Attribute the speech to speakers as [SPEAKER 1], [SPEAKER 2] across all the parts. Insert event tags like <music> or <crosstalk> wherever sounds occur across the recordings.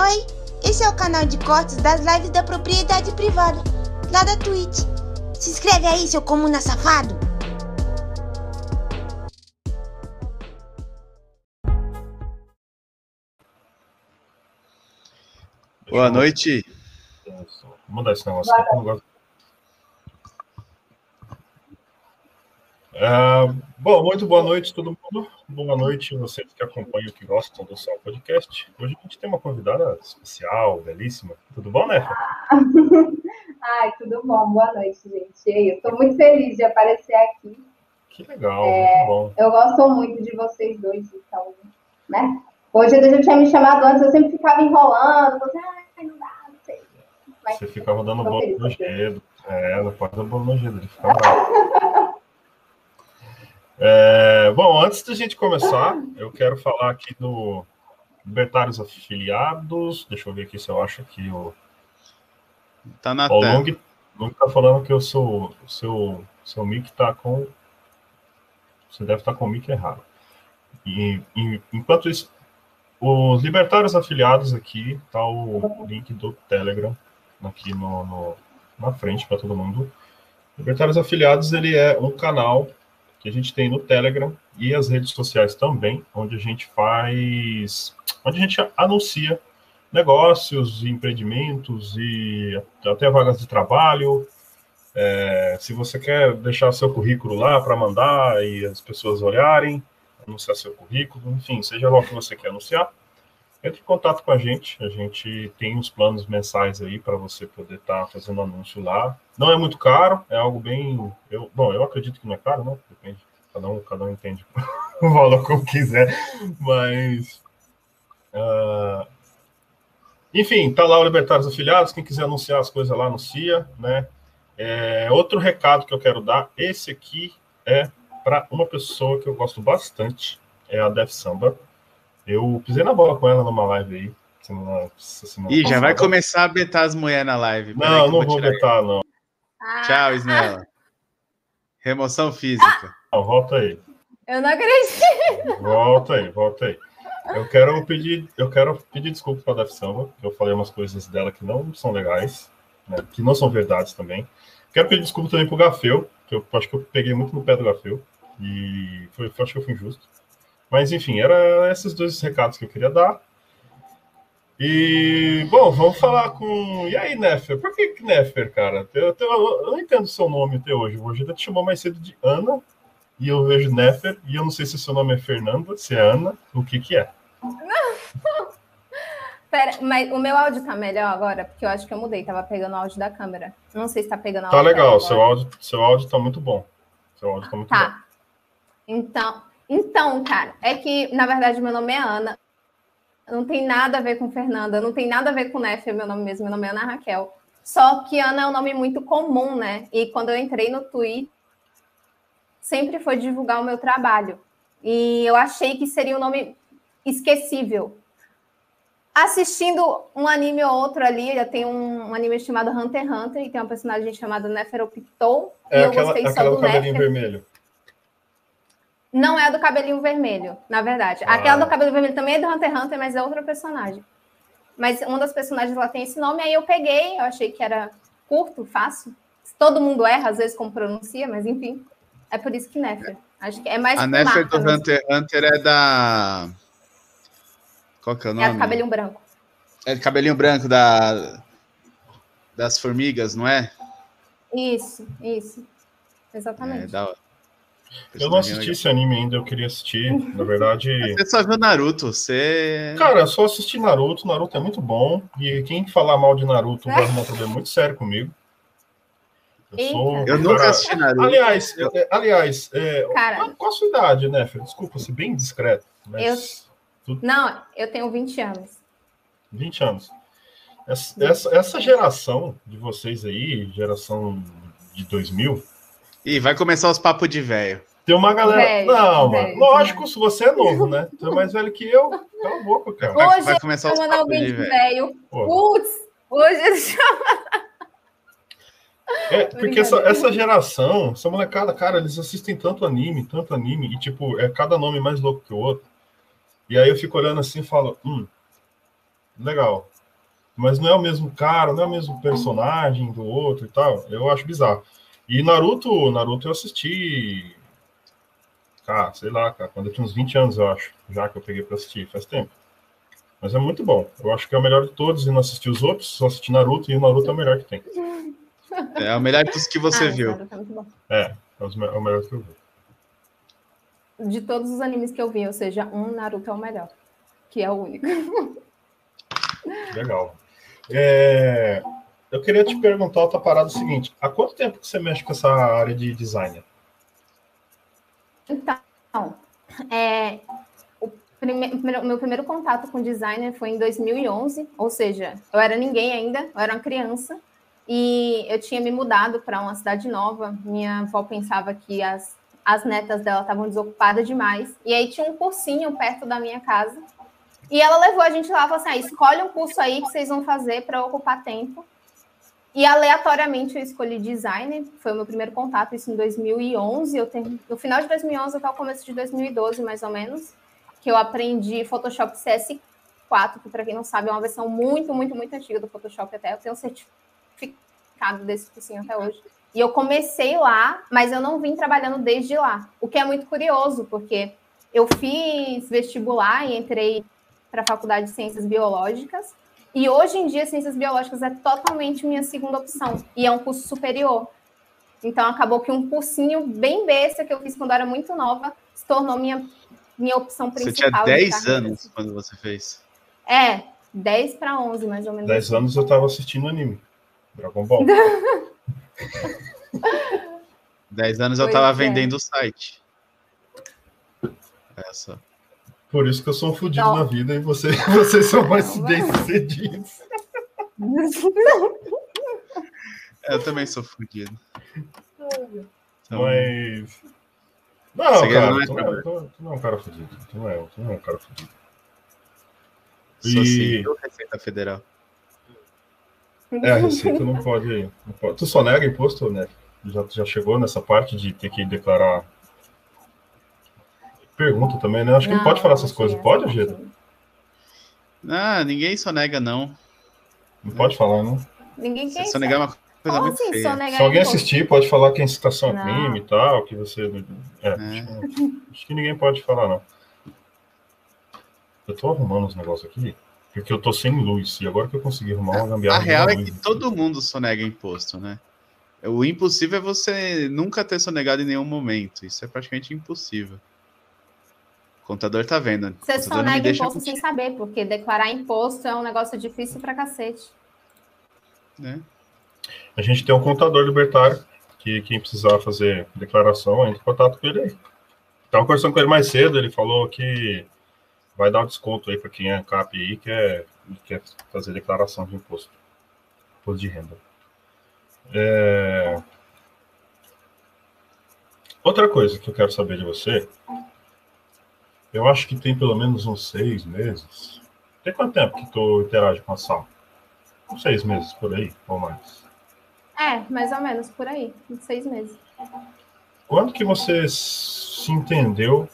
[SPEAKER 1] Oi, esse é o canal de cortes das lives da propriedade privada, lá da Twitch. Se inscreve aí, seu comuna safado!
[SPEAKER 2] Boa noite.
[SPEAKER 3] Vou mudar esse negócio aqui. que eu não gosto. É, bom, muito boa noite, todo mundo. Boa noite, vocês que acompanham, que gostam do Sol Podcast. Hoje a gente tem uma convidada especial, belíssima. Tudo bom, né? <laughs>
[SPEAKER 4] Ai, tudo bom. Boa noite, gente. Eu estou muito feliz de aparecer aqui.
[SPEAKER 3] Que legal,
[SPEAKER 4] É,
[SPEAKER 3] muito bom.
[SPEAKER 4] Eu gosto muito de vocês dois, então, né? Hoje já tinha me chamado antes, eu sempre ficava enrolando, não dá, não sei. Mas
[SPEAKER 3] Você fica rodando
[SPEAKER 4] tô
[SPEAKER 3] bolo no gelo. É, não pode dar bolo no gelo, ele fica bravo. <laughs> É, bom, antes da gente começar, eu quero falar aqui do Libertários Afiliados. Deixa eu ver aqui se eu acho que o
[SPEAKER 2] Tá na
[SPEAKER 3] Ó, o
[SPEAKER 2] tela.
[SPEAKER 3] Long, Long tá falando que o seu, o seu, seu mic tá com. Você deve estar com o mic errado. E, e, enquanto isso, os libertários afiliados aqui, tá o link do Telegram aqui no, no- na frente para todo mundo. Libertários afiliados, ele é um canal que a gente tem no Telegram e as redes sociais também, onde a gente faz, onde a gente anuncia negócios, empreendimentos e até vagas de trabalho. É, se você quer deixar seu currículo lá para mandar e as pessoas olharem, anunciar seu currículo, enfim, seja lá o que você quer anunciar, entre em contato com a gente. A gente tem os planos mensais aí para você poder estar fazendo anúncio lá. Não é muito caro, é algo bem. Eu, bom, eu acredito que não é caro, né? Depende. Cada um, cada um entende <laughs> o valor como quiser, mas. ah, enfim, tá lá o Libertários Afiliados. Quem quiser anunciar as coisas lá, anuncia, né? É, outro recado que eu quero dar, esse aqui é para uma pessoa que eu gosto bastante, é a Def Samba. Eu pisei na bola com ela numa live aí. Semana, semana
[SPEAKER 2] Ih, já vai começar a betar as mulheres na live.
[SPEAKER 3] Não, não vou
[SPEAKER 2] tirar.
[SPEAKER 3] vetar, não.
[SPEAKER 4] Ah,
[SPEAKER 2] Tchau, Isnela. Remoção física.
[SPEAKER 3] não. Volta aí.
[SPEAKER 4] Eu não acredito.
[SPEAKER 3] Volta aí, volta aí. Eu quero pedir, eu quero pedir desculpa para a Def Samba, que eu falei umas coisas dela que não são legais, né, que não são verdades também. Quero pedir desculpa também pro Gafeu, que eu acho que eu peguei muito no pé do Gafeu, e foi, acho que eu fui injusto. Mas enfim, eram esses dois recados que eu queria dar. E, bom, vamos falar com. E aí, Nefer? Por que Nefer, cara? Eu, eu, eu não entendo o seu nome até hoje. O Rogida te chamou mais cedo de Ana, e eu vejo Nefer, e eu não sei se o seu nome é Fernanda, se é Ana, o que que é. <laughs>
[SPEAKER 4] Pera, mas o meu áudio tá melhor agora, porque eu acho que eu mudei, tava pegando o áudio da câmera. Não sei se tá pegando
[SPEAKER 3] Tá
[SPEAKER 4] áudio
[SPEAKER 3] legal,
[SPEAKER 4] dela
[SPEAKER 3] seu áudio, seu áudio tá muito bom. Seu áudio tá muito bom.
[SPEAKER 4] Tá. Então, então, cara, é que, na verdade, meu nome é Ana. Não tem nada a ver com Fernanda, não tem nada a ver com Nef, é meu nome mesmo, meu nome é Ana Raquel. Só que Ana é um nome muito comum, né? E quando eu entrei no Twitter, sempre foi divulgar o meu trabalho. E eu achei que seria um nome esquecível. Assistindo um anime ou outro ali, já tem um, um anime chamado Hunter x Hunter, e tem uma personagem chamada Neferopictou,
[SPEAKER 3] É
[SPEAKER 4] e eu
[SPEAKER 3] aquela,
[SPEAKER 4] gostei só do Nefer.
[SPEAKER 3] vermelho.
[SPEAKER 4] Não é a do cabelinho vermelho, na verdade.
[SPEAKER 3] Ah.
[SPEAKER 4] Aquela do cabelo vermelho também é do Hunter x Hunter, mas é outra personagem. Mas uma das personagens lá tem esse nome, aí eu peguei, eu achei que era curto, fácil. Todo mundo erra, às vezes, como pronuncia, mas enfim. É por isso que Nefer. Acho que é mais
[SPEAKER 2] A Nefer do
[SPEAKER 4] mesmo.
[SPEAKER 2] Hunter x Hunter é da. Qual que é o
[SPEAKER 4] É
[SPEAKER 2] nome?
[SPEAKER 4] a do cabelinho branco.
[SPEAKER 2] É do cabelinho branco da... das formigas, não é?
[SPEAKER 4] Isso, isso.
[SPEAKER 2] É,
[SPEAKER 4] Exatamente.
[SPEAKER 2] da hora.
[SPEAKER 3] Eu não assisti esse anime ainda, eu queria assistir. Na verdade. <laughs>
[SPEAKER 2] Você só viu Naruto, você.
[SPEAKER 3] Cara, eu só assisti Naruto, Naruto é muito bom. E quem falar mal de Naruto vai arrumar um problema muito sério comigo. Eu, sou.
[SPEAKER 2] Eu nunca
[SPEAKER 3] cara-
[SPEAKER 2] assisti Naruto.
[SPEAKER 3] Aliás, eu- é, aliás, é,
[SPEAKER 4] Cara.
[SPEAKER 3] qual, a sua idade, né, Fer? Desculpa ser bem discreto, mas
[SPEAKER 4] Não, eu tenho 20 anos.
[SPEAKER 3] 20 anos. Essa, essa, essa geração de vocês aí, geração de 2000,
[SPEAKER 2] Ih, vai começar os papos de velho.
[SPEAKER 3] tem uma galera.
[SPEAKER 4] Velho,
[SPEAKER 3] não,
[SPEAKER 4] velho,
[SPEAKER 3] mano, lógico, se você é novo, né? Você é mais velho que eu, cala a boca, cara.
[SPEAKER 2] Vai,
[SPEAKER 4] Hoje
[SPEAKER 2] vai começar
[SPEAKER 4] eu
[SPEAKER 2] os papos
[SPEAKER 4] alguém
[SPEAKER 2] de velho.
[SPEAKER 4] Putz, hoje
[SPEAKER 3] É, porque essa, essa geração, essa molecada, cara, eles assistem tanto anime, tanto anime, e tipo, é cada nome mais louco que o outro. E aí eu fico olhando assim e falo, hum, legal. Mas não é o mesmo cara, não é o mesmo personagem do outro e tal. Eu acho bizarro. E Naruto, Naruto eu assisti. Cara, sei lá, cara, quando eu tinha uns 20 anos, eu acho, já que eu peguei pra assistir, faz tempo. Mas é muito bom. Eu acho que é o melhor de todos e não assisti os outros, só assisti Naruto e o Naruto é o melhor que tem.
[SPEAKER 2] É o melhor dos que você
[SPEAKER 4] Ah,
[SPEAKER 2] viu.
[SPEAKER 4] Naruto é.
[SPEAKER 3] É, é é o melhor que eu vi.
[SPEAKER 4] De todos os animes que eu vi, ou seja, um Naruto é o melhor. Que é o único.
[SPEAKER 3] Legal. É, eu queria te perguntar outra parada seguinte: há quanto tempo que você mexe com essa área de design?
[SPEAKER 4] Então, é, o o meu primeiro contato com designer foi em 2011, ou seja, eu era ninguém ainda, eu era uma criança, e eu tinha me mudado para uma cidade nova. Minha avó pensava que as, as netas dela estavam desocupadas demais, e aí tinha um cursinho perto da minha casa. E ela levou a gente lá e falou assim: ah, escolhe um curso aí que vocês vão fazer para ocupar tempo. E aleatoriamente eu escolhi design, foi o meu primeiro contato, isso em 2011. Eu tenho, no final de 2011 até o começo de 2012, mais ou menos, que eu aprendi Photoshop CS4, que para quem não sabe é uma versão muito, muito, muito antiga do Photoshop até. Eu tenho um certificado desse cursinho até hoje. E eu comecei lá, mas eu não vim trabalhando desde lá, o que é muito curioso, porque eu fiz vestibular e entrei para a Faculdade de Ciências Biológicas. E hoje em dia, ciências biológicas é totalmente minha segunda opção. E é um curso superior. Então, acabou que um cursinho bem besta que eu fiz quando eu era muito nova se tornou minha, minha opção
[SPEAKER 2] Você
[SPEAKER 4] principal.
[SPEAKER 2] tinha
[SPEAKER 4] de
[SPEAKER 2] 10
[SPEAKER 4] carreira.
[SPEAKER 2] anos quando você fez.
[SPEAKER 4] É, 10 para 11, mais ou menos.
[SPEAKER 3] 10 anos eu tava assistindo anime. Dragon Ball. <laughs>
[SPEAKER 2] 10 anos eu
[SPEAKER 4] Pois
[SPEAKER 2] tava
[SPEAKER 4] é.
[SPEAKER 2] vendendo o site. Essa.
[SPEAKER 3] Por isso que eu sou um fudido
[SPEAKER 4] Não.
[SPEAKER 3] na vida e você, <laughs> vocês são mais bem sucedidos.
[SPEAKER 2] Eu também sou fudido. Então,
[SPEAKER 3] Mas. Não, cara,
[SPEAKER 2] não é
[SPEAKER 3] tu, não é, tu- tu não é um cara fudido. Tu não é, tu não é um cara fudido.
[SPEAKER 2] sou
[SPEAKER 3] E-
[SPEAKER 2] sim, Receita Federal.
[SPEAKER 3] É, a Receita não pode, não pode. Tu só nega imposto, né? Já, já chegou nessa parte de ter que declarar. Pergunta também, né? Acho que não, pode falar essas
[SPEAKER 4] não
[SPEAKER 3] coisas. Pode,
[SPEAKER 4] não tinha.
[SPEAKER 2] Ah, ninguém só nega, não.
[SPEAKER 3] Não pode falar, não.
[SPEAKER 4] Ninguém quer
[SPEAKER 2] Se só negar é uma coisa
[SPEAKER 4] Como
[SPEAKER 2] muito feia.
[SPEAKER 4] sonegar
[SPEAKER 3] Se alguém assistir, pode falar que a incitação é
[SPEAKER 4] Não.
[SPEAKER 3] crime e tal, que você. É,
[SPEAKER 2] É.
[SPEAKER 3] Acho, que, acho que ninguém pode falar, não. Eu tô arrumando os negócios aqui, porque eu tô sem luz, e agora que eu consegui arrumar uma gambiarra.
[SPEAKER 2] A real é que todo mundo sonega imposto, né? O impossível é você nunca ter sonegado em nenhum momento. Isso é praticamente impossível. O contador tá vendo.
[SPEAKER 4] Você só nega imposto sem saber, porque declarar imposto é um negócio difícil pra cacete.
[SPEAKER 2] né?
[SPEAKER 3] A gente tem um contador libertário, que quem precisar fazer declaração, entre em contato com ele aí. Tava conversando com ele mais cedo, ele falou que vai dar um desconto aí para quem é ANCAP aí, que quer, quer fazer declaração de imposto. Imposto de renda. É... Outra coisa que eu quero saber de você, eu acho que tem pelo menos uns seis meses. Tem quanto tempo que tu interage com a sala? Uns seis meses por aí, ou mais.
[SPEAKER 4] É, mais ou menos por aí, uns seis meses.
[SPEAKER 3] Quando que você se entendeu?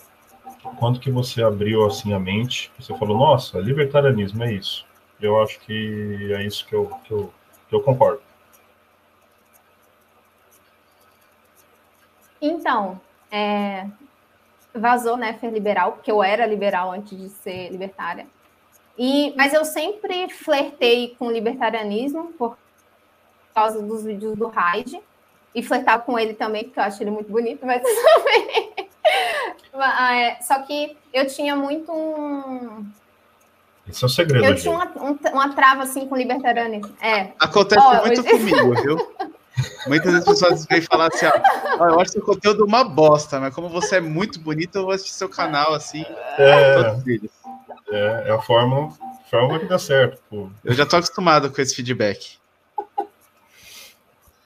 [SPEAKER 3] Quando que você abriu assim a mente? Você falou, nossa, libertarianismo é isso. Eu acho que é isso que eu, que eu, que eu concordo.
[SPEAKER 4] Então, é, vazou, né, Fer Liberal, porque eu era liberal antes de ser libertária. E, mas eu sempre flertei com o libertarianismo por causa dos vídeos do Hyde. E flertava com ele também, porque eu acho ele muito bonito, mas <laughs> também. É, só que eu tinha muito um.
[SPEAKER 3] Esse é o segredo.
[SPEAKER 4] Eu
[SPEAKER 3] gente.
[SPEAKER 4] tinha uma, um- uma trava assim com o libertarianismo. É,
[SPEAKER 2] Acontece
[SPEAKER 4] Ó,
[SPEAKER 2] muito
[SPEAKER 4] mas-
[SPEAKER 2] comigo, viu? <laughs> Muitas vezes as pessoas vêm falar assim, ó, "Ó, eu acho seu conteúdo uma bosta, mas como você é muito bonito, eu vou assistir seu canal assim,
[SPEAKER 3] É, é, é a fórmula, fórmula que dá certo. Pô.
[SPEAKER 2] Eu já tô acostumado com esse feedback.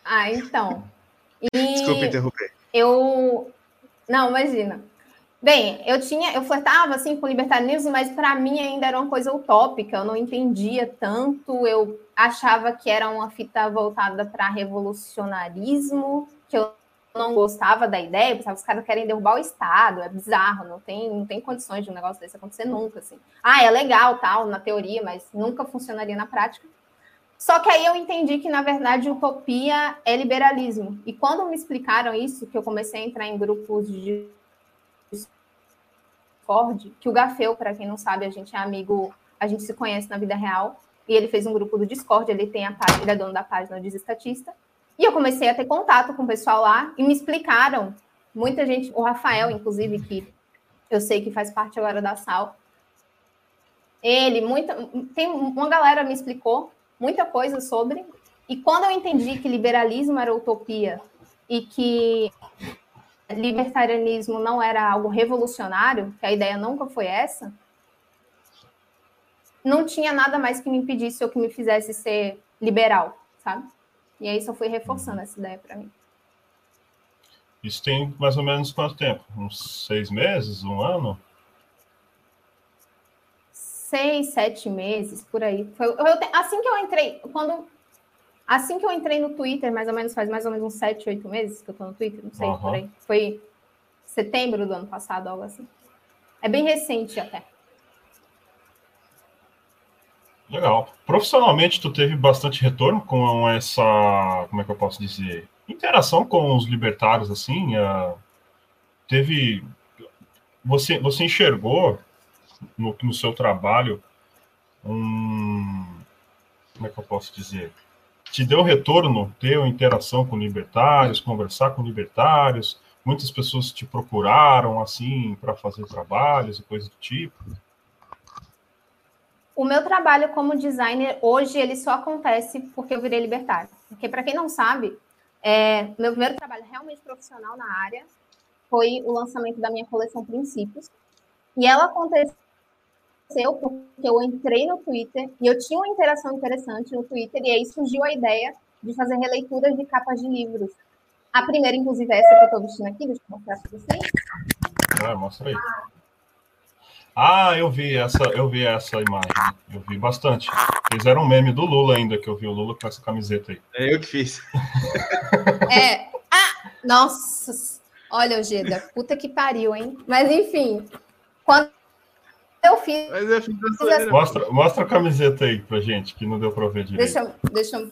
[SPEAKER 4] ah, então. E
[SPEAKER 2] Desculpa interromper.
[SPEAKER 4] eu. Não, imagina. Bem, eu tinha, eu flertava assim com o libertarianismo, mas para mim ainda era uma coisa utópica, eu não entendia tanto, eu achava que era uma fita voltada para revolucionarismo, que eu não gostava da ideia, pensava que os caras querem derrubar o Estado, é bizarro, não tem, não tem condições de um negócio desse acontecer nunca, assim. Ah, é legal, tal, na teoria, mas nunca funcionaria na prática. Só que aí eu entendi que, na verdade, utopia é liberalismo. E quando me explicaram isso, que eu comecei a entrar em grupos de Discord, que o Gafeu, para quem não sabe, a gente é amigo, a gente se conhece na vida real, e ele fez um grupo do Discord, ele tem a página, ele é dono da página Desestatista, e eu comecei a ter contato com o pessoal lá e me explicaram. Muita gente, o Rafael, inclusive, que eu sei que faz parte agora da SAL, ele, muita, tem uma galera me explicou muita coisa sobre. E quando eu entendi que liberalismo era utopia e que libertarianismo não era algo revolucionário, que a ideia nunca foi essa, não tinha nada mais que me impedisse ou que me fizesse ser liberal, sabe? E aí só fui reforçando essa ideia para mim.
[SPEAKER 3] Isso tem mais ou menos quanto tempo? Uns seis meses? Um ano?
[SPEAKER 4] Seis, sete meses, por aí. Foi, eu, assim que eu entrei, quando. Assim que eu entrei no Twitter, mais ou menos, faz mais ou menos uns sete, oito meses que eu tô no Twitter, não sei, uhum. por aí. Foi setembro do ano passado, algo assim. É bem recente até.
[SPEAKER 3] Legal. Profissionalmente, tu teve bastante retorno com essa, como é que eu posso dizer, interação com os libertários, assim, uh, teve, você, você enxergou no, no seu trabalho um, como é que eu posso dizer, te deu retorno ter interação com libertários, conversar com libertários, muitas pessoas te procuraram, assim, para fazer trabalhos e coisas do tipo?
[SPEAKER 4] O meu trabalho como designer hoje ele só acontece porque eu virei libertário. Porque para quem não sabe, é, meu primeiro trabalho realmente profissional na área foi o lançamento da minha coleção Princípios. E ela aconteceu porque eu entrei no Twitter e eu tinha uma interação interessante no Twitter e aí surgiu a ideia de fazer releituras de capas de livros. A primeira, inclusive, é essa que eu estou vestindo aqui, deixa eu mostrar para vocês.
[SPEAKER 3] Ah, mostra aí. Ah, eu vi essa, eu vi essa imagem. Eu vi bastante. Fizeram um meme do Lula ainda, que eu vi o Lula com essa camiseta aí.
[SPEAKER 2] É eu que fiz. <laughs>
[SPEAKER 4] É. Ah, nossa. Olha, Ojeda, puta que pariu, hein? Mas enfim, quando eu fiz. Mas eu fiz
[SPEAKER 3] mostra, mostra a camiseta aí pra gente, que não deu pra ver direito.
[SPEAKER 4] Deixa, deixa,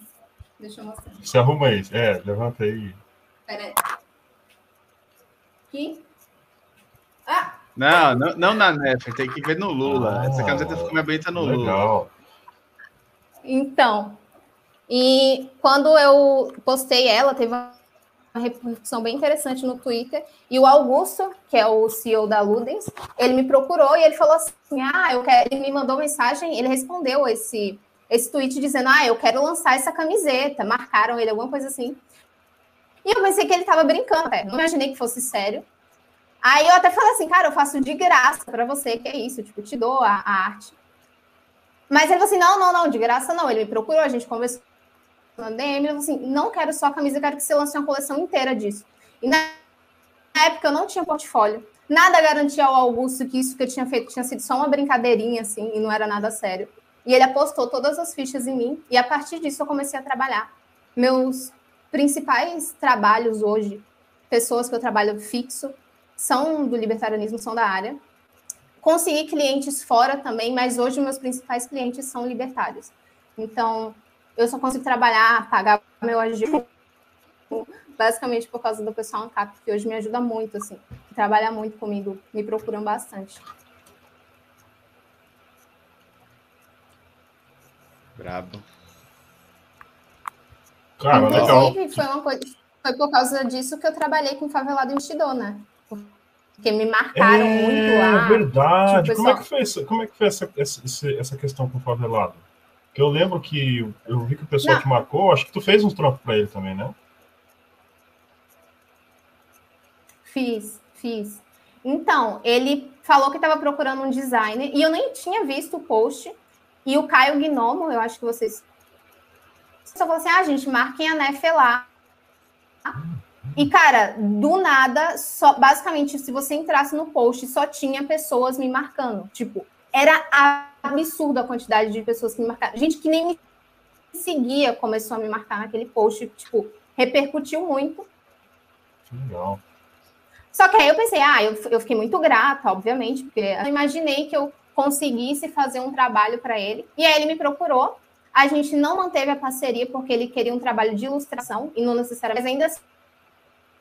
[SPEAKER 4] deixa eu mostrar.
[SPEAKER 3] Se arruma aí. É, levanta aí. Pera aí.
[SPEAKER 4] Aqui. Ah!
[SPEAKER 2] Não, não, não na Nef, tem que ver no Lula. Ah, Essa camiseta ficou mais bonita no legal. Lula.
[SPEAKER 4] Então, e quando eu postei ela, teve uma repercussão bem interessante no Twitter. E o Augusto, que é o CEO da Ludens, ele me procurou e ele falou assim: Ah, eu quero. Ele me mandou mensagem, ele respondeu esse, esse tweet dizendo: Ah, eu quero lançar essa camiseta. Marcaram ele, alguma coisa assim. E eu pensei que ele estava brincando, não imaginei que fosse sério. Aí eu até falei assim, cara, eu faço de graça para você, que é isso, tipo, te dou a, a, arte. Mas ele falou assim, não, não, não, de graça não. Ele me procurou, a gente conversou na DM, assim, não quero só a camisa, quero que você lance uma coleção inteira disso. E na época eu não tinha portfólio. Nada garantia ao Augusto que isso que eu tinha feito tinha sido só uma brincadeirinha, assim, e não era nada sério. E ele apostou todas as fichas em mim, e a partir disso eu comecei a trabalhar. Meus principais trabalhos hoje, pessoas que eu trabalho fixo, são do libertarianismo, são da área. Consegui clientes fora também, mas hoje meus principais clientes são libertários. Então, eu só consigo trabalhar, pagar meu agir basicamente por causa do pessoal ANCAP, que hoje me ajuda muito, assim, trabalha muito comigo, me procuram bastante.
[SPEAKER 2] Brabo.
[SPEAKER 3] Cara,
[SPEAKER 4] Inclusive, legal. foi uma coisa, foi por causa disso que eu trabalhei com Favelado Instidor, né? Porque me marcaram é, muito lá.
[SPEAKER 3] É verdade. Tipo, como, é que foi essa, como é que foi essa, essa, essa questão com o favelado? Que eu lembro que eu vi que o pessoal Não. te marcou, acho que tu fez uns troncos para ele também, né?
[SPEAKER 4] Fiz, fiz. Então, ele falou que estava procurando um designer e eu nem tinha visto o post. E o Caio Gnomo, eu acho que vocês. Só falou assim: ah, gente, marquem a Nefe lá. E, cara, do nada, só basicamente, se você entrasse no post, só tinha pessoas me marcando. Tipo, era absurda a quantidade de pessoas que me marcaram. Gente que nem me seguia começou a me marcar naquele post, tipo, repercutiu muito.
[SPEAKER 3] Legal.
[SPEAKER 4] Só que aí eu pensei, ah, eu, eu fiquei muito grata, obviamente, porque eu imaginei que eu conseguisse fazer um trabalho para ele. E aí ele me procurou. A gente não manteve a parceria porque ele queria um trabalho de ilustração e não necessariamente. Mas ainda assim,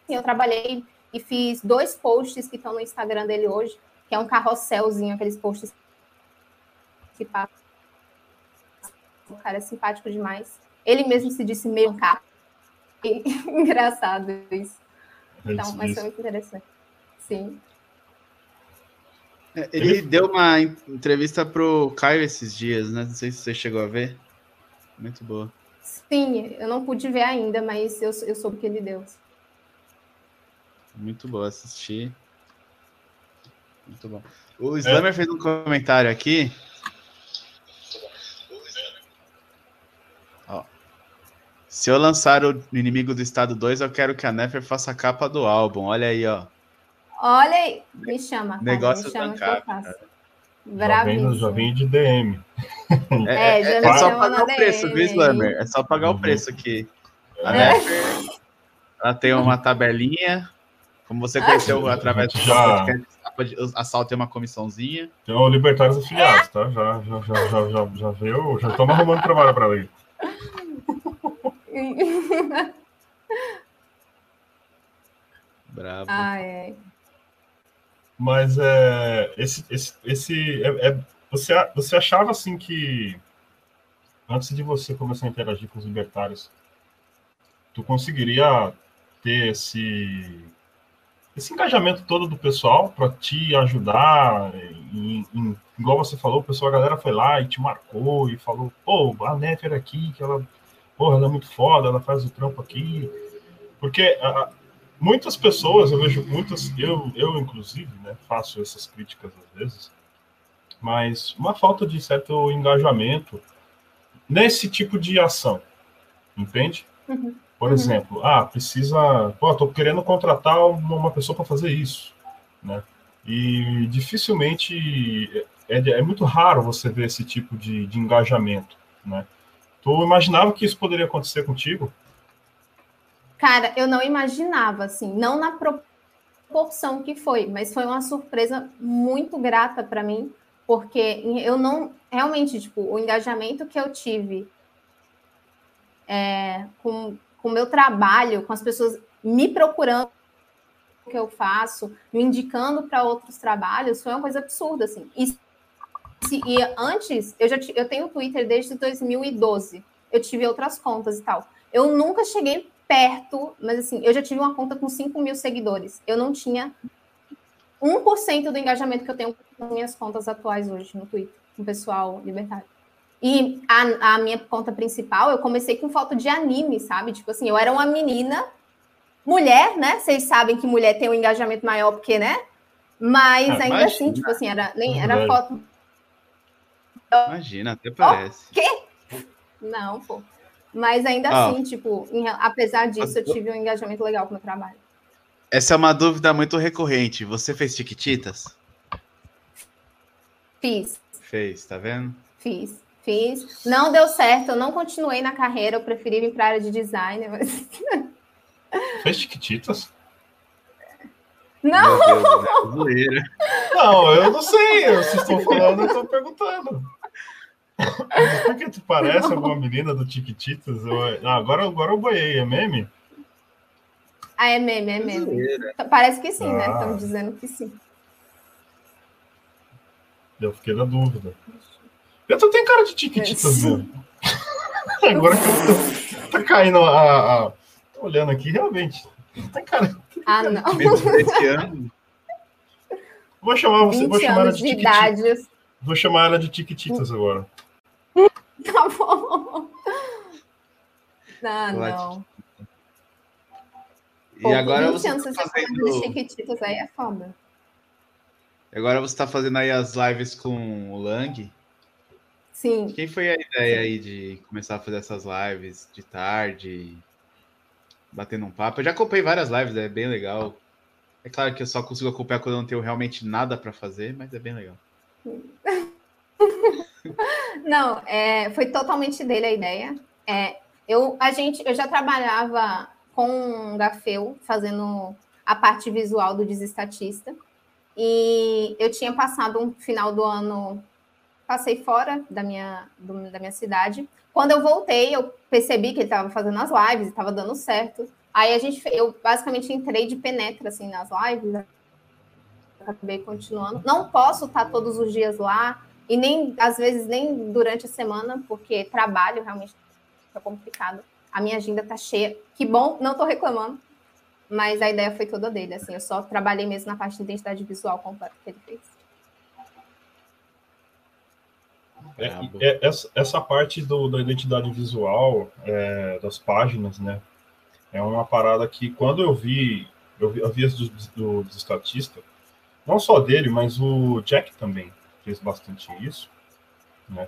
[SPEAKER 4] eu trabalhei e fiz dois posts que estão no Instagram dele hoje, que é um carrosselzinho, aqueles posts que passam. O cara é simpático demais. Ele mesmo se disse meio caro. <laughs> Engraçado isso. Então, mas foi muito interessante. Sim.
[SPEAKER 2] É, ele deu uma entrevista pro Caio esses dias, né? Não sei se você chegou a ver. Muito boa.
[SPEAKER 4] Sim, eu não pude ver ainda, mas eu, eu soube que ele deu.
[SPEAKER 2] Muito boa assistir. Muito bom. O Slammer é. fez um comentário aqui. Se eu lançar o Inimigo do Estado 2, eu quero que a Nefer faça a capa do álbum. Olha aí, ó.
[SPEAKER 4] Olha aí, me chama.
[SPEAKER 2] Negócio
[SPEAKER 4] me chama
[SPEAKER 2] capa.
[SPEAKER 3] Bravíssimo. Já vem de DM.
[SPEAKER 2] É, é, é, é só pagar o preço, viu, Slammer? É só pagar uhum. o preço aqui. A é. Nefer, ela tem uma <laughs> tabelinha, como você conheceu através do já... podcast, a Sal tem uma comissãozinha.
[SPEAKER 3] Tem o Libertários Afiliados, tá? Já, já, já, já, já, já veio, já estamos arrumando trabalho para ele. <laughs>
[SPEAKER 2] Bravo.
[SPEAKER 4] Ah, é.
[SPEAKER 3] Mas é, esse, esse, esse é, é, você, você achava assim que antes de você começar a interagir com os libertários, tu conseguiria ter esse esse engajamento todo do pessoal para te ajudar, em, em, igual você falou, o pessoal, a galera foi lá e te marcou e falou, pô, a Nefer aqui, que ela, porra, ela é muito foda, ela faz o trampo aqui. Porque a, muitas pessoas, eu vejo muitas, eu, eu inclusive, né, faço essas críticas às vezes, mas uma falta de certo engajamento nesse tipo de ação, entende? Uhum. Por uhum. exemplo, ah, precisa, pô, tô querendo contratar uma pessoa para fazer isso, né? E dificilmente é, é, muito raro você ver esse tipo de, de engajamento, né? Tu imaginava que isso poderia acontecer contigo?
[SPEAKER 4] Cara, eu não imaginava, assim, não na proporção que foi, mas foi uma surpresa muito grata para mim, porque eu não realmente, tipo, o engajamento que eu tive é, com o meu trabalho, com as pessoas me procurando o que eu faço, me indicando para outros trabalhos, foi uma coisa absurda, assim. E, se, e antes, eu já eu tenho Twitter desde 2012, eu tive outras contas e tal. Eu nunca cheguei perto, mas assim, eu já tive uma conta com 5 mil seguidores. Eu não tinha 1% do engajamento que eu tenho com minhas contas atuais hoje no Twitter, com o pessoal libertário. E a, a, minha conta principal, eu comecei com foto de anime, sabe? Tipo assim, eu era uma menina, mulher, né? Vocês sabem que mulher tem um engajamento maior porque, né? Mas ah, ainda imagina. assim, tipo assim, era, nem, era foto.
[SPEAKER 2] Imagina, até parece.
[SPEAKER 4] O quê? Não, pô. Mas ainda ah. assim, tipo, em, apesar disso, eu tive um engajamento legal com o meu trabalho.
[SPEAKER 2] Essa é uma dúvida muito recorrente. Você fez Tiquititas?
[SPEAKER 4] Fiz.
[SPEAKER 2] Fez, tá vendo?
[SPEAKER 4] Fiz, fiz. Não deu certo, eu não continuei na carreira, eu preferi vir para a área de design. Mas... <laughs>
[SPEAKER 3] Fez Tiquititas?
[SPEAKER 4] Não!
[SPEAKER 3] Deus, né? não, eu não sei. Vocês estão falando, eu estou perguntando. Por que tu parece não. alguma menina do Tiquititas? Ah, agora, agora eu boiei, é meme?
[SPEAKER 4] Ah, é meme, é meme. Parece que sim, né? ah. né? Estão dizendo que sim.
[SPEAKER 3] Eu fiquei na dúvida. Eu tô tem cara de Tiquititas mesmo. <laughs> agora que eu tô, tá caindo a, a. Tô olhando aqui, realmente. Tá cara.
[SPEAKER 4] Ah, não.
[SPEAKER 3] Vou chamar você, vou chamar ela de, de Tiquititas. Vou chamar ela de Tiquititas agora. <laughs>
[SPEAKER 4] Tá bom. Não, não.
[SPEAKER 2] E Pô, agora você tá fazendo...
[SPEAKER 4] Chiquititas aí é foda.
[SPEAKER 2] Agora você tá fazendo aí as lives com o Lang.
[SPEAKER 4] Sim.
[SPEAKER 2] Quem foi a ideia aí de começar a fazer essas lives de tarde, batendo um papo? Eu já acompanhei várias lives, é bem legal. É claro que eu só consigo acompanhar quando eu não tenho realmente nada para fazer, mas é bem legal.
[SPEAKER 4] Não, é, foi totalmente dele a ideia. É, eu, a gente, eu já trabalhava com o Gafeu, fazendo a parte visual do Desestatista. E eu tinha passado um final do ano, passei fora da minha, do, da minha cidade. Quando eu voltei, eu percebi que ele estava fazendo as lives, estava dando certo. Aí a gente, eu basicamente entrei de penetra assim nas lives, acabei continuando. Não posso estar todos os dias lá e nem às vezes nem durante a semana, porque trabalho realmente é complicado. A minha agenda tá cheia. Que bom, não estou reclamando. Mas a ideia foi toda dele, assim, eu só trabalhei mesmo na parte de identidade visual completa que ele fez.
[SPEAKER 3] É, é, essa, essa parte do, da identidade visual é, das páginas, né? É uma parada que quando eu vi, eu vi, eu vi do, do, do estatista, não só dele, mas o Jack também fez bastante isso, né?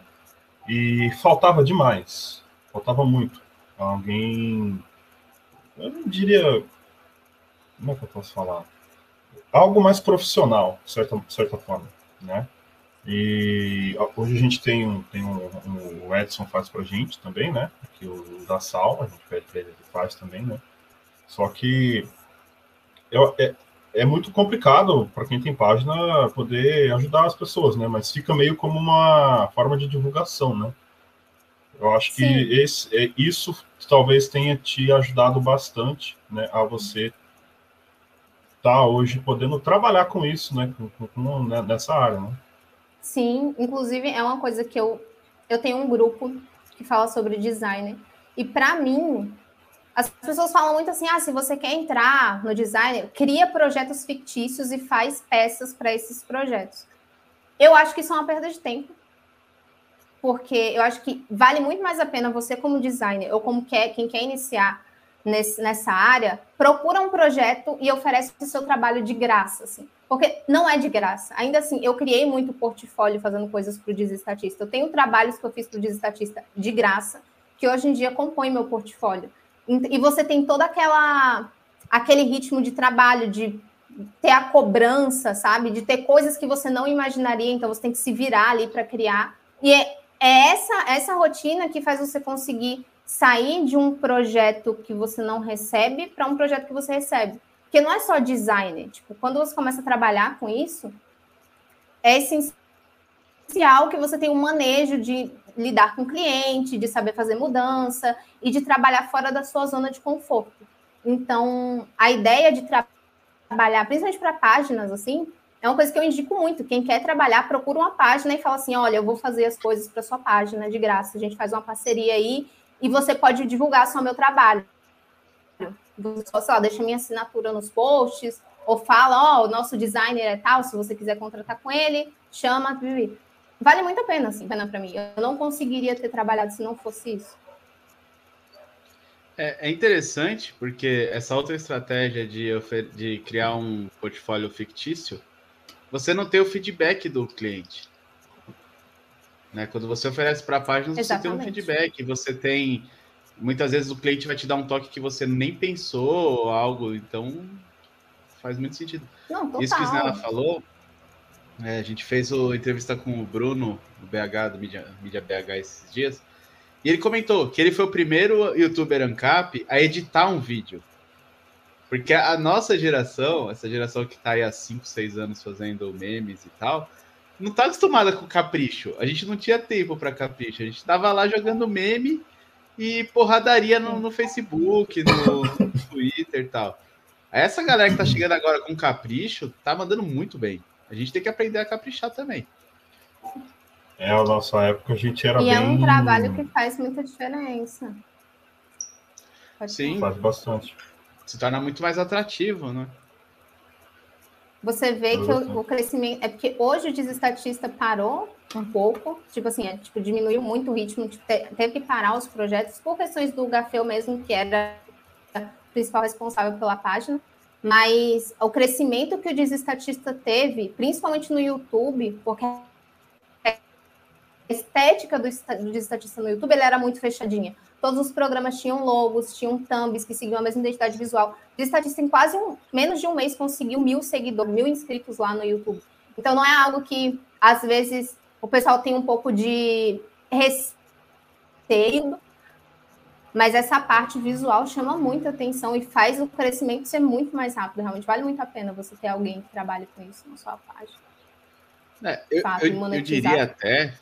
[SPEAKER 3] E faltava demais, faltava muito. Alguém, eu não diria como é que eu posso falar? Algo mais profissional, de certa, certa forma, né? E hoje a gente tem um, tem um, um o Edson faz pra gente também, né? Aqui o da Sal, a gente pede pra ele, ele faz também, né? Só que eu, é, é muito complicado para quem tem página poder ajudar as pessoas, né? Mas fica meio como uma forma de divulgação, né? Eu acho Sim. que esse, é, isso talvez tenha te ajudado bastante, né? A você está hoje podendo trabalhar com isso, né, com, com, né, nessa área, né?
[SPEAKER 4] Sim, inclusive é uma coisa que eu eu tenho um grupo que fala sobre design e para mim as pessoas falam muito assim, ah, se você quer entrar no design, cria projetos fictícios e faz peças para esses projetos. Eu acho que isso é uma perda de tempo, porque eu acho que vale muito mais a pena você como designer ou como quer, quem quer iniciar nesse, nessa área, procura um projeto e oferece o seu trabalho de graça, assim. Porque não é de graça. Ainda assim, eu criei muito portfólio fazendo coisas para o Desestatista. Eu tenho trabalhos que eu fiz para o Desestatista de graça, que hoje em dia compõem meu portfólio. E você tem toda aquela aquele ritmo de trabalho, de ter a cobrança, sabe? De ter coisas que você não imaginaria, então você tem que se virar ali para criar. E é, é essa, essa rotina que faz você conseguir sair de um projeto que você não recebe para um projeto que você recebe. Porque não é só design. Tipo, quando você começa a trabalhar com isso, é essencial que você tenha um manejo de lidar com cliente, de saber fazer mudança e de trabalhar fora da sua zona de conforto. Então, a ideia de tra trabalhar, principalmente para páginas, assim, é uma coisa que eu indico muito. Quem quer trabalhar, procura uma página e fala assim: olha, eu vou fazer as coisas para sua página de graça. A gente faz uma parceria aí e você pode divulgar só meu trabalho. Você só, lá, deixa minha assinatura nos posts, ou fala, ó, oh, o nosso designer é tal, se você quiser contratar com ele, chama. Vale muito a pena, assim, pena para mim. Eu não conseguiria ter trabalhado se não fosse isso.
[SPEAKER 2] É, é interessante, porque essa outra estratégia de, de criar um portfólio fictício, você não tem o feedback do cliente. Né? Quando você oferece para páginas, Exatamente. você tem um feedback, você tem. Muitas vezes o cliente vai te dar um toque que você nem pensou, algo, então faz muito sentido.
[SPEAKER 4] Não,
[SPEAKER 2] Isso que o Snella falou, é, a gente fez a entrevista com o Bruno, do BH, do Mídia, BH esses dias, e ele comentou que ele foi o primeiro youtuber ANCAP a editar um vídeo. Porque a nossa geração, essa geração que está aí há 5, 6 anos fazendo memes e tal, não tá acostumada com capricho. A gente não tinha tempo para capricho. A gente tava lá jogando meme e porradaria no, no Facebook, no, no, Twitter e tal. Essa galera que tá chegando agora com capricho tá mandando muito bem. A gente tem que aprender a caprichar também.
[SPEAKER 3] É, a nossa época a gente era
[SPEAKER 4] e
[SPEAKER 3] bem...
[SPEAKER 4] é um trabalho que faz muita diferença.
[SPEAKER 2] Pode Sim.
[SPEAKER 3] Faz bastante.
[SPEAKER 2] Se torna muito mais atrativo, né?
[SPEAKER 4] Você vê que o, o, crescimento. É porque hoje o desestatista parou um pouco, tipo assim, é, tipo, diminuiu muito o ritmo, tipo, teve que parar os projetos por questões do Gafeu mesmo, que era o principal responsável pela página. Mas o crescimento que o desestatista teve, principalmente no YouTube, porque a estética do, desestatista no YouTube era muito fechadinha. Todos os programas tinham logos, tinham thumbs que seguiam a mesma identidade visual. De estatística, em quase um, menos de um mês conseguiu mil seguidores, mil inscritos lá no YouTube. Então não é algo que às vezes o pessoal tem um pouco de receio, Mas essa parte visual chama muita atenção e faz o crescimento ser muito mais rápido. Realmente vale muito a pena você ter alguém que trabalhe com isso na sua página.
[SPEAKER 2] É, eu, eu, eu, diria até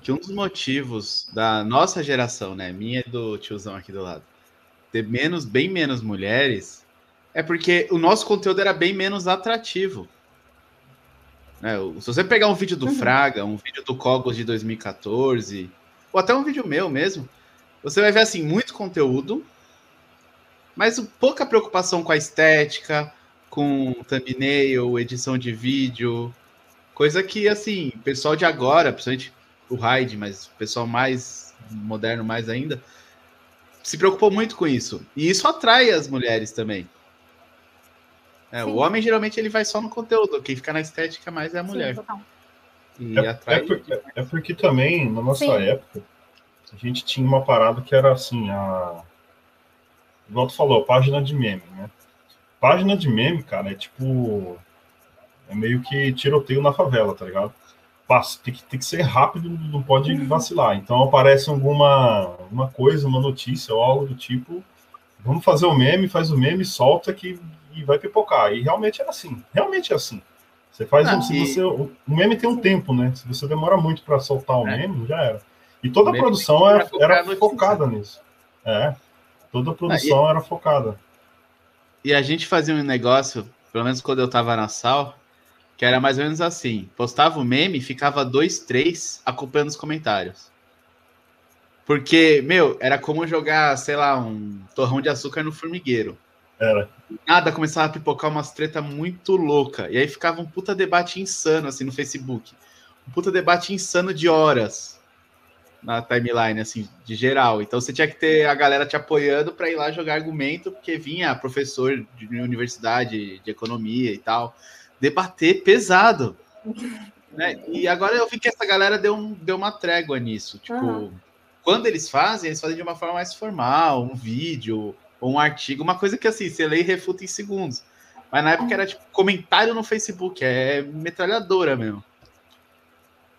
[SPEAKER 2] que um dos motivos da nossa geração, né, minha e do tiozão aqui do lado, ter menos, bem menos mulheres, é porque o nosso conteúdo era bem menos atrativo. Né? Se você pegar um vídeo do uhum. Fraga, um vídeo do Cogos de 2014, ou até um vídeo meu mesmo, você vai ver assim muito conteúdo, mas pouca preocupação com a estética, com thumbnail, edição de vídeo, Coisa que, assim, o pessoal de agora, principalmente o Hyde, mas o pessoal mais moderno, mais ainda, se preocupou muito com isso. E isso atrai as mulheres também. É, o homem geralmente ele vai só no conteúdo, quem fica na estética mais é a mulher.
[SPEAKER 3] Sim, é, atrai... é, porque, é, porque, também, na nossa Sim. época, a gente tinha uma parada que era assim, a. Igual tu falou, página de meme, né? Página de meme, cara, é tipo é meio que tiroteio na favela, tá ligado? Passa, tem que, tem que ser rápido, não pode uhum. vacilar. Então aparece alguma uma coisa, uma notícia ou algo do tipo. Vamos fazer o meme, faz o meme, solta que e vai pipocar. E realmente era assim. Realmente é assim. Você faz ah, um, se e... você, o meme tem um tempo, né? Se você demora muito para soltar o é. meme, já era. E toda a produção era, era focada nisso. É. Toda a produção ah, e... era focada.
[SPEAKER 2] E a gente fazia um negócio, pelo menos quando eu tava na sal, que era mais ou menos assim: postava o meme, ficava dois, três acompanhando os comentários. Porque, meu, era como jogar, sei lá, um torrão de açúcar no formigueiro.
[SPEAKER 3] Era.
[SPEAKER 2] Nada começava a pipocar umas treta muito louca. E aí ficava um puta debate insano, assim, no Facebook. Um puta debate insano de horas na timeline, assim, de geral. Então você tinha que ter a galera te apoiando para ir lá jogar argumento, porque vinha professor de universidade, de economia e tal debater pesado. Né? E agora eu vi que essa galera deu, um, deu uma trégua nisso. Tipo, uhum. quando eles fazem, eles fazem de uma forma mais formal, um vídeo ou um artigo, uma coisa que assim, você lê e refuta em segundos. Mas na época era tipo comentário no Facebook, é metralhadora mesmo.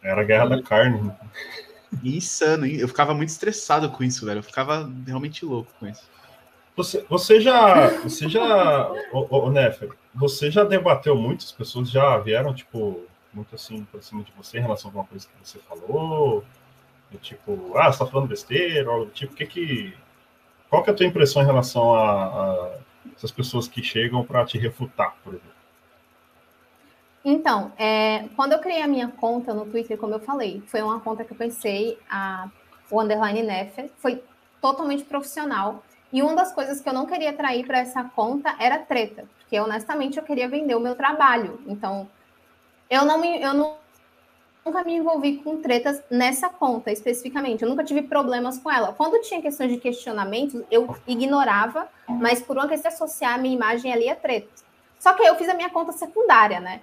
[SPEAKER 3] Era a guerra da carne.
[SPEAKER 2] Insano, eu ficava muito estressado com isso, velho. Eu ficava realmente louco com isso.
[SPEAKER 3] Você, você já, você já, o, o Nefer, você já debateu muito? As pessoas já vieram, tipo, muito assim, por cima de você em relação a alguma coisa que você falou? E, tipo, ah, você tá falando besteira, ou tipo, que que. Qual que é a tua impressão em relação a, a essas pessoas que chegam para te refutar, por exemplo?
[SPEAKER 4] Então, é, quando eu criei a minha conta no Twitter, como eu falei, foi uma conta que eu pensei, a, o underline Nefer, foi totalmente profissional. E uma das coisas que eu não queria trair para essa conta era treta, porque honestamente eu queria vender o meu trabalho. Então, eu não me, eu não, nunca me envolvi com tretas nessa conta especificamente. Eu nunca tive problemas com ela. Quando tinha questões de questionamentos, eu ignorava, mas por uma questão de associar a minha imagem ali a treta. Só que eu fiz a minha conta secundária, né?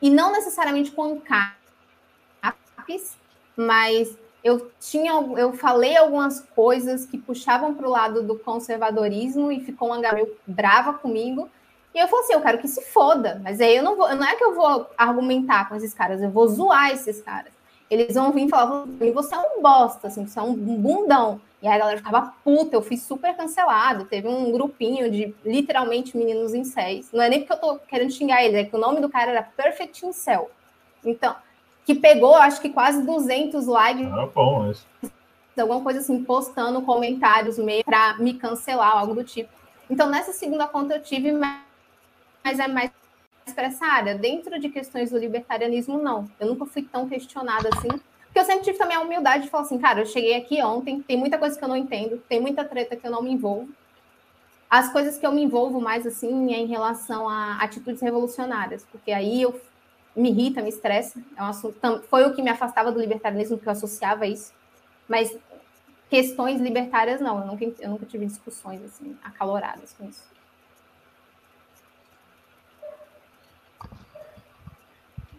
[SPEAKER 4] E não necessariamente com CAPs, mas eu tinha, eu falei algumas coisas que puxavam para o lado do conservadorismo e ficou uma galera brava comigo. E eu falei assim, eu quero que se foda, mas aí eu não vou, não é que eu vou argumentar com esses caras, eu vou zoar esses caras. Eles vão vir e falar, você é um bosta, assim, você é um bundão. E aí a galera ficava puta, eu fui super cancelado. Teve um grupinho de literalmente meninos em incéis. Não é nem porque eu tô querendo xingar eles, é que o nome do cara era Perfect Incel. Então, que pegou, acho que quase 200 likes.
[SPEAKER 3] Ah, bom, isso.
[SPEAKER 4] Alguma coisa assim, postando comentários meio para me cancelar, algo do tipo. Então, nessa segunda conta eu tive, mas é mais para essa área. Dentro de questões do libertarianismo, não. Eu nunca fui tão questionada assim. Porque eu sempre tive também a humildade de falar assim, cara, eu cheguei aqui ontem, tem muita coisa que eu não entendo, tem muita treta que eu não me envolvo. As coisas que eu me envolvo mais, assim, é em relação a atitudes revolucionárias, porque aí eu me irrita, me estressa. É um assunto, foi o que me afastava do libertarianismo, que eu associava isso. Mas questões libertárias, não. Eu nunca, eu nunca tive discussões assim, acaloradas com isso.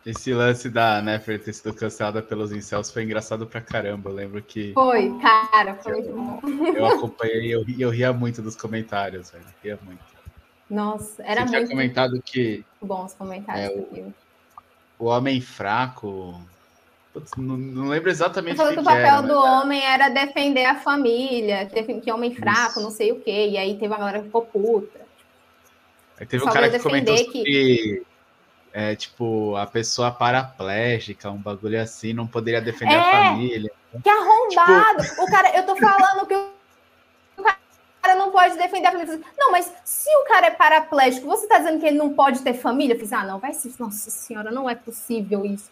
[SPEAKER 2] Esse lance da Nefer ter sido cancelada pelos incels foi engraçado pra caramba. Eu lembro que.
[SPEAKER 4] Foi, cara, foi bom.
[SPEAKER 2] Eu acompanhei e eu, eu ria muito dos comentários, velho. Ria muito.
[SPEAKER 4] Nossa, era
[SPEAKER 2] Você
[SPEAKER 4] muito.
[SPEAKER 2] tinha comentado que.
[SPEAKER 4] Bons comentários. É, o,
[SPEAKER 2] o homem fraco. não, não, lembro exatamente.
[SPEAKER 4] Falou que, que o papel era, do homem era defender a família, que, que homem fraco, Isso. não sei o quê. E aí teve uma galera que ficou puta.
[SPEAKER 2] Aí teve um cara que comentou que... sobre é, tipo, a pessoa paraplégica, um bagulho assim, não poderia defender é, a família.
[SPEAKER 4] Que arrombado! Tipo... O cara, eu tô falando que o cara não pode defender a família. Não, mas se o cara é paraplégico, você tá dizendo que ele não pode ter família? Eu fiz, ah, não, vai ser. Nossa senhora, não é possível isso.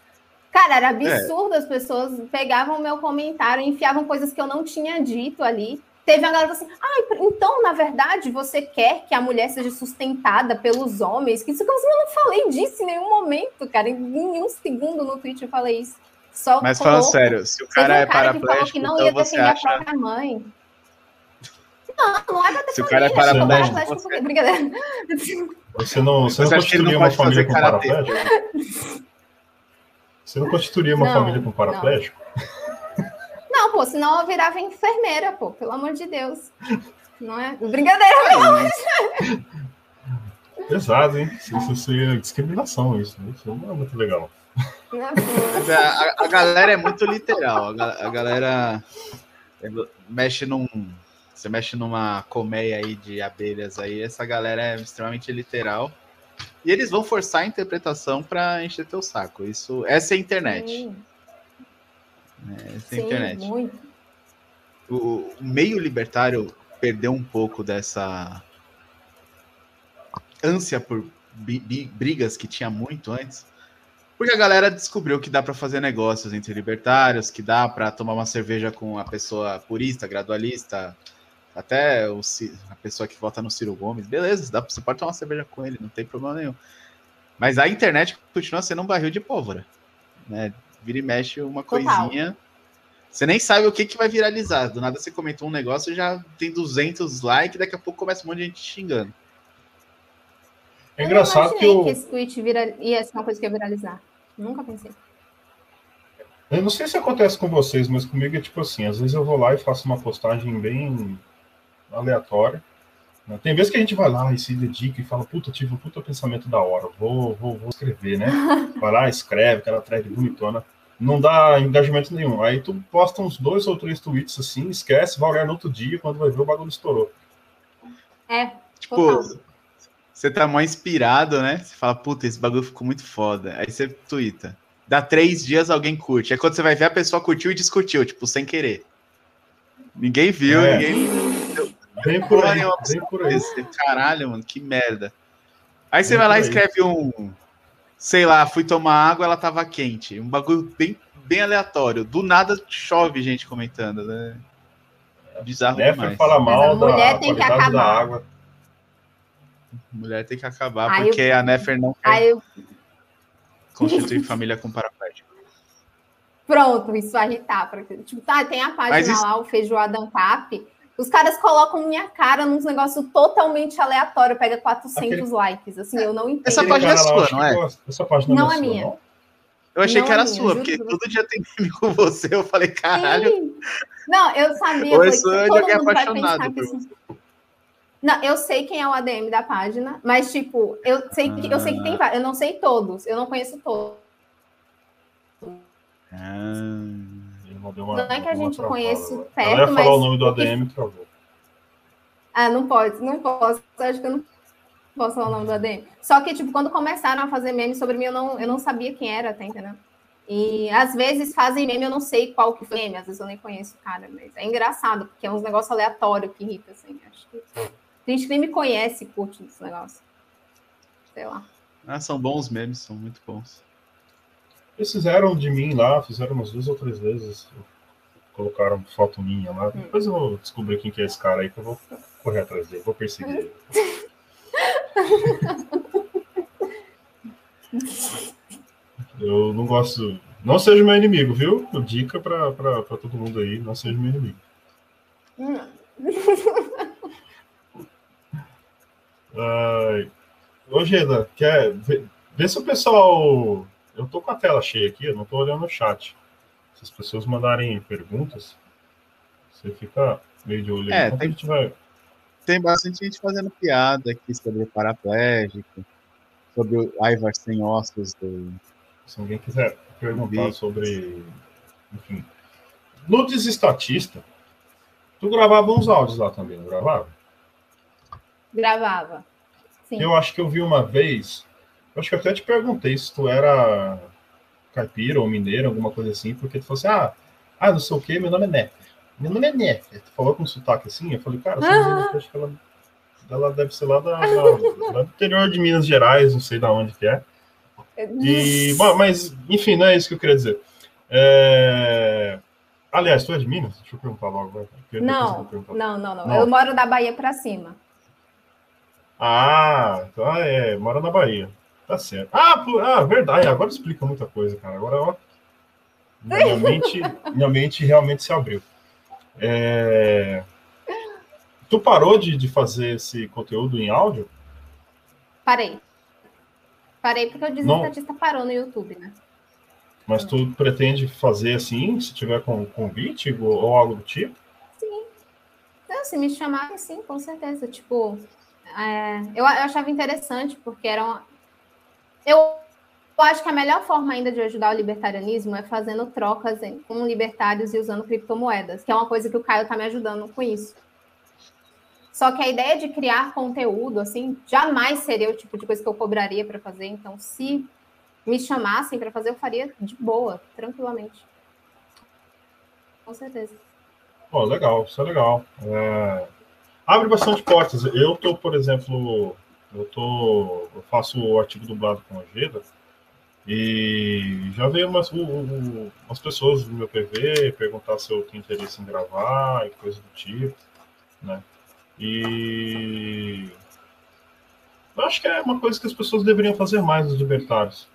[SPEAKER 4] Cara, era é. absurdo, é. as pessoas pegavam meu comentário, enfiavam coisas que eu não tinha dito ali. Teve uma galera assim, ah, então, na verdade, você quer que a mulher seja sustentada pelos homens? Que isso eu não falei disso em nenhum momento, cara. Em nenhum segundo no Twitter eu falei isso. Só
[SPEAKER 2] Mas falando sério, se o cara, é paraplégico, que não então ia
[SPEAKER 4] defender
[SPEAKER 2] acha...
[SPEAKER 4] a própria mãe. Não, não é pra
[SPEAKER 2] Se o cara é paraplégico.
[SPEAKER 3] Você... Brincadeira. Você não, você não constituiria uma família com paraplégico? Você não constituiria uma não, família com paraplégico?
[SPEAKER 4] Pô, senão eu virava enfermeira, pô, pelo amor de Deus. Não é? Brincadeira, pelo amor de Deus.
[SPEAKER 3] Pesado, hein? Isso, isso é discriminação, isso. Isso não é muito legal.
[SPEAKER 2] A, a, galera é muito literal. A, a, galera mexe num. Você mexe numa colmeia aí de abelhas aí, essa galera é extremamente literal. E eles vão forçar a interpretação para encher teu saco. Isso, essa é a internet. Sim. Né? Essa é a internet. Muito. O, o meio libertário perdeu um pouco dessa ânsia por brigas que tinha muito antes porque a galera descobriu que dá para fazer negócios entre libertários, que dá para tomar uma cerveja com a pessoa purista, gradualista, até o, a pessoa que vota no Ciro Gomes. Beleza, dá, você pode tomar uma cerveja com ele, não tem problema nenhum. Mas a internet continua sendo um barril de pólvora. Né? Vira e mexe uma coisinha. Total. Você nem sabe o que, que vai viralizar. Do nada você comentou um negócio e já tem 200 likes, daqui a pouco começa um monte de gente xingando.
[SPEAKER 3] É engraçado
[SPEAKER 4] eu
[SPEAKER 3] que o.
[SPEAKER 4] que esse tweet vira... ia ser uma coisa que ia viralizar. Nunca pensei.
[SPEAKER 3] Eu não sei se acontece com vocês, mas comigo é tipo assim: às vezes eu vou lá e faço uma postagem bem aleatória. Né? Tem vezes que a gente vai lá e se dedica e fala, puta, tive um puta pensamento da hora, vou, vou, vou escrever, né? <laughs> Vai lá, escreve, aquela thread bonitona. Não dá engajamento nenhum. Aí tu posta uns dois ou três tweets assim, esquece, vai olhar no outro dia, quando vai ver o bagulho estourou.
[SPEAKER 4] É.
[SPEAKER 2] Tipo, total. Você tá mais inspirado, né? Você fala, puta, esse bagulho ficou muito foda. Aí você twitta. Dá três dias, alguém curte. Aí quando você vai ver, a pessoa curtiu e discutiu, tipo, sem querer. Ninguém viu, é. ninguém viu.
[SPEAKER 3] Vem por aí, vem por aí.
[SPEAKER 2] Caralho, mano, que merda. Aí você vai lá e escreve um. Sei lá, fui tomar água, ela tava quente. Um bagulho bem, bem aleatório. Do nada chove gente comentando, né? Bizarro
[SPEAKER 3] Nefer demais. fala mal da qualidade da água.
[SPEAKER 2] Mulher tem que acabar, aí porque eu... a Nefer não
[SPEAKER 4] quer eu...
[SPEAKER 2] constituir família com paraplégico. <laughs>
[SPEAKER 4] Pronto, isso vai irritar. Porque, tipo, tá, tem a página isso... lá, o Feijoada Ancap. Os caras colocam minha cara num negócio totalmente aleatório, pega 400 Aquele... likes. Assim, eu não entendo.
[SPEAKER 2] Essa página é sua, não é?
[SPEAKER 3] Essa página
[SPEAKER 4] não é, é minha. Não?
[SPEAKER 2] Eu achei não que era é minha, sua, porque todo dia tem meme com você. Eu falei, caralho. Sim.
[SPEAKER 4] Não, eu sabia.
[SPEAKER 2] Eu sou de alguém apaixonado por você.
[SPEAKER 4] Não, eu sei quem é o ADM da página, mas tipo, eu sei que eu sei que tem vários, eu não sei todos, eu não conheço todos.
[SPEAKER 2] Ah,
[SPEAKER 4] uma, não é que a gente conhece perto, eu
[SPEAKER 3] mas falar o nome do ADM travou.
[SPEAKER 4] Ah, não pode, não posso. Acho que eu não posso falar o nome do ADM. Só que tipo, quando começaram a fazer meme sobre mim, eu não, eu não sabia quem era, tá entendendo? E às vezes fazem meme, eu não sei qual que foi meme, às vezes eu nem conheço o cara, mas é engraçado, porque é uns negócios aleatórios que irrita, assim. Acho que tem gente que nem me conhece e curte esse negócio. Sei lá.
[SPEAKER 2] Ah, são bons memes, são muito bons.
[SPEAKER 3] Eles fizeram de mim lá, fizeram umas duas ou três vezes. Colocaram foto minha lá. Hum. Depois eu vou descobrir quem que é esse cara aí, que eu vou correr atrás dele, vou perseguir ele. <laughs> eu não gosto. Não seja meu inimigo, viu? Dica pra, pra, pra todo mundo aí, não seja meu inimigo. <laughs> Uh, ô, Geda, quer ver, vê se o pessoal. Eu tô com a tela cheia aqui, eu não tô olhando o chat. Se as pessoas mandarem perguntas, você fica meio de olho.
[SPEAKER 2] É, tem, vai... tem bastante gente fazendo piada aqui sobre o paraplégico, sobre o Ivar sem ossos. Do...
[SPEAKER 3] Se alguém quiser perguntar sobre. Enfim. No Desestatista, tu gravava uns áudios lá também, não gravava?
[SPEAKER 4] Gravava. Sim.
[SPEAKER 3] Eu acho que eu vi uma vez. Eu acho que eu até te perguntei se tu era caipira ou mineiro, alguma coisa assim, porque tu falou assim: ah, ah não sei o que, meu nome é Nefer. Meu nome é Nefer. Tu falou com sotaque assim, eu falei, cara, ah. acho que ela, ela deve ser lá, da, da, do interior de Minas Gerais, não sei de onde que é. E, bom, mas, enfim, não é isso que eu queria dizer. É... Aliás, tu é de Minas? Deixa eu perguntar logo.
[SPEAKER 4] Não, não, não, não, Eu moro da Bahia para cima.
[SPEAKER 3] Ah, então é, mora na Bahia. Tá certo. Ah, ah, verdade, agora explica muita coisa, cara. Agora, ó, minha <laughs> mente, minha mente realmente se abriu. É... Tu parou de, de fazer esse conteúdo em áudio?
[SPEAKER 4] Parei. Parei porque o Desestatista parou no YouTube, né?
[SPEAKER 3] Mas tu pretende fazer assim, se tiver com convite ou, ou algo do tipo?
[SPEAKER 4] Sim. Não, se me chamarem, sim, com certeza. Tipo, é, eu, eu, achava interessante, porque era uma... Eu, acho que a melhor forma ainda de ajudar o libertarianismo é fazendo trocas com libertários e usando criptomoedas, que é uma coisa que o Caio está me ajudando com isso. Só que a ideia de criar conteúdo, assim, jamais seria o tipo de coisa que eu cobraria para fazer. Então, se me chamassem para fazer, eu faria de boa, tranquilamente. Com certeza.
[SPEAKER 3] Oh, legal, isso é legal. É... Abre bastante portas. Eu tô, por exemplo, eu tô, eu faço o artigo dublado com a Geda e já veio umas, umas pessoas do meu PV perguntar se eu tenho interesse em gravar e coisa do tipo, né? E eu acho que é uma coisa que as pessoas deveriam fazer mais, os libertários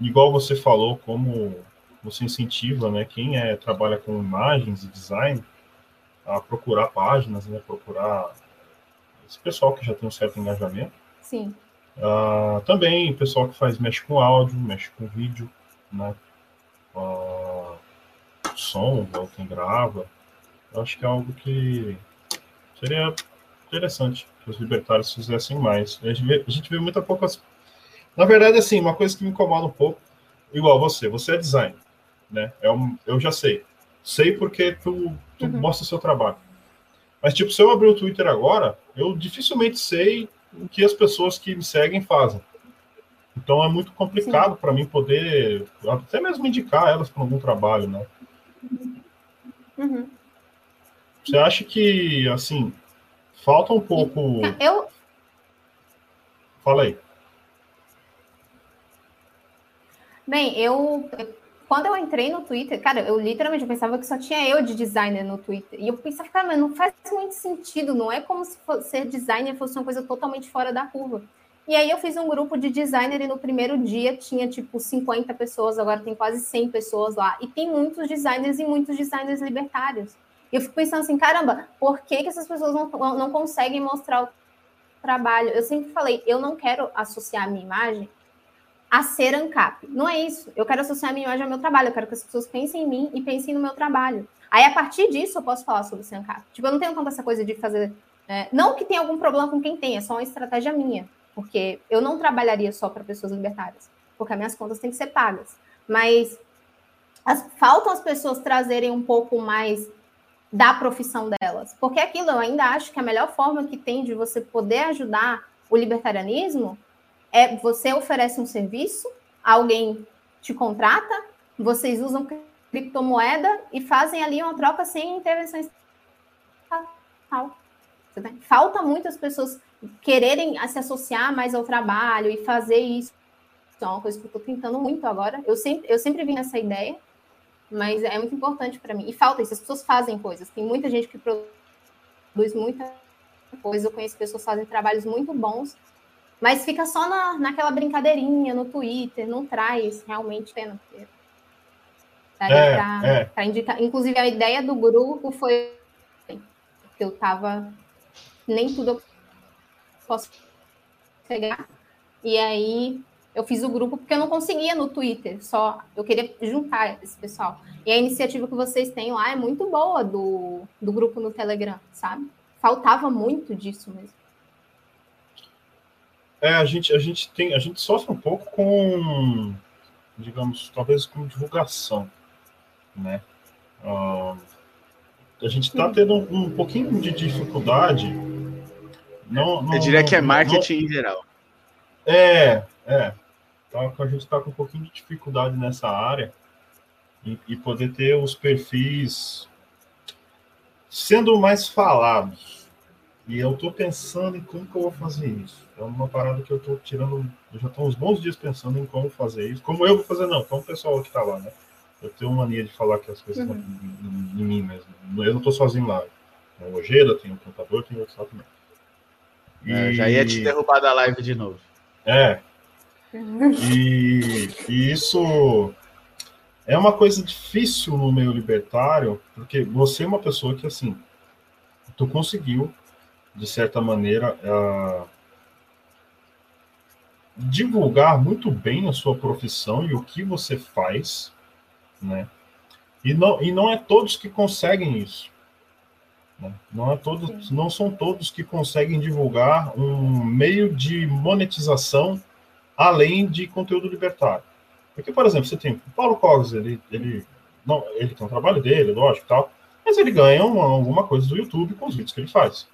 [SPEAKER 3] igual você falou, como você incentiva, né, quem é, trabalha com imagens e design a procurar páginas, né, procurar esse pessoal que já tem um certo engajamento.
[SPEAKER 4] Sim.
[SPEAKER 3] Uh, também pessoal que faz mexe com áudio, mexe com vídeo, né, uh, som, ou quem grava. Eu acho que é algo que seria interessante que os libertários fizessem mais. A gente vê, a gente vê muita poucas na verdade, assim, uma coisa que me incomoda um pouco, igual você, você é designer, né? É um, eu já sei. Sei porque tu, tu uhum. mostra o seu trabalho. Mas, tipo, se eu abrir o Twitter agora, eu dificilmente sei o que as pessoas que me seguem fazem. Então é muito complicado para mim poder até mesmo indicar elas para algum trabalho, né?
[SPEAKER 4] Uhum.
[SPEAKER 3] Você acha que, assim, falta um pouco.
[SPEAKER 4] Eu.
[SPEAKER 3] Fala aí.
[SPEAKER 4] Bem, eu quando eu entrei no Twitter, cara, eu literalmente pensava que só tinha eu de designer no Twitter. E eu pensava, cara, mas não faz muito sentido, não é como se ser designer fosse uma coisa totalmente fora da curva. E aí eu fiz um grupo de designer e no primeiro dia tinha tipo 50 pessoas, agora tem quase 100 pessoas lá. E tem muitos designers e muitos designers libertários. E eu fico pensando assim, caramba, por que, que essas pessoas não, não conseguem mostrar o trabalho? Eu sempre falei, eu não quero associar a minha imagem a ser ANCAP. Não é isso. Eu quero associar a minha imagem ao meu trabalho. Eu quero que as pessoas pensem em mim e pensem no meu trabalho. Aí, a partir disso, eu posso falar sobre ser ANCAP. Tipo, eu não tenho tanto essa coisa de fazer... É, não que tenha algum problema com quem tem, é só uma estratégia minha. Porque eu não trabalharia só para pessoas libertárias. Porque as minhas contas têm que ser pagas. Mas as, faltam as pessoas trazerem um pouco mais da profissão delas. Porque aquilo, eu ainda acho que a melhor forma que tem de você poder ajudar o libertarianismo é você oferece um serviço, alguém te contrata, vocês usam criptomoeda e fazem ali uma troca sem intervenção estatal. Falta muitas pessoas quererem se associar mais ao trabalho e fazer isso. Então, é uma coisa que eu estou tentando muito agora. Eu sempre, eu sempre vim nessa ideia, mas é muito importante para mim. E falta isso, as pessoas fazem coisas. Tem muita gente que produz muita coisa. Eu conheço pessoas que fazem trabalhos muito bons mas fica só na, naquela brincadeirinha no Twitter, não traz realmente pena. É, é. indicar. Inclusive, a ideia do grupo foi que eu tava. Nem tudo eu posso pegar. E aí eu fiz o grupo porque eu não conseguia no Twitter, só eu queria juntar esse pessoal. E a iniciativa que vocês têm lá é muito boa do, do grupo no Telegram, sabe? Faltava muito disso mesmo.
[SPEAKER 3] É, a gente, a gente tem, a gente sofre um pouco com digamos, talvez com divulgação, né? Uh, a gente está tendo um, um, pouquinho de dificuldade. Não, não,
[SPEAKER 2] Eu diria que é marketing não, em geral.
[SPEAKER 3] É, é. Então, a gente está com um pouquinho de dificuldade nessa área e, e poder ter os perfis sendo mais falados. E eu estou pensando em como que eu vou fazer isso. É uma parada que eu estou tirando. Eu já estou uns bons dias pensando em como fazer isso. Como eu vou fazer, não, como o pessoal que está lá, né? Eu tenho mania de falar que as coisas uhum. em, em, mim mesmo. Eu não estou sozinho lá. Tem o Ojeda, tem o contador, tem o outro lá também.
[SPEAKER 2] E... É, já ia te derrubar da live de novo.
[SPEAKER 3] É. <laughs> E, e isso é uma coisa difícil no meio libertário, porque você é uma pessoa que, assim, tu conseguiu, de certa maneira, uh, divulgar muito bem a sua profissão e o que você faz, né? E não, e não é todos que conseguem isso. Né? Não, é todos, não são todos que conseguem divulgar um meio de monetização além de conteúdo libertário. Porque, por exemplo, você tem o Paulo Cogos, ele, ele, não, ele tem um trabalho dele, lógico, tal, mas ele ganha uma, alguma coisa do YouTube com os vídeos que ele faz.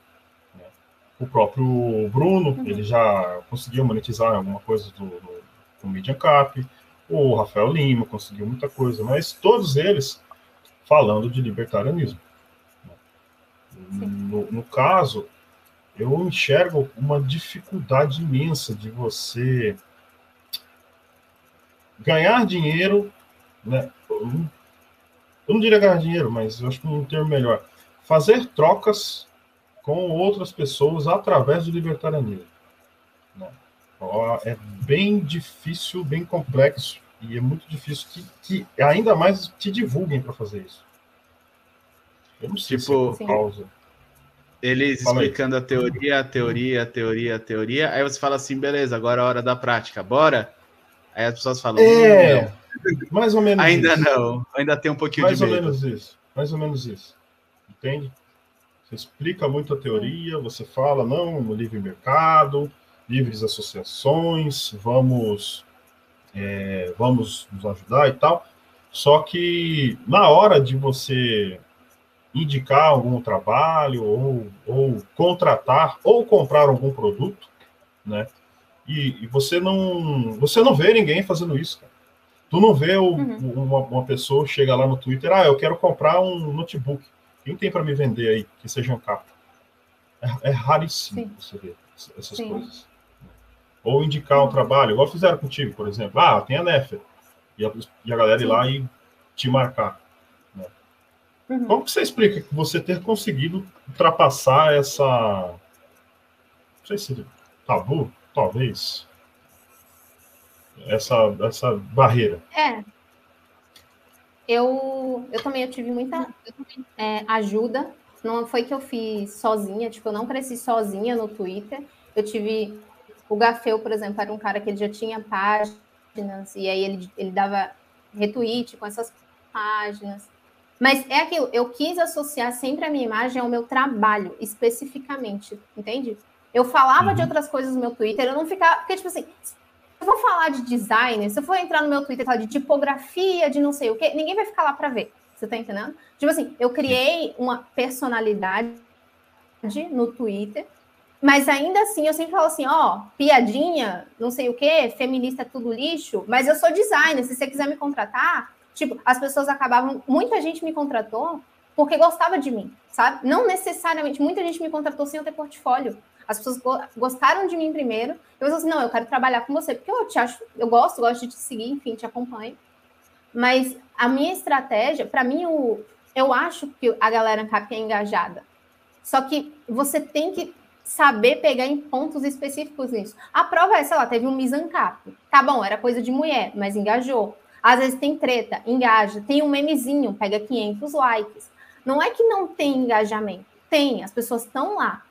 [SPEAKER 3] O próprio Bruno, uhum. ele já conseguiu monetizar alguma coisa do, do, do Medium Cap, o Rafael Lima conseguiu muita coisa, mas todos eles falando de libertarianismo. No, no caso, eu enxergo uma dificuldade imensa de você ganhar dinheiro, né? Eu não diria ganhar dinheiro, mas eu acho que um termo melhor. Fazer trocas com outras pessoas através do libertarianismo. Né? É bem difícil, bem complexo, e é muito difícil que, que ainda mais te divulguem para fazer isso.
[SPEAKER 2] Eu não sei tipo, se é causa. Eles fala explicando aí. a teoria, a teoria, a teoria, a teoria. Aí você fala assim, beleza, agora é a hora da prática, bora? Aí as pessoas falam.
[SPEAKER 3] É, não. mais ou menos.
[SPEAKER 2] Ainda isso. não, ainda tem um pouquinho
[SPEAKER 3] mais
[SPEAKER 2] de
[SPEAKER 3] medo. Mais ou menos isso, mais ou menos isso. Entende? Você explica muito a teoria, você fala, não, no livre mercado, livres associações, vamos, é, vamos nos ajudar e tal. Só que na hora de você indicar algum trabalho ou, ou contratar ou comprar algum produto, né? E, e, você não você não vê ninguém fazendo isso, cara. Tu não vê o, uhum. uma, uma, pessoa chega lá no Twitter, ah, eu quero comprar um notebook. Quem tem para me vender aí que seja um capa? É, é raríssimo Sim. você ver essas Sim. coisas. Ou indicar um trabalho, igual fizeram contigo, por exemplo. Ah, tem a Nefer. E a, e a galera Sim. ir lá e te marcar. Né? Uhum. Como que você explica que você ter conseguido ultrapassar essa. Não sei se tabu, talvez, essa, essa barreira?
[SPEAKER 4] É. Eu, eu também eu tive muita é, ajuda. Não foi que eu fiz sozinha, tipo, eu não cresci sozinha no Twitter. Eu tive. O Gafeu, por exemplo, era um cara que ele já tinha páginas, e aí ele, ele dava retweet com essas páginas. Mas é aquilo, eu quis associar sempre a minha imagem ao meu trabalho, especificamente, entende? Eu falava uhum. de outras coisas no meu Twitter, eu não ficava. Porque, tipo assim, eu vou falar de design, se eu for entrar no meu Twitter e falar de tipografia, de não sei o quê, ninguém vai ficar lá para ver. Você tá entendendo? Tipo assim, eu criei uma personalidade no Twitter, mas ainda assim eu sempre falo assim: ó, piadinha, não sei o quê, feminista é tudo lixo, mas eu sou designer, se você quiser me contratar. Tipo, as pessoas acabavam. Muita gente me contratou porque gostava de mim, sabe? Não necessariamente, muita gente me contratou sem eu ter portfólio. As pessoas gostaram de mim primeiro. Eu falei assim, não, eu quero trabalhar com você, porque eu te acho, eu gosto, gosto de te seguir, enfim, te acompanho. Mas a minha estratégia, para mim, o, eu acho que a galera ANCAP é engajada. Só que você tem que saber pegar em pontos específicos nisso. A prova é, sei lá, teve um misancap. Tá bom, era coisa de mulher, mas engajou. Às vezes tem treta, engaja. Tem um memezinho, pega 500 likes. Não é que não tem engajamento. Tem, as pessoas estão lá.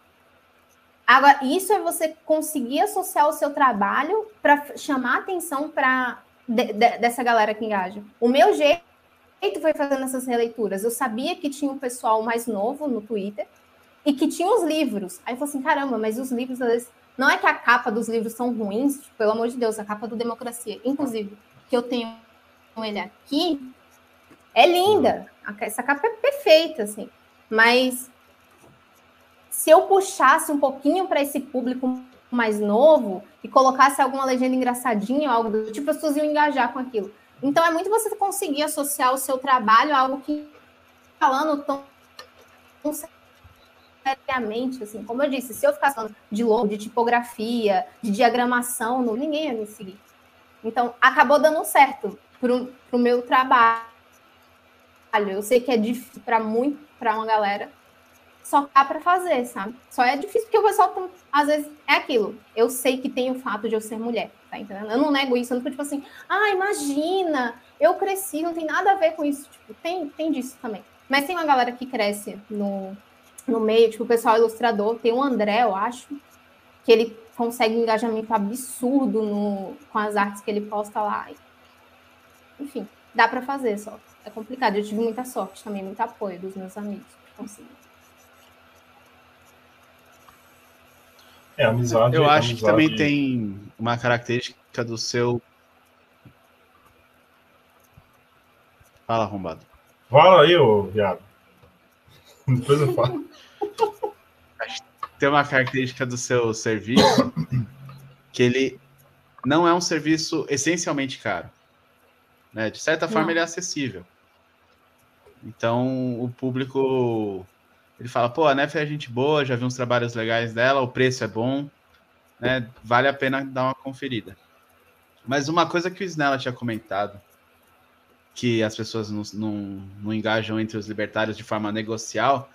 [SPEAKER 4] Agora, isso é você conseguir associar o seu trabalho para chamar atenção para de, de, dessa galera que engaja. O meu jeito foi fazendo essas releituras. Eu sabia que tinha um pessoal mais novo no Twitter e que tinha os livros. Aí eu falei assim: caramba, mas os livros, vezes, não é que a capa dos livros são ruins, pelo amor de Deus, a capa do Democracia, inclusive, que eu tenho ele aqui, é linda. Essa capa é perfeita, assim. Mas se eu puxasse um pouquinho para esse público mais novo e colocasse alguma legenda engraçadinha algo do tipo, as pessoas iam engajar com aquilo. Então é muito você conseguir associar o seu trabalho a algo que falando tão, tão seriamente, assim, como eu disse, se eu ficasse falando de logo, de tipografia, de diagramação, não, ninguém ia me seguir. Então, acabou dando certo para o meu trabalho. Eu sei que é difícil para muito, para uma galera, só dá para fazer, sabe? Só é difícil porque o pessoal, às vezes, é aquilo. Eu sei que tem o fato de eu ser mulher, tá entendendo? Eu não nego isso, eu não fico tipo assim, ah, imagina, eu cresci, não tem nada a ver com isso. Tipo, tem, tem disso também. Mas tem uma galera que cresce no, no meio, tipo, o pessoal ilustrador, tem o André, eu acho, que ele consegue um engajamento absurdo no, com as artes que ele posta lá. Enfim, dá para fazer só. É complicado. Eu tive muita sorte também, muito apoio dos meus amigos. Consegui.
[SPEAKER 3] É, amizade.
[SPEAKER 2] Eu acho
[SPEAKER 3] amizade...
[SPEAKER 2] que também tem uma característica do seu. Fala, arrombado.
[SPEAKER 3] Fala aí, ô viado. <laughs> Depois eu falo.
[SPEAKER 2] Tem uma característica do seu serviço que ele não é um serviço essencialmente caro. Né? De certa forma, não. ele é acessível. Então, o público ele fala, pô, a Nef é gente boa, já vi uns trabalhos legais dela, o preço é bom, né? Vale a pena dar uma conferida. Mas uma coisa que o Snella tinha comentado, que as pessoas não, não, não engajam entre os libertários de forma negocial,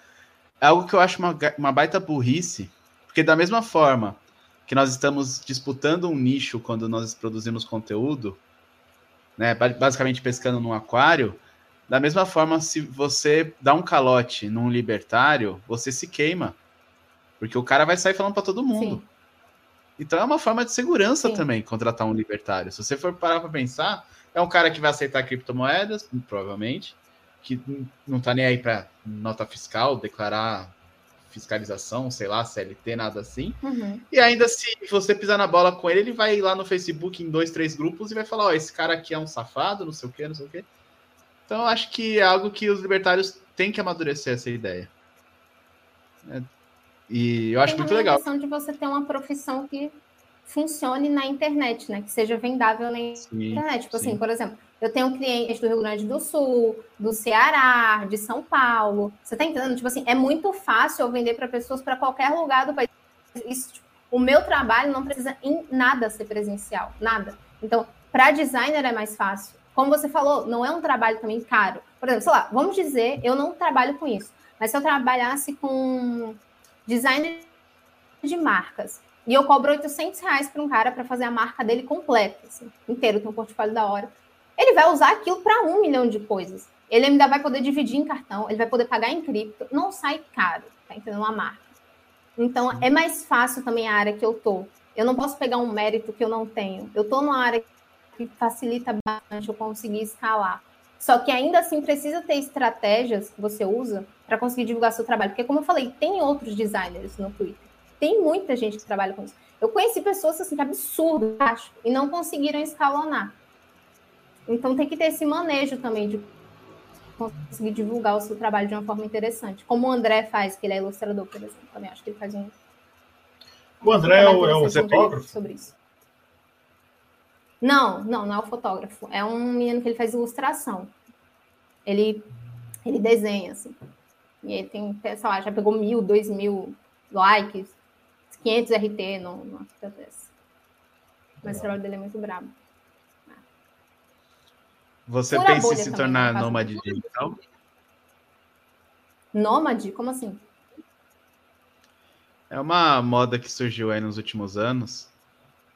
[SPEAKER 2] é algo que eu acho uma, uma baita burrice, porque da mesma forma que nós estamos disputando um nicho quando nós produzimos conteúdo, né, basicamente pescando num aquário, da mesma forma, se você dá um calote num libertário, você se queima. Porque o cara vai sair falando para todo mundo. Sim. Então é uma forma de segurança Sim. também contratar um libertário. Se você for parar para pensar, é um cara que vai aceitar criptomoedas, provavelmente, que não tá nem aí para nota fiscal, declarar fiscalização, sei lá, CLT, nada assim. Uhum. E ainda se você pisar na bola com ele, ele vai lá no Facebook em dois, três grupos e vai falar: Ó, esse cara aqui é um safado, não sei o quê, não sei o quê. Então, acho que é algo que os libertários têm que amadurecer essa ideia. É, e eu acho
[SPEAKER 4] Tem
[SPEAKER 2] muito legal. A
[SPEAKER 4] questão de você ter uma profissão que funcione na internet, né? Que seja vendável na sim, internet. Tipo assim, sim. assim, por exemplo, eu tenho clientes do Rio Grande do Sul, do Ceará, de São Paulo. Você tá entendendo? Tipo assim, é muito fácil eu vender para pessoas para qualquer lugar do país. Isso, tipo, o meu trabalho não precisa em nada ser presencial, nada. Então, para designer é mais fácil como você falou, não é um trabalho também caro. Por exemplo, sei lá, vamos dizer, eu não trabalho com isso, mas se eu trabalhasse com design de marcas e eu cobro 800 reais para um cara para fazer a marca dele completa, assim, inteiro, tem um portfólio da hora, ele vai usar aquilo para um milhão de coisas. Ele ainda vai poder dividir em cartão, ele vai poder pagar em cripto, não sai caro, tá entendendo? Uma marca. Então, é mais fácil também a área que eu tô. Eu não posso pegar um mérito que eu não tenho. Eu tô numa área que facilita bastante eu conseguir escalar. Só que ainda assim precisa ter estratégias que você usa para conseguir divulgar seu trabalho. Porque, como eu falei, tem outros designers no Twitter. Tem muita gente que trabalha com isso. Eu conheci pessoas assim, que absurdo, acho, e não conseguiram escalonar. Então tem que ter esse manejo também de conseguir divulgar o seu trabalho de uma forma interessante. Como o André faz, que ele é ilustrador, por exemplo. Também acho que ele faz um.
[SPEAKER 3] O André é o, é o fotógrafo?
[SPEAKER 4] Sobre isso. Não, não, não é o fotógrafo. É um menino que ele faz ilustração. Ele, ele desenha, assim. E ele tem, sei lá, já pegou mil, dois mil likes, 500 RT no, no acontece. Mas o trabalho dele é muito brabo.
[SPEAKER 2] Você Pura pensa em se tornar nômade digital?
[SPEAKER 4] Nômade? Como assim?
[SPEAKER 2] É uma moda que surgiu aí nos últimos anos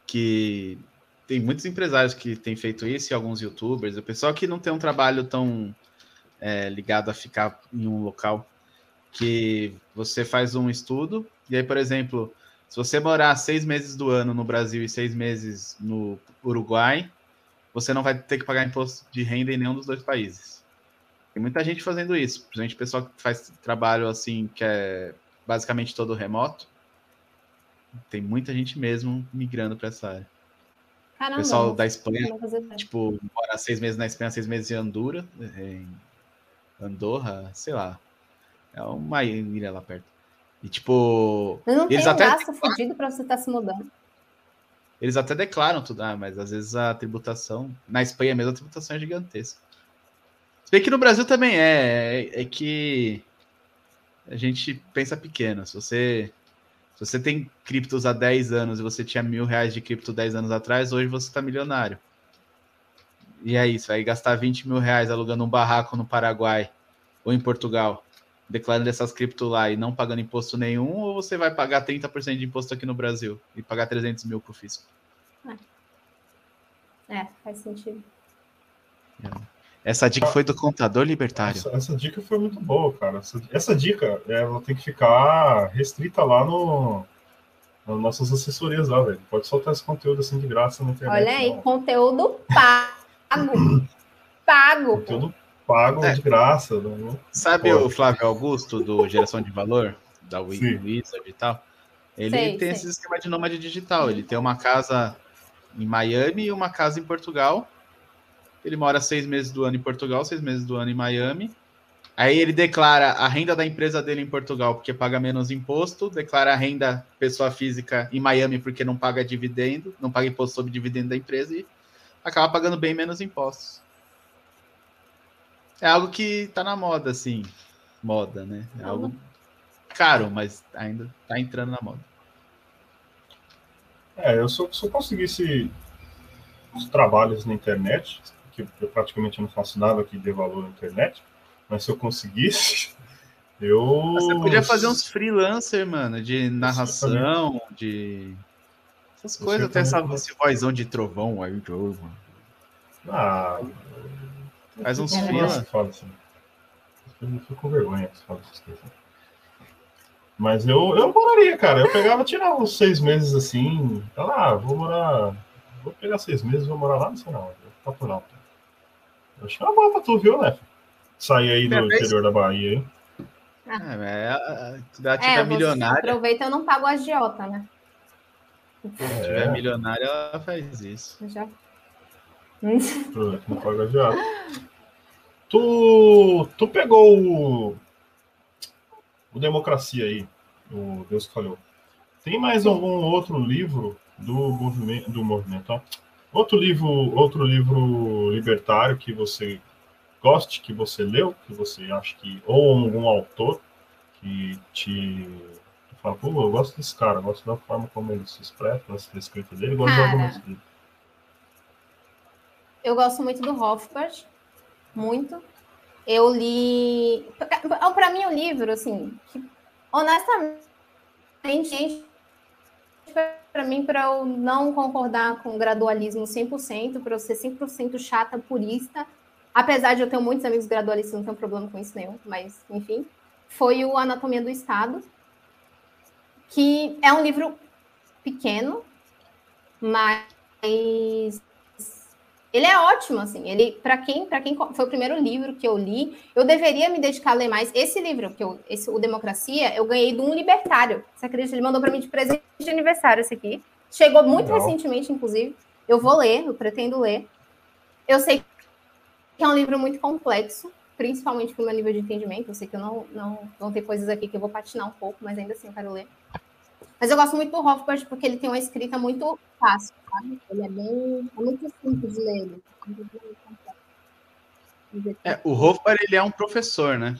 [SPEAKER 2] que tem muitos empresários que têm feito isso e alguns youtubers, o pessoal que não tem um trabalho tão é, ligado a ficar em um local que você faz um estudo e aí, por exemplo, se você morar seis meses do ano no Brasil e seis meses no Uruguai, você não vai ter que pagar imposto de renda em nenhum dos dois países. Tem muita gente fazendo isso, principalmente o pessoal que faz trabalho assim, que é basicamente todo remoto. Tem muita gente mesmo migrando para essa área. Caramba, pessoal da Espanha, tipo, mora seis meses na Espanha, seis meses em Andorra, em Andorra, sei lá. É uma ilha lá perto. E tipo.
[SPEAKER 4] Mas não eles tem um até fudido para você estar tá se mudando.
[SPEAKER 2] Eles até declaram tudo, ah, mas às vezes a tributação. Na Espanha mesmo a tributação é gigantesca. Se bem que no Brasil também é, é, é que a gente pensa pequeno. Se você se você tem criptos há 10 anos e você tinha mil reais de cripto 10 anos atrás, hoje você está milionário. E é isso, vai gastar 20 mil reais alugando um barraco no Paraguai ou em Portugal, declarando essas criptos lá e não pagando imposto nenhum, ou você vai pagar 30% de imposto aqui no Brasil e pagar 300 mil para o fisco?
[SPEAKER 4] É. é, faz sentido. É.
[SPEAKER 2] Essa dica foi do contador libertário.
[SPEAKER 3] Essa, essa dica foi muito boa, cara. Essa, essa dica ela tem que ficar restrita lá no, nas nossas assessorias lá, velho. Pode soltar esse conteúdo assim de graça na internet.
[SPEAKER 4] Olha aí, não. conteúdo pago. <laughs> pago.
[SPEAKER 3] Conteúdo pago é. de graça. Não,
[SPEAKER 2] Sabe pode. o Flávio Augusto, do Geração de Valor, da Wizard e tal? Ele sei, tem sei. esse esquema de nômade digital. Ele tem uma casa em Miami e uma casa em Portugal ele mora seis meses do ano em Portugal, seis meses do ano em Miami. Aí ele declara a renda da empresa dele em Portugal porque paga menos imposto, declara a renda pessoa física em Miami porque não paga dividendo, não paga imposto sobre dividendo da empresa e acaba pagando bem menos impostos. É algo que tá na moda, assim. Moda, né? É algo caro, mas ainda tá entrando na moda.
[SPEAKER 3] É, eu só, só conseguisse os trabalhos na internet, que eu praticamente não faço nada que dê valor à internet, mas se eu conseguisse, <laughs> eu.
[SPEAKER 2] Você podia fazer uns freelancer, mano, de narração, de. Essas coisas, até essa esse vozão de trovão aí, jogo.
[SPEAKER 3] Ah.
[SPEAKER 2] Faz uns freelancer.
[SPEAKER 3] Assim. Eu fico com vergonha que fala essas coisas. Mas eu, eu moraria, cara. Eu pegava, tirava uns seis meses assim. Ah, vou morar. Vou pegar seis meses, vou morar lá, não sei não. Tá por alto. Acho que é uma boa pra tu, viu, né? Sair aí do interior da Bahia, hein?
[SPEAKER 2] Ah, é, se tiver milionária.
[SPEAKER 4] Aproveita, eu não pago a agiota, né?
[SPEAKER 2] Se é. tiver milionária, ela faz isso. Já.
[SPEAKER 3] Aproveita, não paga a agiota. Tu, tu pegou o, o Democracia aí, o Deus que falhou. Tem mais algum outro livro do movimento, do movimento, ó, Outro livro, outro livro libertário que você goste, que você leu, que você acha que. Ou algum autor que te. fala, pô, eu gosto desse cara, gosto da forma como ele se expressa, gosto da escrita dele, gosto cara, de dele.
[SPEAKER 4] Eu gosto muito do Hofbard, muito. Eu li. Para mim, o livro, assim, que, honestamente, para mim, para eu não concordar com gradualismo 100%, para eu ser 100% chata, purista, apesar de eu ter muitos amigos gradualistas, não tenho problema com isso nenhum, mas enfim, foi o Anatomia do Estado, que é um livro pequeno, mas ele é ótimo, assim. Ele, para quem, para quem foi o primeiro livro que eu li, eu deveria me dedicar a ler mais. Esse livro, que eu, esse, o Democracia, eu ganhei de um libertário. Você acredita? Ele mandou para mim de presente de aniversário esse aqui. Chegou muito Legal. recentemente, inclusive. Eu vou ler, eu pretendo ler. Eu sei que é um livro muito complexo, principalmente pelo meu nível de entendimento. Eu sei que eu não, não vão ter coisas aqui que eu vou patinar um pouco, mas ainda assim eu quero ler. Mas eu gosto muito do Hofbard porque ele tem uma escrita muito fácil, sabe? Ele é bem. É muito simples de ler.
[SPEAKER 2] É, o Hofbard ele é um professor, né?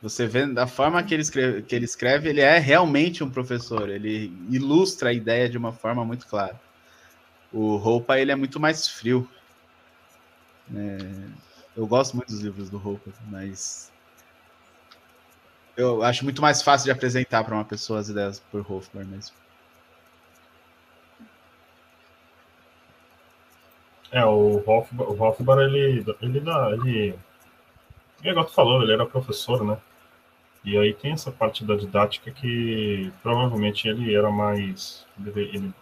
[SPEAKER 2] Você vê da forma que ele, escreve, que ele escreve, ele é realmente um professor. Ele ilustra a ideia de uma forma muito clara. O Roupa ele é muito mais frio. É, eu gosto muito dos livros do Roupa, mas eu acho muito mais fácil de apresentar para uma pessoa as ideias por Hofbauer mesmo.
[SPEAKER 3] É, o Hofbauer, ele, ele dá, ele, igual tu falou, ele era professor, né? E aí tem essa parte da didática que provavelmente ele era mais, ele, ele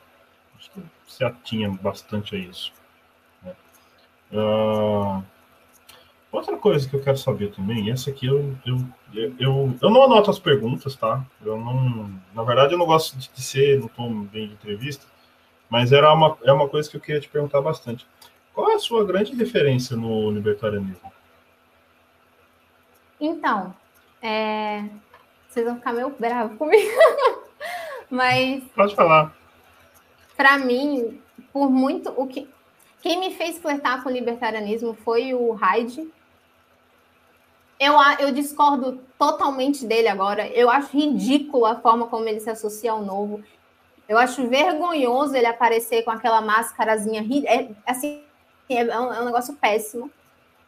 [SPEAKER 3] se atinha bastante a isso. Né? Uh, Outra coisa que eu quero saber também, essa aqui eu, eu, eu, eu não anoto as perguntas, tá? Eu não, na verdade, eu não gosto de ser, não estou bem de entrevista, Mas era uma, é uma coisa que eu queria te perguntar bastante. Qual é a sua grande referência no libertarianismo?
[SPEAKER 4] Então, é... vocês vão ficar meio bravos comigo. <laughs> Mas.
[SPEAKER 3] Pode falar.
[SPEAKER 4] Para mim, por muito. o que Quem me fez flertar com o libertarianismo foi o Hyde. Eu, eu discordo totalmente dele agora. Eu acho ridículo a forma como ele se associa ao novo. Eu acho vergonhoso ele aparecer com aquela máscarazinha. É, assim, é um, é um negócio péssimo.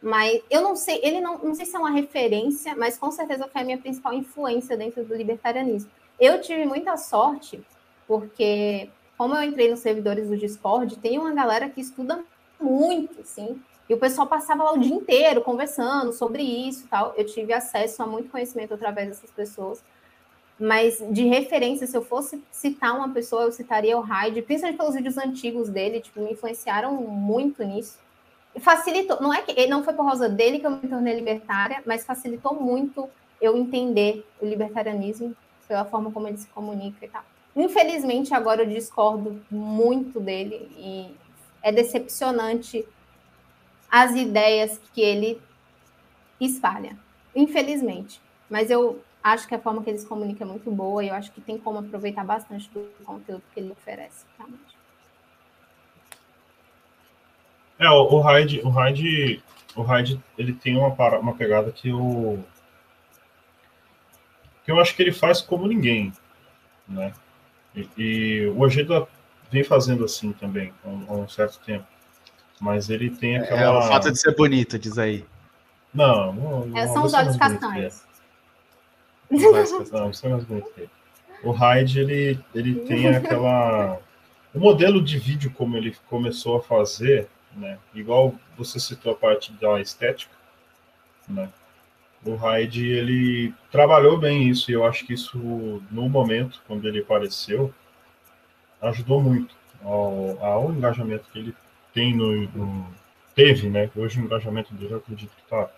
[SPEAKER 4] Mas eu não sei, ele não, não sei se é uma referência, mas com certeza foi a minha principal influência dentro do libertarianismo. Eu tive muita sorte, porque como eu entrei nos servidores do Discord, tem uma galera que estuda muito, assim, e o pessoal passava lá o dia inteiro conversando sobre isso tal. Eu tive acesso a muito conhecimento através dessas pessoas. Mas de referência, se eu fosse citar uma pessoa, eu citaria o Hyde, principalmente pelos vídeos antigos dele, tipo, me influenciaram muito nisso. Facilitou, não é que não foi por causa dele que eu me tornei libertária, mas facilitou muito eu entender o libertarianismo pela forma como ele se comunica e tal. Infelizmente, agora eu discordo muito dele e é decepcionante as ideias que ele espalha. Infelizmente. Mas eu acho que a forma que ele se comunica é muito boa e eu acho que tem como aproveitar bastante do conteúdo que ele oferece.
[SPEAKER 3] É, o Hyde, o Hyde, o Hyde, ele tem uma, uma pegada que eu que eu acho que ele faz como ninguém, né? E, e o Ojeda vem fazendo assim também há um, certo tempo, mas ele tem aquela.
[SPEAKER 2] É, o fato de ser bonito, diz aí.
[SPEAKER 3] Não, não,
[SPEAKER 4] é, são os olhos castanhos. <laughs>
[SPEAKER 3] Não, isso é mais bonito O Hyde, ele, ele tem aquela. O modelo de vídeo como ele começou a fazer, né? Igual você citou a parte da estética, né? o Hyde ele trabalhou bem isso e eu acho que isso no momento quando ele apareceu ajudou muito ao, ao engajamento que ele tem no, no, teve, né? Hoje o engajamento dele eu acredito que tá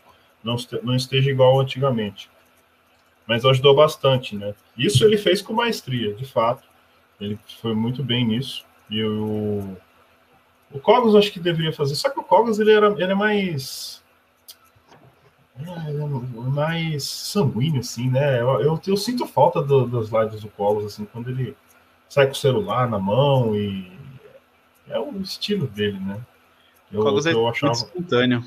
[SPEAKER 3] não, não esteja igual antigamente, mas ajudou bastante, né? Isso ele fez com maestria, de fato. Ele foi muito bem nisso e o o Cogos acho que deveria fazer, só que o Cogos ele era ele é mais é, mais sanguíneo, assim, né? Eu, eu, eu sinto falta do, das lives do Colos, assim, quando ele sai com o celular na mão e é o estilo dele, né?
[SPEAKER 2] Eu, Cogos é eu achava... espontâneo.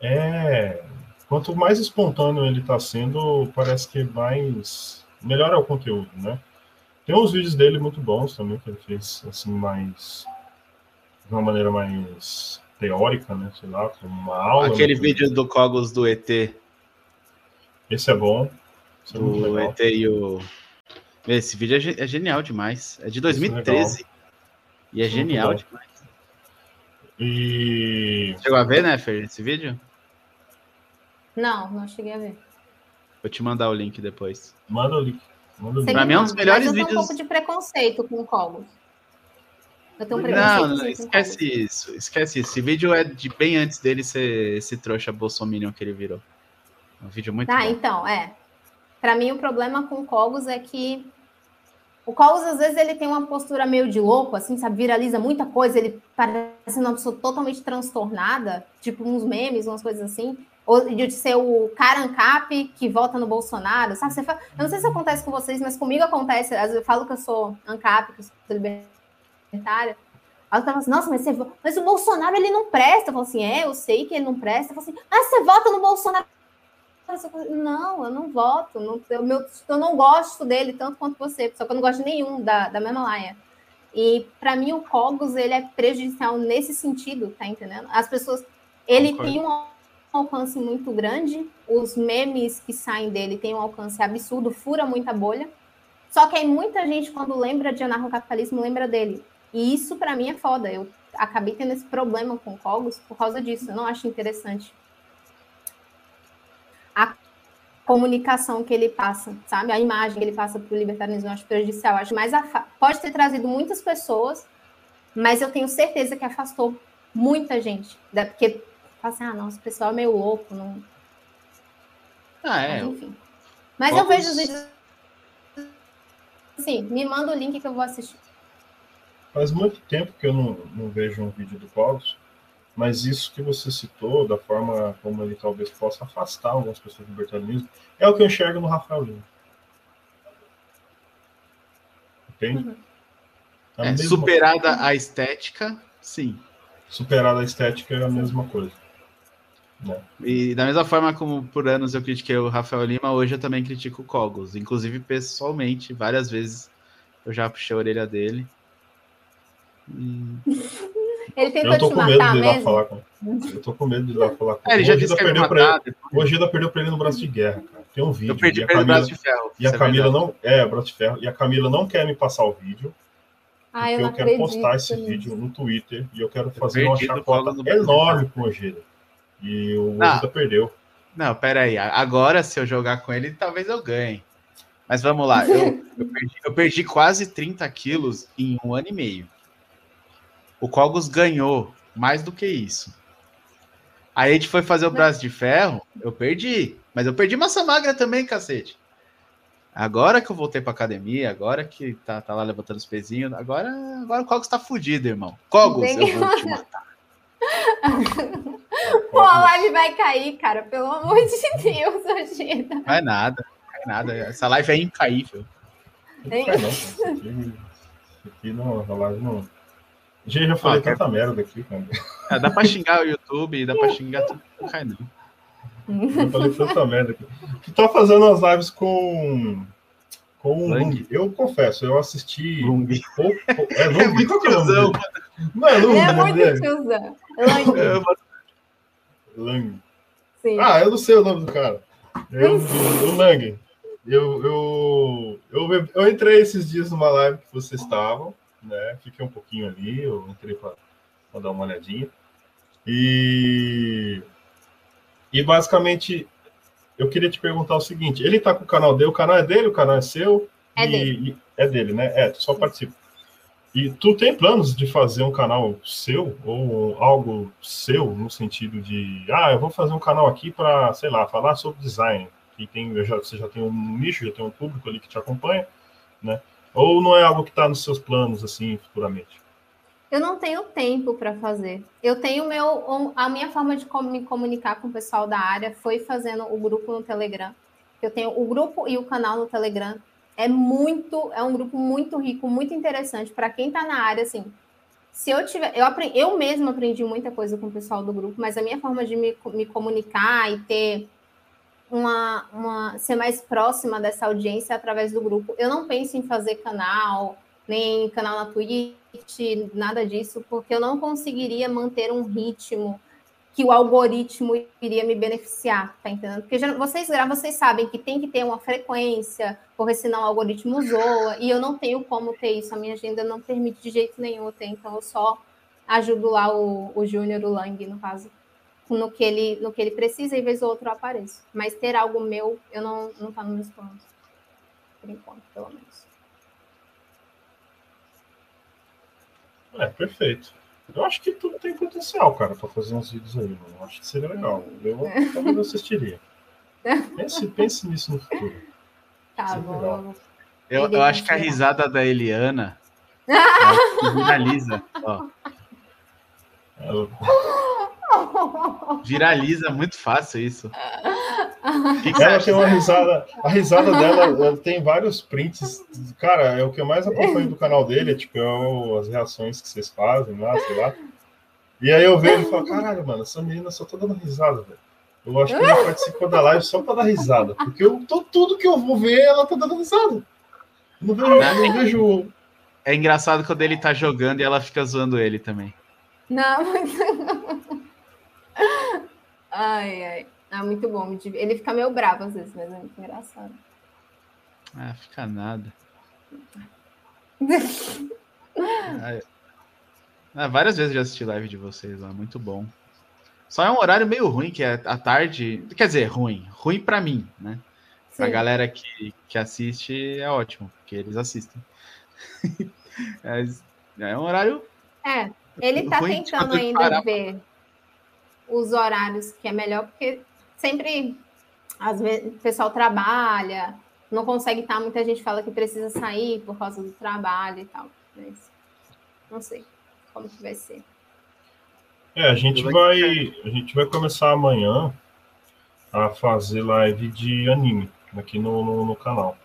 [SPEAKER 3] É, quanto mais espontâneo ele tá sendo, parece que mais melhor é o conteúdo, né? Tem uns vídeos dele muito bons também que ele fez assim mais de uma maneira mais teórica, né? Sei lá, uma aula.
[SPEAKER 2] Aquele vídeo do Cogos do ET.
[SPEAKER 3] Esse é bom.
[SPEAKER 2] Esse é o ET e o. Esse vídeo é, é, genial demais. É de 2013. É e é genial demais.
[SPEAKER 3] E.
[SPEAKER 2] Chegou a ver, né, Fer, esse vídeo?
[SPEAKER 4] Não, não cheguei a ver.
[SPEAKER 2] Vou te mandar o link depois.
[SPEAKER 3] Manda o link. Manda o
[SPEAKER 2] link. Pra mim é um dos melhores
[SPEAKER 4] vídeos.
[SPEAKER 2] Eu tenho
[SPEAKER 4] um pouco de preconceito com o Cogos.
[SPEAKER 2] Eu tenho um não, não, esquece isso, esquece isso. Esse vídeo é de bem antes dele ser esse trouxa bolsominion que ele virou. É um vídeo muito
[SPEAKER 4] Ah, bom. então, é. Para mim, o problema com o Cogos é que o Cogos, às vezes, ele tem uma postura meio de louco, assim, sabe? Viraliza muita coisa, ele parece uma pessoa totalmente transtornada, tipo uns memes, umas coisas assim. Ou de ser o cara ANCAP que vota no Bolsonaro, sabe? Você fala... Eu não sei se acontece com vocês, mas comigo acontece. Às vezes eu falo que eu sou ANCAP, que eu sou libertária. Ela tava assim, nossa, mas, você, mas o Bolsonaro ele não presta. Eu falo assim, é, eu sei que ele não presta. Eu falo assim, ah, você vota no Bolsonaro. Não, eu não voto. Não, eu, meu, eu não gosto dele tanto quanto você, só que eu não gosto de nenhum da, da mesma laia. E para mim o Cogos ele é prejudicial nesse sentido, tá entendendo? As pessoas, ele Concordo. tem um alcance muito grande, os memes que saem dele têm um alcance absurdo, fura muita bolha. Só que aí muita gente quando lembra de anarcocapitalismo lembra dele. E isso para mim é foda. Eu acabei tendo esse problema com Cogos por causa disso. Eu não acho interessante a comunicação que ele passa, sabe? A imagem que ele passa para o libertarianismo eu acho prejudicial. Acho mais pode ter trazido muitas pessoas, mas eu tenho certeza que afastou muita gente, porque fala assim, ah, nossa, o pessoal é meio louco, não.
[SPEAKER 2] Ah, é.
[SPEAKER 4] Mas, enfim. Mas eu vejo os vídeos. Sim, me manda o link que eu vou assistir.
[SPEAKER 3] faz muito tempo que eu não, não vejo um vídeo do Cogos, mas isso que você citou, da forma como ele talvez possa afastar algumas pessoas do libertarianismo, é o que eu enxergo no Rafael Lima. Entende? Uhum.
[SPEAKER 2] É, superada a estética, sim.
[SPEAKER 3] Superada a estética é a mesma coisa.
[SPEAKER 2] Né? E da mesma forma como por anos eu critiquei o Rafael Lima, hoje eu também critico o Cogos. Inclusive, pessoalmente, várias vezes eu já puxei a orelha dele.
[SPEAKER 4] E... Ele tentou eu tô com medo de ir lá falar com
[SPEAKER 3] Eu tô com medo de ir lá falar com
[SPEAKER 2] é, ele. Já disse que perdeu matar,
[SPEAKER 3] ele. O Ogida perdeu pra ele no braço de guerra, cara. Tem um vídeo.
[SPEAKER 2] Eu perdi pra ele no braço de ferro.
[SPEAKER 3] E a é Camila não. É, braço de ferro. E a Camila não quer me passar o vídeo.
[SPEAKER 4] Ah, eu,
[SPEAKER 3] eu quero postar esse vídeo no Twitter e eu quero fazer eu uma chacota enorme com o Ogida. E o Ogida perdeu.
[SPEAKER 2] Não, pera aí. Agora, se eu jogar com ele, talvez eu ganhe. Mas vamos lá. Eu, eu, perdi, eu perdi quase 30 quilos em um ano e meio. O Cogos ganhou mais do que isso. Aí a gente foi fazer o braço de ferro, eu perdi. Mas eu perdi massa magra também, cacete. Agora que eu voltei pra academia, agora que tá, tá lá levantando os pezinhos, agora, agora o Cogos tá fudido, irmão. Cogos, eu vou te matar. <laughs>
[SPEAKER 4] Pô, a live vai cair, cara, pelo amor de Deus, <laughs> Agita.
[SPEAKER 2] Vai nada, vai nada. Essa live é incaível.
[SPEAKER 3] Não, não, isso aqui, aqui não, a live não. Já, já falei ah, tanta merda aqui, cara. <laughs>
[SPEAKER 2] É, dá pra xingar o YouTube, dá pra xingar tudo, não cai não.
[SPEAKER 3] Eu falei tanta merda aqui. Tu tá fazendo as lives com. Com o Lung. Eu confesso, eu assisti.
[SPEAKER 2] Lung.
[SPEAKER 3] Pouco, é Lung, <laughs> é muito tiozão.
[SPEAKER 4] Não é Lung, é muito tiozão.
[SPEAKER 3] Lang. Sim. Ah, eu não sei o nome do cara. Eu, o Lang. Eu, eu, eu, eu entrei esses dias numa live que vocês estavam né? Fiquei um pouquinho ali, eu entrei para dar uma olhadinha. E, e basicamente eu queria te perguntar o seguinte: ele está com o canal dele, o canal é dele, o canal é seu?
[SPEAKER 4] É e, dele.
[SPEAKER 3] E, é dele, né? É, tu só participa. E tu tem planos de fazer um canal seu ou algo seu no sentido de, ah, eu vou fazer um canal aqui para, sei lá, falar sobre design. Que tem, já, você já tem um nicho, já tem um público ali que te acompanha, né? Ou não é algo que está nos seus planos, assim, futuramente?
[SPEAKER 4] Eu não tenho tempo para fazer. Eu tenho meu, a minha forma de me comunicar com o pessoal da área foi fazendo o grupo no Telegram. Eu tenho o grupo e o canal no Telegram. É muito, é um grupo muito rico, muito interessante para quem está na área, assim. Se eu tiver, eu aprendi, eu mesma aprendi muita coisa com o pessoal do grupo, mas a minha forma de me, me comunicar e ter uma, uma ser mais próxima dessa audiência através do grupo. Eu não penso em fazer canal, nem canal na Twitch, nada disso, porque eu não conseguiria manter um ritmo que o algoritmo iria me beneficiar, tá entendendo? Porque já, vocês, vocês sabem que tem que ter uma frequência, porque senão o algoritmo zoa, e eu não tenho como ter isso, a minha agenda não permite de jeito nenhum ter, então eu só ajudo lá o, o Júnior, o Lang, no caso, no que ele, no que ele precisa e vez ou outro eu apareço. Mas ter algo meu, eu não, não tá nos meus planos. Por enquanto, pelo menos.
[SPEAKER 3] É, perfeito. Eu acho que tudo tem potencial, cara, para fazer uns vídeos aí, mano. Eu acho que seria legal. Eu talvez assistiria. Pense, <laughs> pense nisso no futuro.
[SPEAKER 4] Tá bom.
[SPEAKER 2] Eu, eu acho que a risada da Eliana <laughs> finaliza. Ó. Ela... Viraliza muito fácil isso. <laughs>
[SPEAKER 3] Que que ela tem uma risada. A risada dela tem vários prints. Cara, é o que eu mais acompanho do canal dele, é tipo é as reações que vocês fazem lá, sei lá. E aí eu vejo e falo, caralho, mano, essa menina só tá dando risada, velho. Eu acho que ela participou da live só pra dar risada. Porque eu tô, tudo que eu vou ver, ela tá dando risada. não vejo, não vejo.
[SPEAKER 2] É engraçado quando ele tá jogando e ela fica zoando ele também.
[SPEAKER 4] Não, <laughs> ai, ai. Ah, muito bom. Ele fica meio bravo às vezes, mas é muito engraçado.
[SPEAKER 2] Ah, fica nada. <laughs> ah, várias vezes já assisti live de vocês lá, muito bom. Só é um horário meio ruim, que é à tarde. Quer dizer, ruim. Ruim para mim, né? Sim. Pra galera que, que assiste é ótimo, porque eles assistem. <laughs> é, é um horário.
[SPEAKER 4] É, ele tá tentando ainda ver os horários que é melhor, porque sempre às vezes o pessoal trabalha, não consegue estar, muita gente fala que precisa sair por causa do trabalho e tal. Mas Não sei como que vai ser.
[SPEAKER 3] É, a gente vai, a gente vai começar amanhã a fazer live de anime aqui no, no, no canal.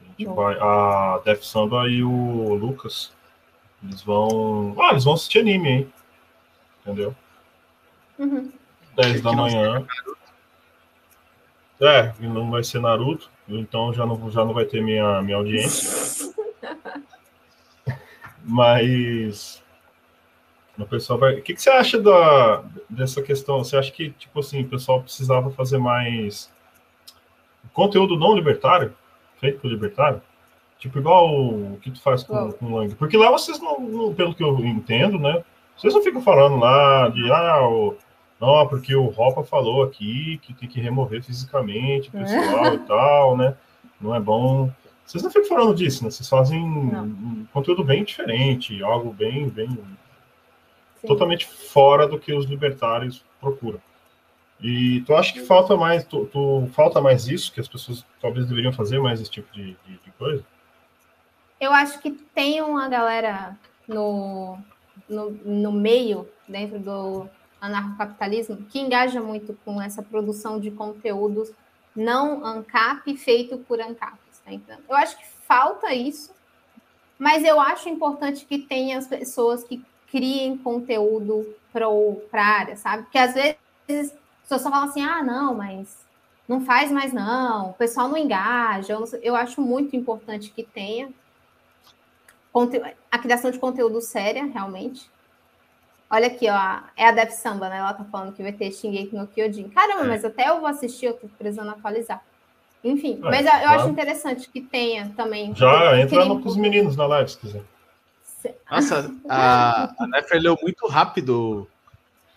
[SPEAKER 3] A gente Bom. vai, a Def Samba e o Lucas, eles vão, ah, eles vão assistir anime, hein? Entendeu?
[SPEAKER 4] Uhum.
[SPEAKER 3] 10 da manhã. É, não vai ser Naruto, então já não, já não vai ter minha, minha audiência. <laughs> Mas o pessoal vai. O que, que você acha da, dessa questão? Você acha que, tipo assim, o pessoal precisava fazer mais conteúdo não libertário, feito por libertário? Tipo, igual o que tu faz com, com o Lang. Porque lá vocês não, não, pelo que eu entendo, né? Vocês não ficam falando lá de, ah, o, não, porque o Ropa falou aqui que tem que remover fisicamente o pessoal é. e tal, né? Não é bom. Vocês não ficam falando disso, né? Vocês fazem não. um conteúdo bem diferente, algo bem, bem Sim. totalmente fora do que os libertários procuram. E tu acha que falta mais, tu, tu, falta mais isso, que as pessoas talvez deveriam fazer mais esse tipo de, de, de coisa?
[SPEAKER 4] Eu acho que tem uma galera no, no, no meio, dentro do, anarcocapitalismo que engaja muito com essa produção de conteúdos não ANCAP feito por ANCAPs, tá entendendo? Eu acho que falta isso, mas eu acho importante que tenha as pessoas que criem conteúdo para a área, sabe? Porque às vezes as pessoas só falam assim, ah, não, mas não faz mais não, o pessoal não engaja. Eu, eu acho muito importante que tenha a criação de conteúdo séria, realmente, Olha aqui, ó. É a Def Samba, né? Ela tá falando que vai ter Shingeki no Kyojin. Caramba, é. mas até eu vou assistir, eu tô precisando atualizar. Enfim, é, mas eu, já, acho interessante que tenha também.
[SPEAKER 3] Já entra no, com os meninos na live, se quiser.
[SPEAKER 2] Nossa, <laughs> a, a Nef leu muito rápido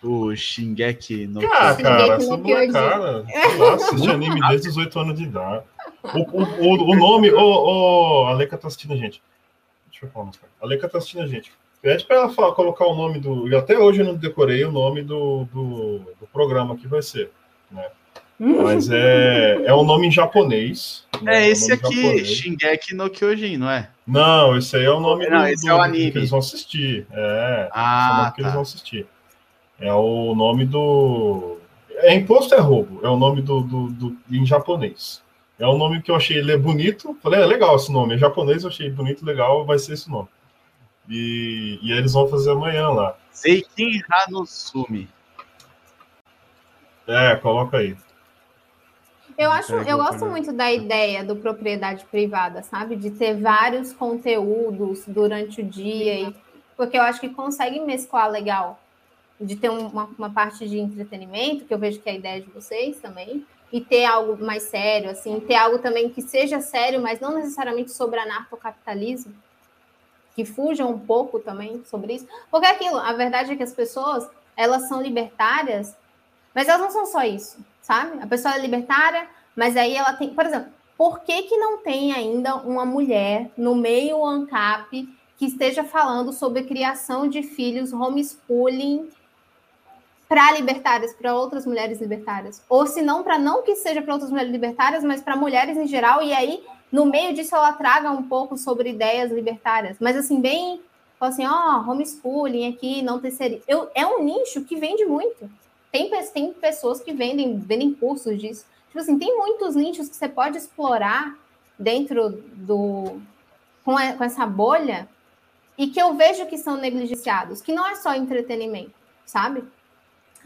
[SPEAKER 2] o Shingeki
[SPEAKER 3] no Kyojin. Ah, cara, essa molecada, assiste <laughs> anime desde os 8 anos de idade. O, o, o, o nome, o, o, a Leica tá assistindo a gente. Deixa eu falar, a Leica tá assistindo a gente. Pede para ela falar, colocar o nome do. E até hoje eu não decorei o nome do, do, do programa que vai ser. Né? Mas é, é um nome em japonês.
[SPEAKER 2] Né? É esse aqui, japonês. Shingeki no Kyojin, não é?
[SPEAKER 3] Não, esse aí é o nome
[SPEAKER 2] não, do, esse
[SPEAKER 3] do,
[SPEAKER 2] é o anime.
[SPEAKER 3] que eles vão assistir. É,
[SPEAKER 2] ah,
[SPEAKER 3] é que eles tá. vão assistir. É o nome do. É imposto é roubo, é o nome do, do, do em japonês. É o nome que eu achei ele é bonito. Falei, é legal esse nome. É japonês, eu achei bonito, legal, vai ser esse nome. E, e eles vão fazer amanhã lá.
[SPEAKER 2] Seikin Hanusumi.
[SPEAKER 3] É, coloca aí.
[SPEAKER 4] Eu acho, eu gosto muito da ideia do propriedade privada, sabe? De ter vários conteúdos durante o dia, e, porque eu acho que consegue mesclar legal. De ter uma, uma parte de entretenimento, que eu vejo que é a ideia de vocês também, e ter algo mais sério, assim, ter algo também que seja sério, mas não necessariamente sobre anarcocapitalismo, que fujam um pouco também sobre isso. Porque aquilo, a verdade é que as pessoas, elas são libertárias, mas elas não são só isso, sabe? A pessoa é libertária, mas aí ela tem, por exemplo, por que, que não tem ainda uma mulher no meio ANCAP que esteja falando sobre criação de filhos homeschooling para libertárias, para outras mulheres libertárias? Ou se não, para não que seja para outras mulheres libertárias, mas para mulheres em geral, e aí no meio disso, ela traga um pouco sobre ideias libertárias, mas assim, bem, assim, ó, oh, homeschooling aqui, não terceiriza. Eu, é um nicho que vende muito. Tem, tem pessoas que vendem, vendem cursos disso. Tipo assim, tem muitos nichos que você pode explorar dentro do. com, a, com essa bolha e que eu vejo que são negligenciados, que não é só entretenimento, sabe?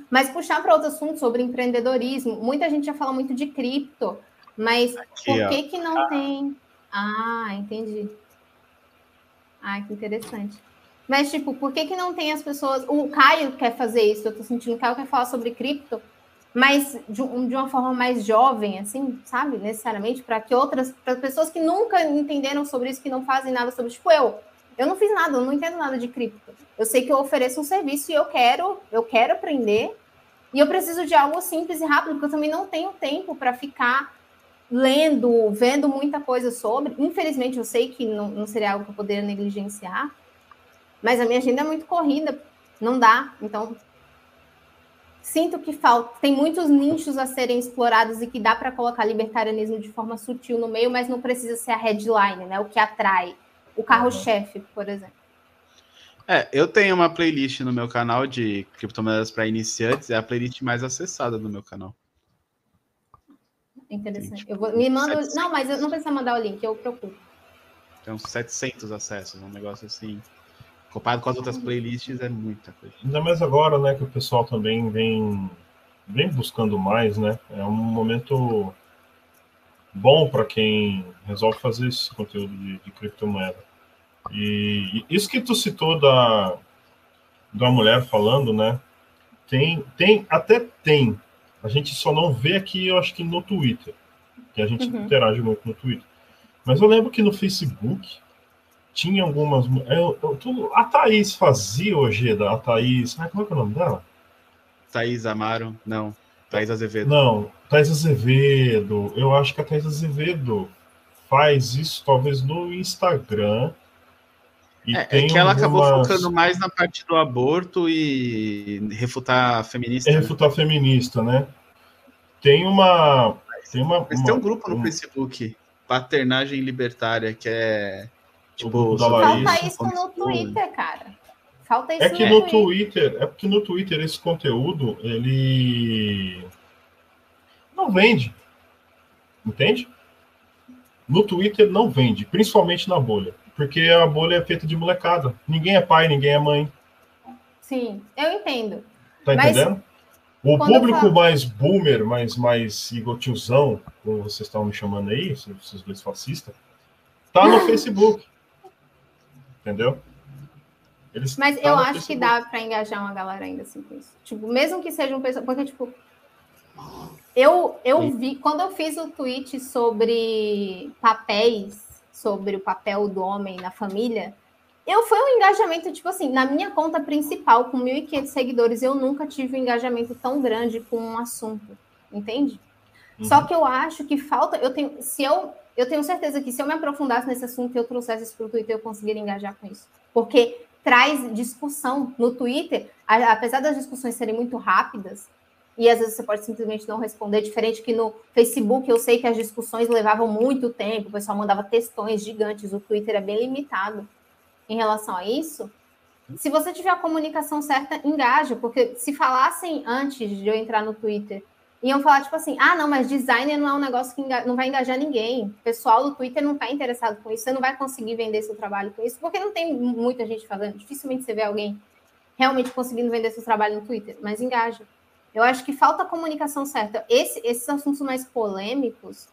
[SPEAKER 4] Mas puxar para outros assuntos sobre empreendedorismo, muita gente já fala muito de cripto, mas Aqui, por que, ó. que não ah. tem. Ah, entendi. Ah, que interessante. Mas, tipo, por que, que não tem as pessoas. O Caio quer fazer isso, eu tô sentindo que o Caio quer falar sobre cripto, mas de, de uma forma mais jovem, assim, sabe? Necessariamente, para que outras. Para pessoas que nunca entenderam sobre isso, que não fazem nada sobre. Tipo, eu. Eu não fiz nada, eu não entendo nada de cripto. Eu sei que eu ofereço um serviço e eu quero, eu quero aprender. E eu preciso de algo simples e rápido, porque eu também não tenho tempo para ficar lendo, vendo muita coisa sobre. Infelizmente, eu sei que não, não seria algo que eu poderia negligenciar, mas a minha agenda é muito corrida, não dá. Então, sinto que falta. Tem muitos nichos a serem explorados e que dá para colocar libertarianismo de forma sutil no meio, mas não precisa ser a headline, né? O que atrai. O carro-chefe, por exemplo.
[SPEAKER 2] É, eu tenho uma playlist no meu canal de criptomoedas para iniciantes, é a playlist mais acessada do meu canal.
[SPEAKER 4] Interessante. Eu vou, me manda. Não, mas eu não precisa mandar o link, eu procuro.
[SPEAKER 2] Tem uns 700 acessos, um negócio assim. Comparado com as outras playlists, é muita coisa.
[SPEAKER 3] Ainda mais agora, né, que o pessoal também vem, vem buscando mais, né? É um momento bom para quem resolve fazer esse conteúdo de, de criptomoeda. E, e, isso que tu citou da, da mulher falando, né? Tem, tem, até tem. A gente só não vê aqui, eu acho que no Twitter, que a gente uhum. interage muito no Twitter. Mas eu lembro que no Facebook tinha algumas. Eu, eu, tu, a Thaís fazia hoje, a Thaís. Ah, como é que é o nome dela?
[SPEAKER 2] Thaís Amaro, não. Thaís Azevedo.
[SPEAKER 3] Não, Thaís Azevedo. Eu acho que a Thaís Azevedo faz isso, talvez no Instagram.
[SPEAKER 2] É, é, que ela algumas... acabou focando mais na parte do aborto e refutar a feminista.
[SPEAKER 3] É refutar a feminista, né? Tem uma. Tem uma,
[SPEAKER 2] Mas
[SPEAKER 3] uma,
[SPEAKER 2] tem um grupo no um... Facebook, Paternagem Libertária, que é.
[SPEAKER 4] Tipo, falta isso no Twitter, cara. Falta isso
[SPEAKER 3] é que no Twitter, é porque no Twitter esse conteúdo ele não vende. Entende? No Twitter não vende, principalmente na bolha. Porque a bolha é feita de molecada. Ninguém é pai, ninguém é mãe.
[SPEAKER 4] Sim, eu entendo.
[SPEAKER 3] Tá entendendo? o público falo... mais boomer, mais, mais igual tiozão, como vocês estão me chamando aí, esses dois fascistas, tá no <laughs> Facebook. Entendeu?
[SPEAKER 4] Eles Mas eu acho Facebook. que dá para engajar uma galera ainda assim com isso. Tipo, mesmo que seja um pessoal. Porque, tipo, eu, eu vi, quando eu fiz o tweet sobre papéis, sobre o papel do homem na família, eu foi um engajamento, tipo assim, na minha conta principal, com 1.500 seguidores, eu nunca tive um engajamento tão grande com um assunto, entende? Uhum. Só que eu acho que falta, eu tenho, se eu, eu tenho certeza que se eu me aprofundasse nesse assunto e eu trouxesse isso para o Twitter, eu conseguiria engajar com isso. Porque traz discussão no Twitter, apesar das discussões serem muito rápidas, e às vezes você pode simplesmente não responder, diferente que no Facebook eu sei que as discussões levavam muito tempo, o pessoal mandava textões gigantes, o Twitter é bem limitado em relação a isso. Se você tiver a comunicação certa, engaja, porque se falassem antes de eu entrar no Twitter, iam falar tipo assim: ah, não, mas designer não é um negócio que não vai engajar ninguém. O pessoal do Twitter não está interessado com isso, você não vai conseguir vender seu trabalho com isso, porque não tem muita gente fazendo. Dificilmente você vê alguém realmente conseguindo vender seu trabalho no Twitter, mas engaja. Eu acho que falta a comunicação certa. Esse, esses assuntos mais polêmicos,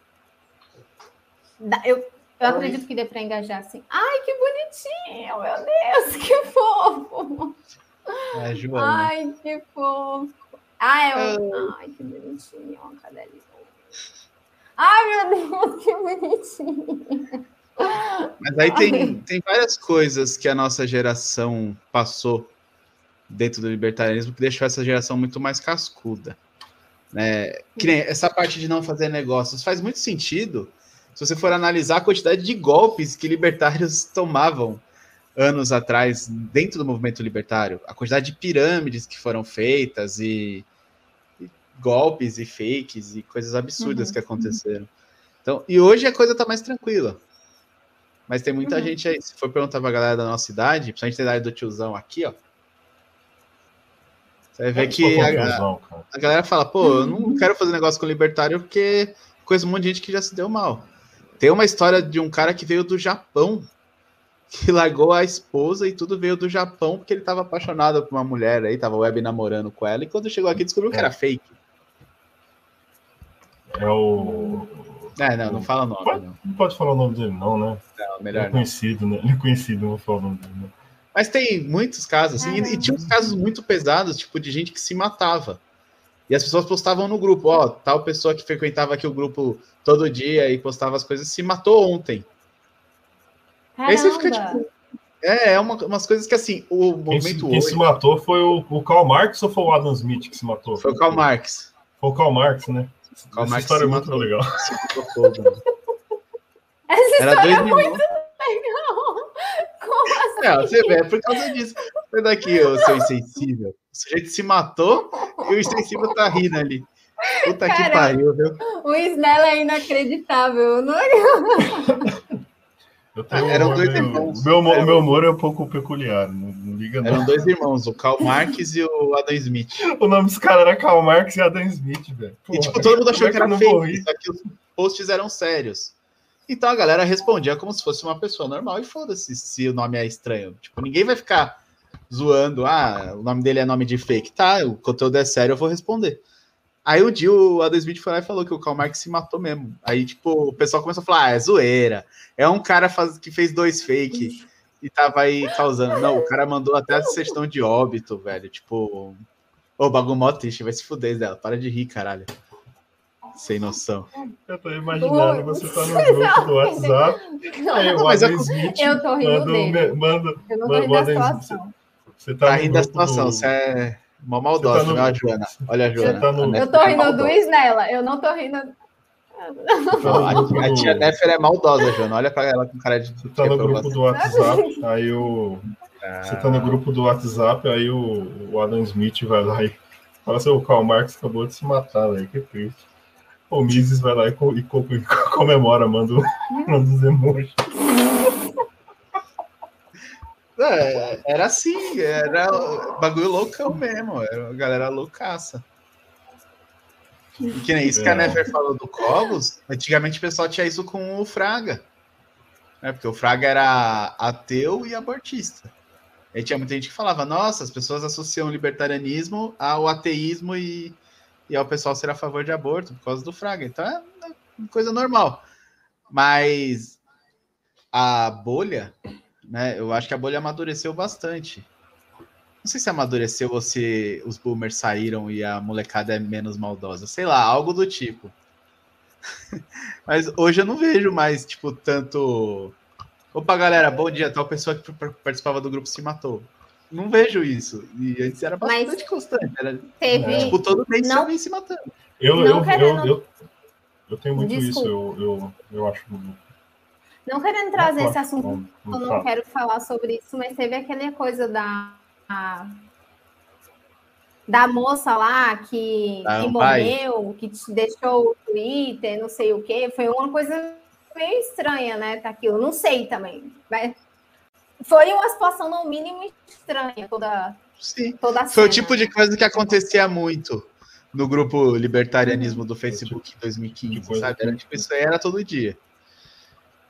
[SPEAKER 4] eu, eu acredito que dê para engajar assim. Ai, que bonitinho, meu Deus, <laughs> que fofo.
[SPEAKER 2] É, Joana.
[SPEAKER 4] Ai, que fofo. Ai, eu... Ai, que bonitinho, ó, cadelinha. Ai, meu Deus, que bonitinho.
[SPEAKER 2] Mas aí tem, tem várias coisas que a nossa geração passou dentro do libertarianismo que deixou essa geração muito mais cascuda. Né? Que nem essa parte de não fazer negócios faz muito sentido se você for analisar a quantidade de golpes que libertários tomavam anos atrás dentro do movimento libertário, a quantidade de pirâmides que foram feitas e, e golpes e fakes e coisas absurdas uhum. que aconteceram. Então, e hoje a coisa está mais tranquila. Mas tem muita uhum. gente aí, se for perguntar pra galera da nossa idade, principalmente da idade do tiozão aqui, ó, você vê que a, a, galera fala, pô, eu não quero fazer negócio com o libertário porque conheço um monte de gente que já se deu mal. Tem uma história de um cara que veio do Japão, que <laughs> largou a esposa e tudo veio do Japão porque ele estava apaixonado por uma mulher aí, tava web namorando com ela, e quando chegou aqui descobriu que era fake.
[SPEAKER 3] É o.
[SPEAKER 2] É, não, não fala o nome.
[SPEAKER 3] Pode,
[SPEAKER 2] não.
[SPEAKER 3] não pode falar o nome dele, não, né?
[SPEAKER 2] Não, melhor. Ele
[SPEAKER 3] é conhecido, né? Ele é conhecido, não vou falar o nome dele, não.
[SPEAKER 2] Mas tem muitos casos, assim, e, e, tinha uns casos muito pesados, tipo, de gente que se matava. E as pessoas postavam no grupo, ó, tal pessoa que frequentava aqui o grupo todo dia e postava as coisas se matou ontem.
[SPEAKER 4] Caramba. Aí você fica
[SPEAKER 2] tipo. É, é uma, umas coisas que assim, o
[SPEAKER 3] momento quem, quem hoje... se matou foi o, o Karl Marx ou foi o Adam Smith que se matou?
[SPEAKER 2] Foi o Karl Marx.
[SPEAKER 3] Foi o Karl Marx, né?
[SPEAKER 2] O Karl Essa Marx
[SPEAKER 3] história é muito legal.
[SPEAKER 4] Essa história Era é muito
[SPEAKER 2] Não, você vê, é por causa disso. Sai daqui, ô seu insensível. O sujeito se matou e o insensível tá rindo ali. Puta Cara, que pariu, viu?
[SPEAKER 4] O Snell é inacreditável, não é?
[SPEAKER 3] Eu tenho Eram dois irmãos. Meu, meu, meu humor é um pouco peculiar. Não, Não liga, não.
[SPEAKER 2] Eram dois irmãos, o Karl Marx e o Adam Smith.
[SPEAKER 3] O nome dos caras era Karl Marx e Adam Smith, velho.
[SPEAKER 2] E tipo, todo mundo achou é que era fake, só que os posts eram sérios. Então a galera respondia como se fosse uma pessoa normal e foda-se se o nome é estranho. Tipo, ninguém vai ficar zoando, ah, o nome dele é nome de fake. Tá, o conteúdo é sério, eu vou responder. Aí um dia o Adam foi lá e falou que o Karl Marx se matou mesmo. Aí, tipo, o pessoal começou a falar, ah, é zoeira. É um cara faz... que fez dois fake e tava aí causando. Não, o cara mandou até a sugestão de óbito, velho. Tipo, ô, bagulho mó triste, vai se fuder dela. Para de rir, caralho. Sem noção.
[SPEAKER 3] Eu tô imaginando você tá no grupo do <laughs> WhatsApp. Aí o Adam Smith
[SPEAKER 4] eu tô rindo manda.
[SPEAKER 3] Manda,
[SPEAKER 4] eu não tô rindo da situação.
[SPEAKER 2] Você tá, tá rindo da situação, do... você é uma maldosa, tá no... né, a Joana? <laughs> Olha a Joana.
[SPEAKER 4] Tá no... Eu tô rindo é do Isnella, eu não tô rindo.
[SPEAKER 2] Não, a, a, tia Nefer é maldosa, Joana. Olha pra ela com cara de.
[SPEAKER 3] Você tá no grupo do WhatsApp, <laughs> aí o. Ah. Você tá no grupo do WhatsApp, aí o, o Adam Smith vai lá e fala assim: o Karl Marx acabou de se matar, velho, que triste. O Mises vai lá e, e, e <laughs> comemora, manda, <laughs> manda os emojis.
[SPEAKER 2] É, era assim, era bagulho loucão mesmo, era a galera loucaça. Que nem isso que a é. Never falou do Cogos, antigamente o pessoal tinha isso com o Fraga. Né? Porque o Fraga era ateu e abortista. Aí tinha muita gente que falava, nossa, as pessoas associam o libertarianismo ao ateísmo e, e ao pessoal ser a favor de aborto por causa do Fraga. Então é uma coisa normal. Mas a bolha né? Eu acho que a bolha amadureceu bastante. Não sei se amadureceu ou se os boomers saíram e a molecada é menos maldosa. Sei lá, algo do tipo. <laughs> Mas hoje eu não vejo mais, tipo, tanto. Opa, galera, bom dia. Tal pessoa que participava do grupo se matou. Não vejo isso. E antes era bastante Mas constante. Era,
[SPEAKER 4] teve...
[SPEAKER 2] Tipo, todo mês não... alguém se matando.
[SPEAKER 3] Eu, eu, eu, eu, eu, eu tenho muito Desculpa. isso. Eu, eu, eu acho
[SPEAKER 4] não querendo trazer esse assunto, eu não quero falar sobre isso, mas teve aquela coisa da. A, da moça lá que, ah, que morreu, que te deixou o Twitter, não sei o quê. Foi uma coisa meio estranha, né? Tá aquilo. Não sei também. Mas foi uma situação, no mínimo, estranha toda.
[SPEAKER 2] Sim. Toda foi o tipo de coisa que acontecia muito no grupo Libertarianismo do Facebook em 2015, sabe? Era tipo, isso aí era todo dia.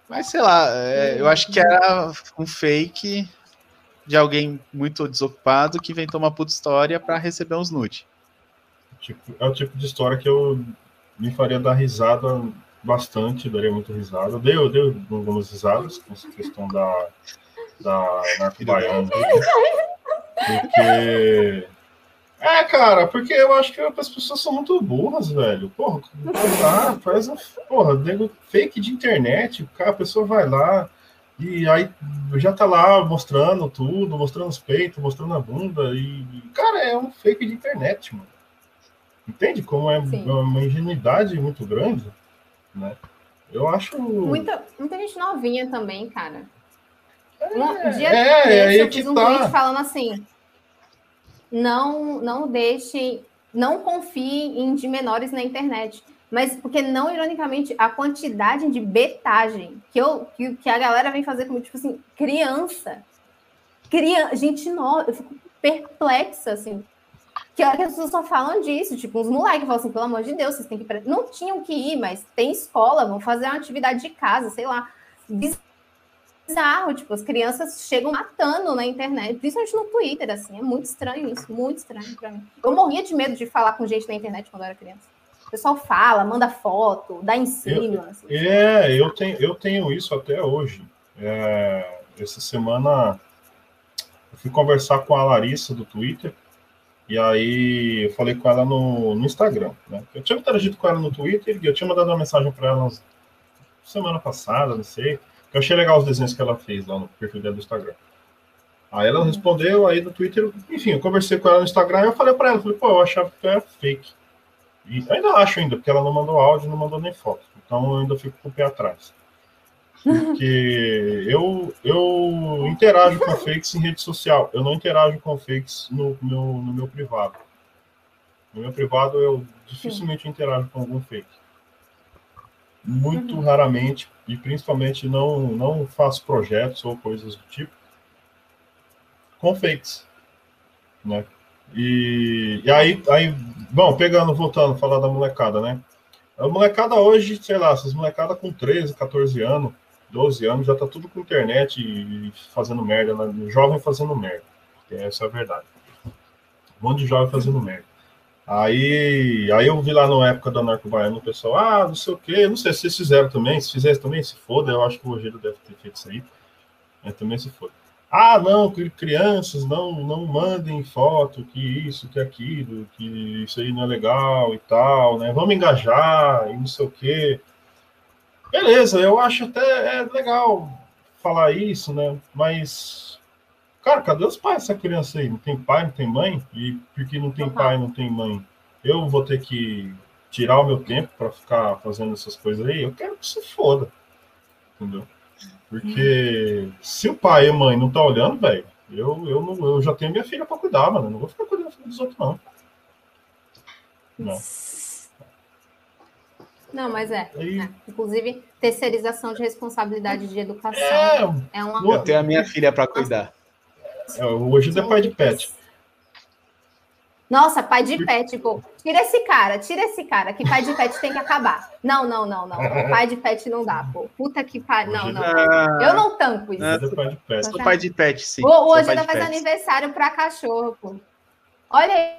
[SPEAKER 2] Mas sei lá, é, eu acho que era um fake de alguém muito desocupado que inventou uma puta história para receber uns nude.
[SPEAKER 3] Tipo, é o tipo de história que eu me faria dar risada bastante, daria muito risada. Deu, deu algumas risadas com essa questão da, da narco baiana. Porque é, cara, porque eu acho que as pessoas são muito burras, velho. Porra, lá, faz um, porra, nego fake de internet, cara, a pessoa vai lá e aí já tá lá mostrando tudo, mostrando os peitos, mostrando a bunda e, cara, é um fake de internet, mano. Entende como é Sim. uma ingenuidade muito grande, né? Eu acho.
[SPEAKER 4] Muita, muita gente novinha também, cara.
[SPEAKER 3] Um dia é, eu fiz um tá.
[SPEAKER 4] vídeo falando assim não, não deixe, não confie em de menores na internet. Mas porque não, ironicamente, a quantidade de betagem que, eu, que, que a galera vem fazer comigo, tipo assim, criança. criança gente nova, eu fico perplexa, assim. Que as pessoas só falam disso, tipo, uns moleques falam assim, pelo amor de Deus, vocês têm que. Não tinham que ir, mas tem escola, vão fazer uma atividade de casa, sei lá bizarro, tipo, as crianças chegam matando na internet, principalmente no Twitter, assim, é muito estranho isso, muito estranho pra mim. Eu morria de medo de falar com gente na internet quando eu era criança. O pessoal fala, manda foto, dá em cima.
[SPEAKER 3] Eu, assim. É, eu tenho, eu tenho isso até hoje. É, essa semana eu fui conversar com a Larissa do Twitter, e aí eu falei com ela no, no Instagram, né? Eu tinha interagido com ela no Twitter e eu tinha mandado uma mensagem para ela semana passada, não sei. Eu achei legal os desenhos que ela fez lá no perfil dela do Instagram. Aí ela respondeu, aí no Twitter, enfim, eu conversei com ela no Instagram e eu falei para ela, falei, pô, eu achava que era fake. E ainda acho ainda, porque ela não mandou áudio, não mandou nem foto. Então eu ainda fico com o pé atrás. Porque <laughs> eu, eu interajo com fakes em rede social. Eu não interajo com fakes no meu, no meu privado. No meu privado eu dificilmente interajo com algum fake muito uhum. raramente e principalmente não não faço projetos ou coisas do tipo com fakes, né? E, e aí, aí, bom, pegando, voltando, falar da molecada, né? A molecada hoje, sei lá, essas molecadas com 13, 14 anos, 12 anos, já tá tudo com internet e fazendo merda, né? jovem fazendo merda. Essa é a verdade. Um monte de jovem fazendo merda. Aí, aí eu vi lá na época da Narco Baiano o pessoal, ah, não sei o quê, não sei se vocês fizeram também, se fizesse também, se foda, eu acho que o Rogério deve ter feito isso aí, mas também se foda. Ah, não, crianças não, não mandem foto, que isso, que aquilo, que isso aí não é legal e tal, né? Vamos engajar e não sei o quê. Beleza, eu acho até é legal falar isso, né? Mas, cara, cadê os pais dessa criança aí? Não tem pai, não tem mãe? E porque não tem pai, não tem mãe, eu vou ter que tirar o meu tempo para ficar fazendo essas coisas aí? Eu quero que se foda. Entendeu? Porque se o pai e a mãe não tá olhando, velho, eu, eu, não, eu já tenho minha filha para cuidar, mano. Eu não vou ficar cuidando dos outros, não.
[SPEAKER 4] Não. Não, mas é, é. Inclusive, terceirização de responsabilidade de educação é, é uma.
[SPEAKER 2] Eu tenho a minha filha para cuidar.
[SPEAKER 3] É, hoje é pai de pet.
[SPEAKER 4] Nossa, pai de pet, pô. Tira esse cara, tira esse cara, que pai de pet tem que acabar. Não, não, não, não. Pai de pet não dá, pô. Puta que pariu. Não, não. Eu não tanco isso.
[SPEAKER 2] É pai de pet. Sou pai de pet, sim.
[SPEAKER 4] O, hoje ainda faz aniversário para cachorro, pô. Olha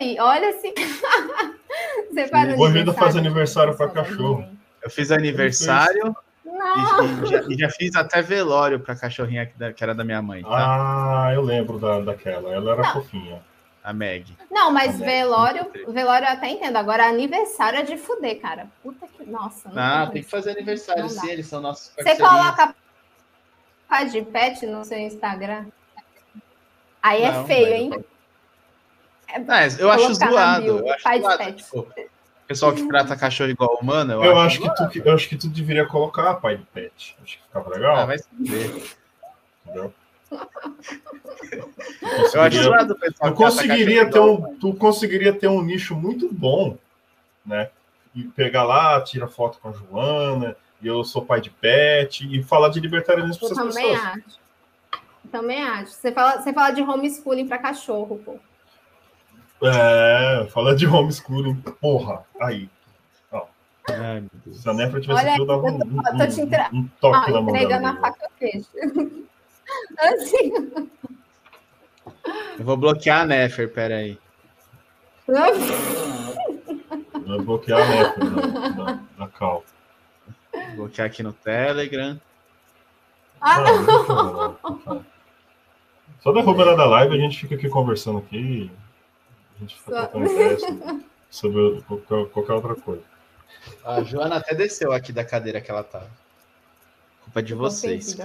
[SPEAKER 4] aí, olha assim. <laughs>
[SPEAKER 3] Você faz Hoje ainda faz aniversário para cachorro.
[SPEAKER 2] Eu fiz aniversário. E, já, e, já, fiz até velório para cachorrinha que, que, era da minha mãe. Tá?
[SPEAKER 3] Ah, eu lembro da, daquela. Ela era não. fofinha
[SPEAKER 2] a Meg.
[SPEAKER 4] Não, mas velório, velório eu até entendo. Agora, aniversário é de fuder, cara. Puta que. Nossa.
[SPEAKER 2] Não ah, tem que fazer aniversário, sim. Eles são nossos
[SPEAKER 4] Você coloca pai de pet no seu Instagram? Aí é não, é feio, hein?
[SPEAKER 2] É, mas eu acho zoado. Eu acho pai zoado, de pet. Tipo, pessoal que trata cachorro igual humano,
[SPEAKER 3] eu, eu acho, acho que tu, eu acho que tu deveria colocar pai de pet. Acho que ficava legal. Ah, vai se ver. Entendeu? <laughs> Eu acho zoado pessoal. Tu conseguiria, ter um, tu conseguiria ter um nicho muito bom, né? E pegar lá, tira foto com a Joana, e eu sou pai de pet, e falar de libertarianismo
[SPEAKER 4] para essas também pessoas. Acho. Também acho. Você fala, você fala de homeschooling para cachorro, pô.
[SPEAKER 3] É, fala de homeschooling. Porra, aí. Ó. Ai, Se a Nefra tivesse aqui, eu dava um, um, um, um toque ah, na mão. Entregando a faca queijo. <laughs>
[SPEAKER 2] Assim. Eu vou bloquear a Nefer, peraí.
[SPEAKER 3] Vou bloquear a Nefer na, na, Cal.
[SPEAKER 2] Vou bloquear aqui no Telegram.
[SPEAKER 4] Ah, não.
[SPEAKER 3] Só derruba ela da live, a gente fica aqui conversando aqui. A gente fica ideia sobre, qualquer, qualquer outra coisa.
[SPEAKER 2] A Joana até desceu aqui da cadeira que ela tá. Culpa de vocês.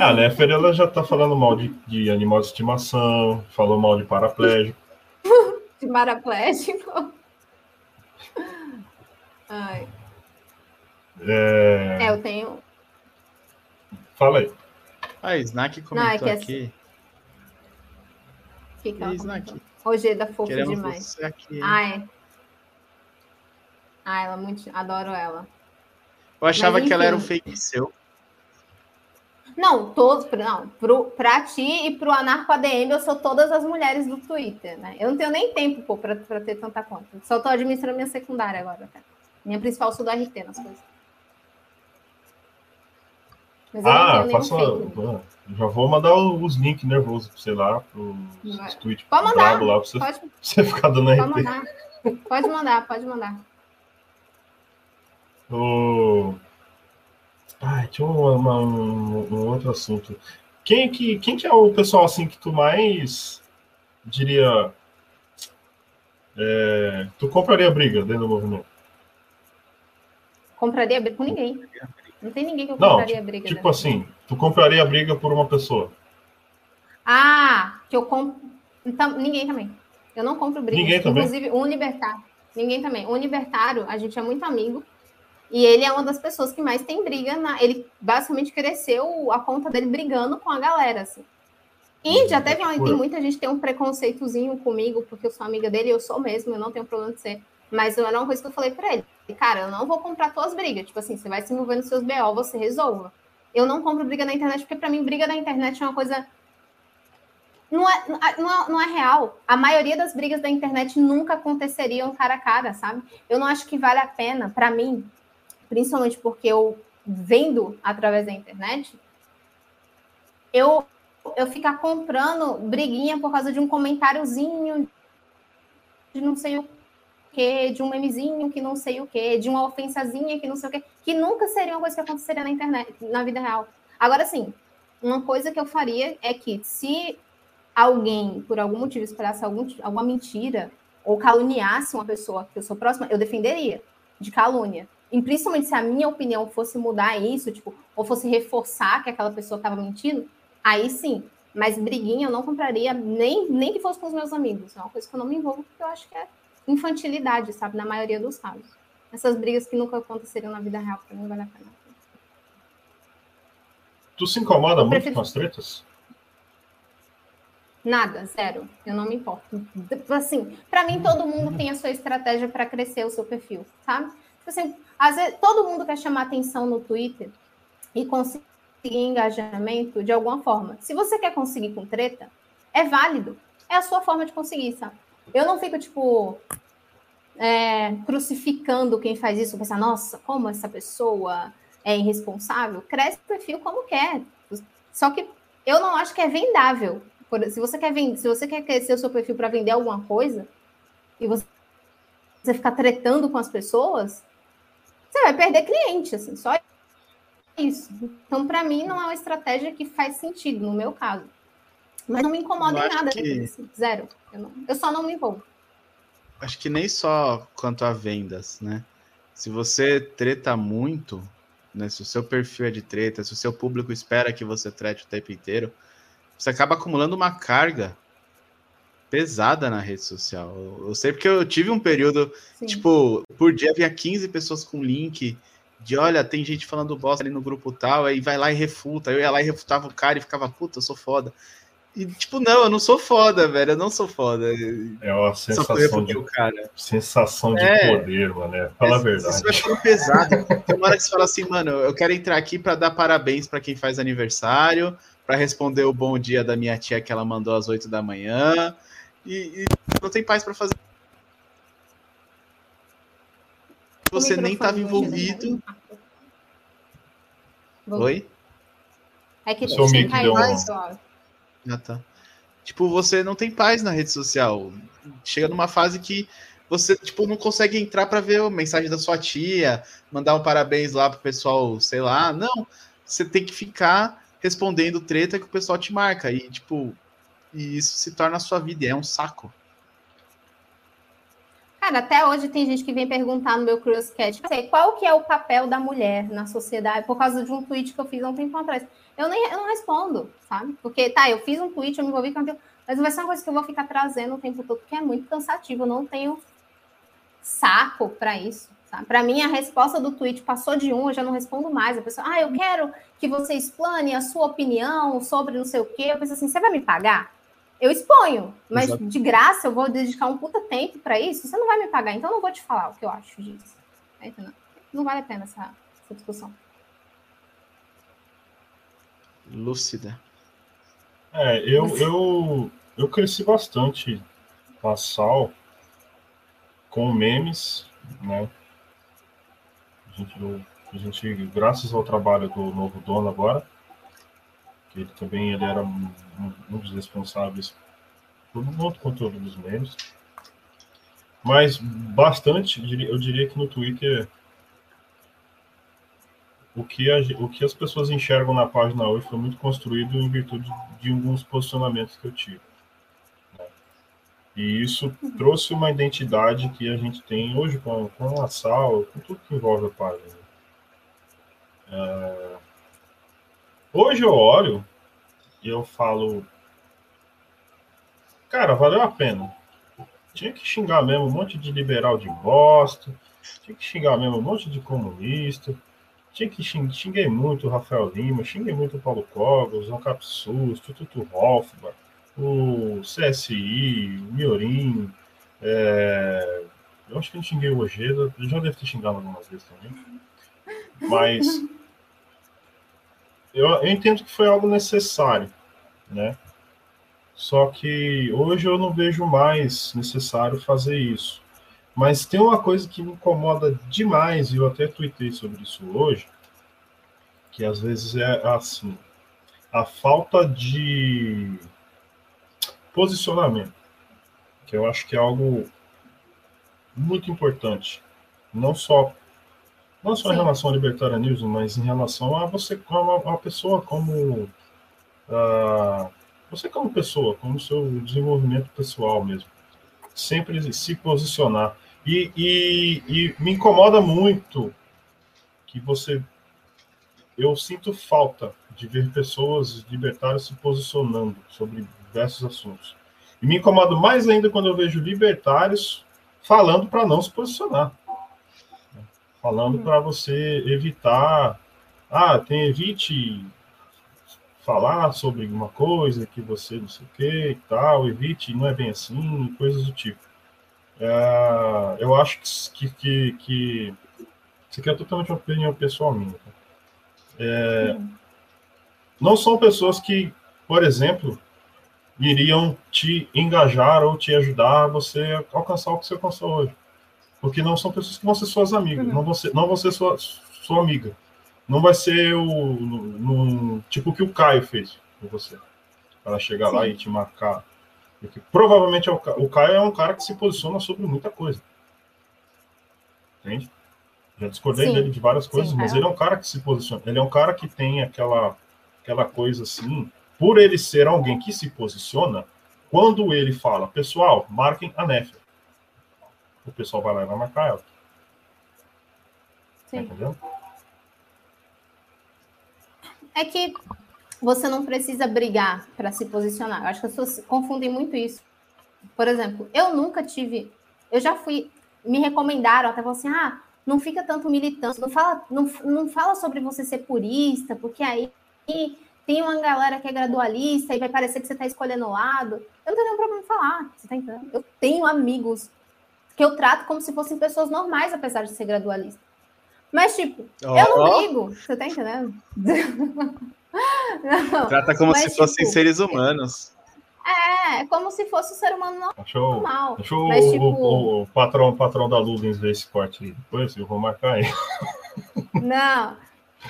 [SPEAKER 3] A Nefer, ela já tá falando mal de, de animal de estimação, falou mal de paraplégico. <laughs>
[SPEAKER 4] de paraplégico? Ai.
[SPEAKER 3] É...
[SPEAKER 4] é... eu tenho.
[SPEAKER 3] Fala aí.
[SPEAKER 2] Ah, Snack comentou Não, é que aqui.
[SPEAKER 4] Que que Snack? Rogeda fofo Queremos demais. Aqui. Ai. Ah, ela muito. Adoro ela.
[SPEAKER 2] Eu achava Mas, que ela era um fake seu.
[SPEAKER 4] Não, todos, não, pro, pra ti e pro Anarco ADM, eu sou todas as mulheres do Twitter, né? Eu não tenho nem tempo, pô, pra, pra ter tanta conta. Só tô administrando minha secundária agora, cara. Minha principal sou do RT nas coisas.
[SPEAKER 3] Ah, faça. Já vou mandar os links nervosos você lá, pros tweets.
[SPEAKER 4] Pode mandar.
[SPEAKER 3] Lá, pra você, pode, <laughs> você ficar dando
[SPEAKER 4] RT. Pode mandar. Pode mandar, pode mandar.
[SPEAKER 3] O... Ah, tinha uma, uma, um, um, outro assunto. Quem que, quem que é o pessoal assim que tu mais diria. É, tu compraria briga dentro do movimento?
[SPEAKER 4] Compraria briga com ninguém. Não tem ninguém que eu compraria
[SPEAKER 3] Não,
[SPEAKER 4] briga.
[SPEAKER 3] Tipo assim, tu compraria briga por uma pessoa.
[SPEAKER 4] Ah, que eu compro. Então, ninguém também. Eu não compro briga.
[SPEAKER 3] Ninguém também.
[SPEAKER 4] Inclusive, um libertário. Ninguém também. Um libertário, a gente é muito amigo. E ele é uma das pessoas que mais tem briga na. Ele basicamente cresceu a conta dele brigando com a galera, assim. E já teve tem muita gente que tem um preconceitozinho comigo, porque eu sou amiga dele, eu sou mesmo, eu não tenho problema de ser. Mas era uma coisa que eu falei para ele, cara, eu não vou comprar tuas brigas. Tipo assim, você vai se envolver nos seus BO, você resolva. Eu não compro briga na internet, porque para mim briga na internet é uma coisa não é, não, é, não é real. A maioria das brigas da internet nunca aconteceriam cara a cara, sabe? Eu não acho que vale a pena, para mim, principalmente porque eu vendo através da internet, eu eu ficar comprando briguinha por causa de um comentáriozinho de não sei o que, de um memezinho que não sei o que, de uma ofensazinha que não sei o que, que nunca seria uma coisa que aconteceria na internet, na vida real. Agora sim, uma coisa que eu faria é que se alguém, por algum motivo, esperasse algum, alguma mentira ou caluniasse uma pessoa que eu sou próxima, eu defenderia de calúnia. E principalmente se a minha opinião fosse mudar isso, tipo, ou fosse reforçar que aquela pessoa estava mentindo, aí sim. Mas briguinha eu não compraria nem, nem que fosse com os meus amigos. É uma coisa que eu não me envolvo, porque eu acho que é infantilidade, sabe? Na maioria dos casos. Essas brigas que nunca aconteceriam na vida real, mim, vale a pena.
[SPEAKER 3] Tu se incomoda muito prefiro... com as tretas?
[SPEAKER 4] Nada, zero. Eu não me importo. Assim, para mim, todo mundo tem a sua estratégia para crescer o seu perfil, sabe? Tipo assim, às vezes, todo mundo quer chamar atenção no Twitter e conseguir engajamento de alguma forma. Se você quer conseguir com treta, é válido. É a sua forma de conseguir, sabe? Eu não fico, tipo, é, crucificando quem faz isso, pensar, nossa, como essa pessoa é irresponsável. Cresce o perfil como quer. Só que eu não acho que é vendável se você quer vender, se você quer crescer o seu perfil para vender alguma coisa e você, você ficar tretando com as pessoas, você vai perder cliente, assim, só isso. Então, para mim, não é uma estratégia que faz sentido, no meu caso. Mas não me incomoda em nada, que... assim, zero. Eu, não, eu só não me envolvo.
[SPEAKER 2] Acho que nem só quanto a vendas, né? Se você treta muito, né? Se o seu perfil é de treta, se o seu público espera que você trete o tempo inteiro, você acaba acumulando uma carga pesada na rede social. Eu sei porque eu tive um período, Sim. tipo, por dia havia 15 pessoas com link de olha, tem gente falando bosta ali no grupo tal, aí vai lá e refuta. Eu ia lá e refutava o cara e ficava, puta, eu sou foda. E, tipo, não, eu não sou foda, velho. Eu não sou foda.
[SPEAKER 3] É uma sensação de, cara. sensação de é, poder, mano. Né? Fala é, a verdade. Isso
[SPEAKER 2] vai ficando pesado. Tem uma hora que você fala assim, mano, eu quero entrar aqui para dar parabéns para quem faz aniversário, para responder o bom dia da minha tia que ela mandou às 8 da manhã. E, e não tem paz para fazer. Você nem estava envolvido. Oi?
[SPEAKER 4] É que Seu mic deu
[SPEAKER 2] Ah, tá. Tipo, você não tem paz na rede social. Chega numa fase que você tipo não consegue entrar para ver a mensagem da sua tia, mandar um parabéns lá pro pessoal, sei lá. Não, você tem que ficar respondendo treta que o pessoal te marca. E, tipo, e isso se torna a sua vida, é um saco.
[SPEAKER 4] Cara, até hoje tem gente que vem perguntar no meu Curioscat, qual que é o papel da mulher na sociedade, por causa de um tweet que eu fiz há um tempo atrás. Eu nem eu não respondo, sabe? Porque, tá, eu fiz um tweet, eu me envolvi com aquilo, mas não vai ser uma coisa que eu vou ficar trazendo o tempo todo, porque é muito cansativo, eu não tenho saco para isso. Para mim, a resposta do tweet passou de um, eu já não respondo mais. A pessoa, ah, eu quero que você explane a sua opinião sobre não sei o quê. Eu penso assim, você vai me pagar? Eu exponho, mas Exato. de graça eu vou dedicar um puta tempo para isso. Você não vai me pagar, então eu não vou te falar o que eu acho disso. É, não vale a pena essa, essa discussão.
[SPEAKER 2] Lúcida.
[SPEAKER 3] É, eu, eu, eu cresci bastante com Sal, com memes, né? A gente, a gente, graças ao trabalho do novo dono agora, que ele também ele era um, um dos responsáveis por outro conteúdo dos memes, mas bastante, eu diria que no Twitter o que, a, o que as pessoas enxergam na página hoje foi muito construído em virtude de alguns posicionamentos que eu tive. E isso trouxe uma identidade que a gente tem hoje com, com a sal, com tudo que envolve a página. É... Hoje eu olho e eu falo, cara, valeu a pena. Tinha que xingar mesmo um monte de liberal de bosta, tinha que xingar mesmo um monte de comunista, tinha que xing, xinguei muito o Rafael Lima, xinguei muito o Paulo Cogos, o Capsus, Tututu Hoffman, o CSI, o Miorim, é... eu acho que eu xinguei o Ojeda, eu já deve ter xingado algumas vezes também, mas eu, eu entendo que foi algo necessário, né? Só que hoje eu não vejo mais necessário fazer isso. Mas tem uma coisa que me incomoda demais, e eu até tuitei sobre isso hoje, que às vezes é assim, a falta de posicionamento, que eu acho que é algo muito importante, não só não só Sim. em relação ao libertarianismo, mas em relação a você como uma pessoa como uh, você como pessoa, como seu desenvolvimento pessoal mesmo, sempre se posicionar e, e, e me incomoda muito que você eu sinto falta de ver pessoas libertárias se posicionando sobre diversos assuntos. E me incomoda mais ainda quando eu vejo libertários falando para não se posicionar falando para você evitar. Ah, tem evite falar sobre alguma coisa que você não sei o que e tal, evite, não é bem assim, coisas do tipo. É, eu acho que, que, que, isso aqui é totalmente uma opinião pessoal minha. Tá? É, não são pessoas que, por exemplo, iriam te engajar ou te ajudar a você alcançar o que você alcançou hoje. Porque não são pessoas que vão ser suas amigas, uhum. não, vão ser, não vão ser sua, sua amiga. Não vai ser o no, no, tipo o que o Caio fez com você. Para chegar Sim. lá e te marcar. Porque provavelmente é o, Caio é um cara que se posiciona sobre muita coisa. Entende? Já discordei Sim. dele de várias coisas, Sim, mas é. ele é um cara que se posiciona. Ele é um cara que tem aquela, aquela coisa assim. Por ele ser alguém que se posiciona, quando ele fala, pessoal, marquem a Nefia o pessoal vai lá e vai marcar ela. Sim. Entendeu?
[SPEAKER 4] É que você não precisa brigar para se posicionar. Eu acho que as pessoas confundem muito isso. Por exemplo, eu nunca tive. Eu já fui. Me recomendaram até assim: ah, não fica tanto militante, não fala, não, não fala sobre você ser purista, porque aí tem uma galera que é gradualista e vai parecer que você está escolhendo o lado. Eu não tenho nenhum problema em falar, você tá entendendo? Eu tenho amigos que eu trato como se fossem pessoas normais, apesar de ser gradualista. Mas, tipo, oh. eu não brigo, você tá entendendo? <laughs>
[SPEAKER 2] não, Trata como mas, se tipo, fossem seres humanos.
[SPEAKER 4] É, como se fosse um ser humano normal.
[SPEAKER 3] Deixa, mas, o, tipo... o, o, patrão, o patrão da Ludens ver esse corte aí. Depois eu vou marcar aí.
[SPEAKER 4] Não.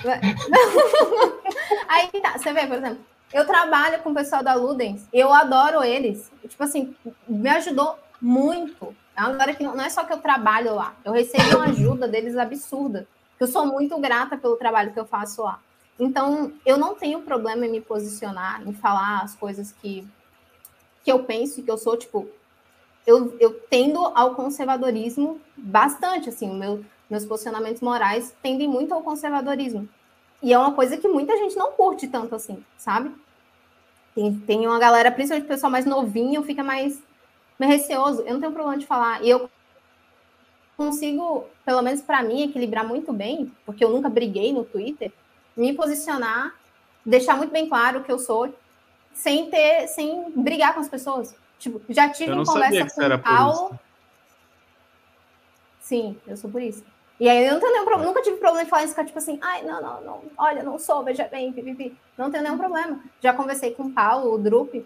[SPEAKER 4] <laughs> aí tá, você vê, por exemplo, eu trabalho com o pessoal da Ludens, eu adoro eles. Tipo assim, me ajudou muito é uma galera que não, não é só que eu trabalho lá, eu recebo uma ajuda deles absurda. Eu sou muito grata pelo trabalho que eu faço lá. Então, eu não tenho problema em me posicionar, em falar as coisas que, que eu penso e que eu sou, tipo, eu, eu tendo ao conservadorismo bastante, assim, meu, meus posicionamentos morais tendem muito ao conservadorismo. E é uma coisa que muita gente não curte tanto assim, sabe? Tem, tem uma galera, principalmente o pessoal mais novinho, fica mais meio receoso, eu não tenho problema de falar. E eu consigo, pelo menos para mim, equilibrar muito bem, porque eu nunca briguei no Twitter, me posicionar, deixar muito bem claro o que eu sou, sem ter, sem brigar com as pessoas. Tipo, já tive uma conversa com o Paulo. Sim, eu sou por isso. E aí eu não tenho nenhum problema, nunca tive problema em falar isso, ficar tipo assim, ai, não, não, não, olha, não sou, veja bem, pipipi. Não tenho nenhum problema. Já conversei com o Paulo, o Drup,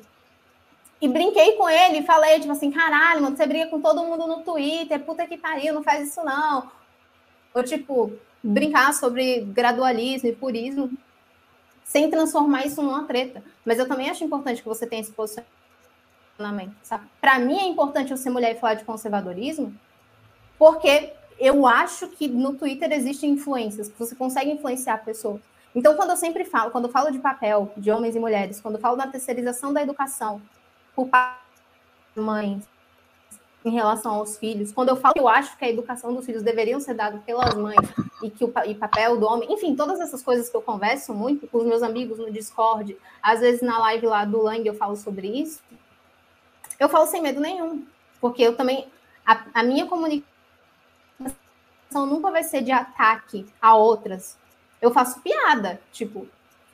[SPEAKER 4] e brinquei com ele e falei, tipo assim, caralho, mano, você briga com todo mundo no Twitter, puta que pariu, não faz isso não. Ou, tipo, brincar sobre gradualismo e purismo, sem transformar isso numa treta. Mas eu também acho importante que você tenha esse posicionamento? Para mim é importante eu ser mulher e falar de conservadorismo, porque eu acho que no Twitter existem influências, que você consegue influenciar pessoas. Então, quando eu sempre falo, quando eu falo de papel de homens e mulheres, quando eu falo da terceirização da educação, por mães em relação aos filhos. Quando eu falo eu acho que a educação dos filhos deveriam ser dada pelas mães e que o e papel do homem, enfim, todas essas coisas que eu converso muito com os meus amigos no Discord, às vezes na live lá do Lang eu falo sobre isso. Eu falo sem medo nenhum, porque eu também a, a minha comunicação nunca vai ser de ataque a outras. Eu faço piada, tipo,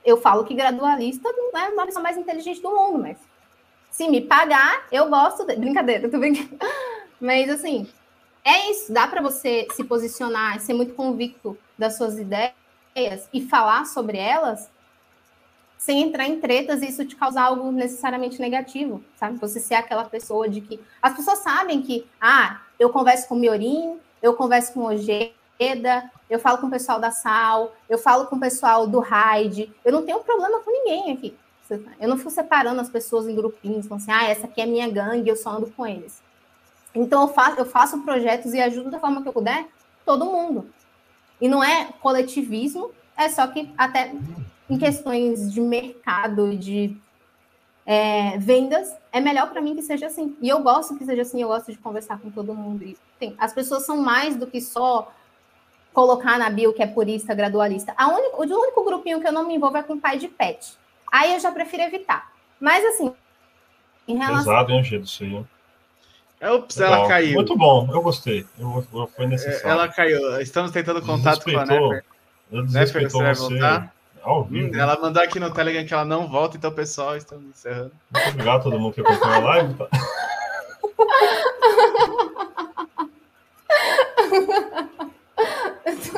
[SPEAKER 4] eu falo que gradualista não é uma pessoa mais inteligente do mundo, mas se me pagar, eu gosto. De... Brincadeira, tô brincando. Mas assim, é isso. Dá para você se posicionar, ser muito convicto das suas ideias e falar sobre elas sem entrar em tretas e isso te causar algo necessariamente negativo, sabe? Você ser aquela pessoa de que as pessoas sabem que, ah, eu converso com o Miorim, eu converso com o Ojeda, eu falo com o pessoal da Sal, eu falo com o pessoal do Raid, eu não tenho problema com ninguém aqui. Eu não fui separando as pessoas em grupinhos, falando assim, ah, essa aqui é minha gangue, eu só ando com eles. Então eu faço, eu faço projetos e ajudo da forma que eu puder todo mundo. E não é coletivismo, é só que até em questões de mercado, de é, vendas, é melhor para mim que seja assim. E eu gosto que seja assim, eu gosto de conversar com todo mundo. E, as pessoas são mais do que só colocar na bio que é purista, gradualista. A o único grupinho que eu não me envolvo é com pai de pet. Aí eu já prefiro evitar. Mas assim,
[SPEAKER 3] em relação. Pesado, hein, isso aí.
[SPEAKER 2] Ops, Legal. ela caiu.
[SPEAKER 3] Muito bom, eu gostei. Eu, foi necessário.
[SPEAKER 2] Ela caiu. Estamos tentando contato com a Nefer. Nefer, você vai voltar?
[SPEAKER 3] Ao vivo.
[SPEAKER 2] Hum, ela mandou aqui no Telegram que ela não volta, então, pessoal, estamos encerrando.
[SPEAKER 3] Muito obrigado a todo mundo que acompanhou a live. Tá?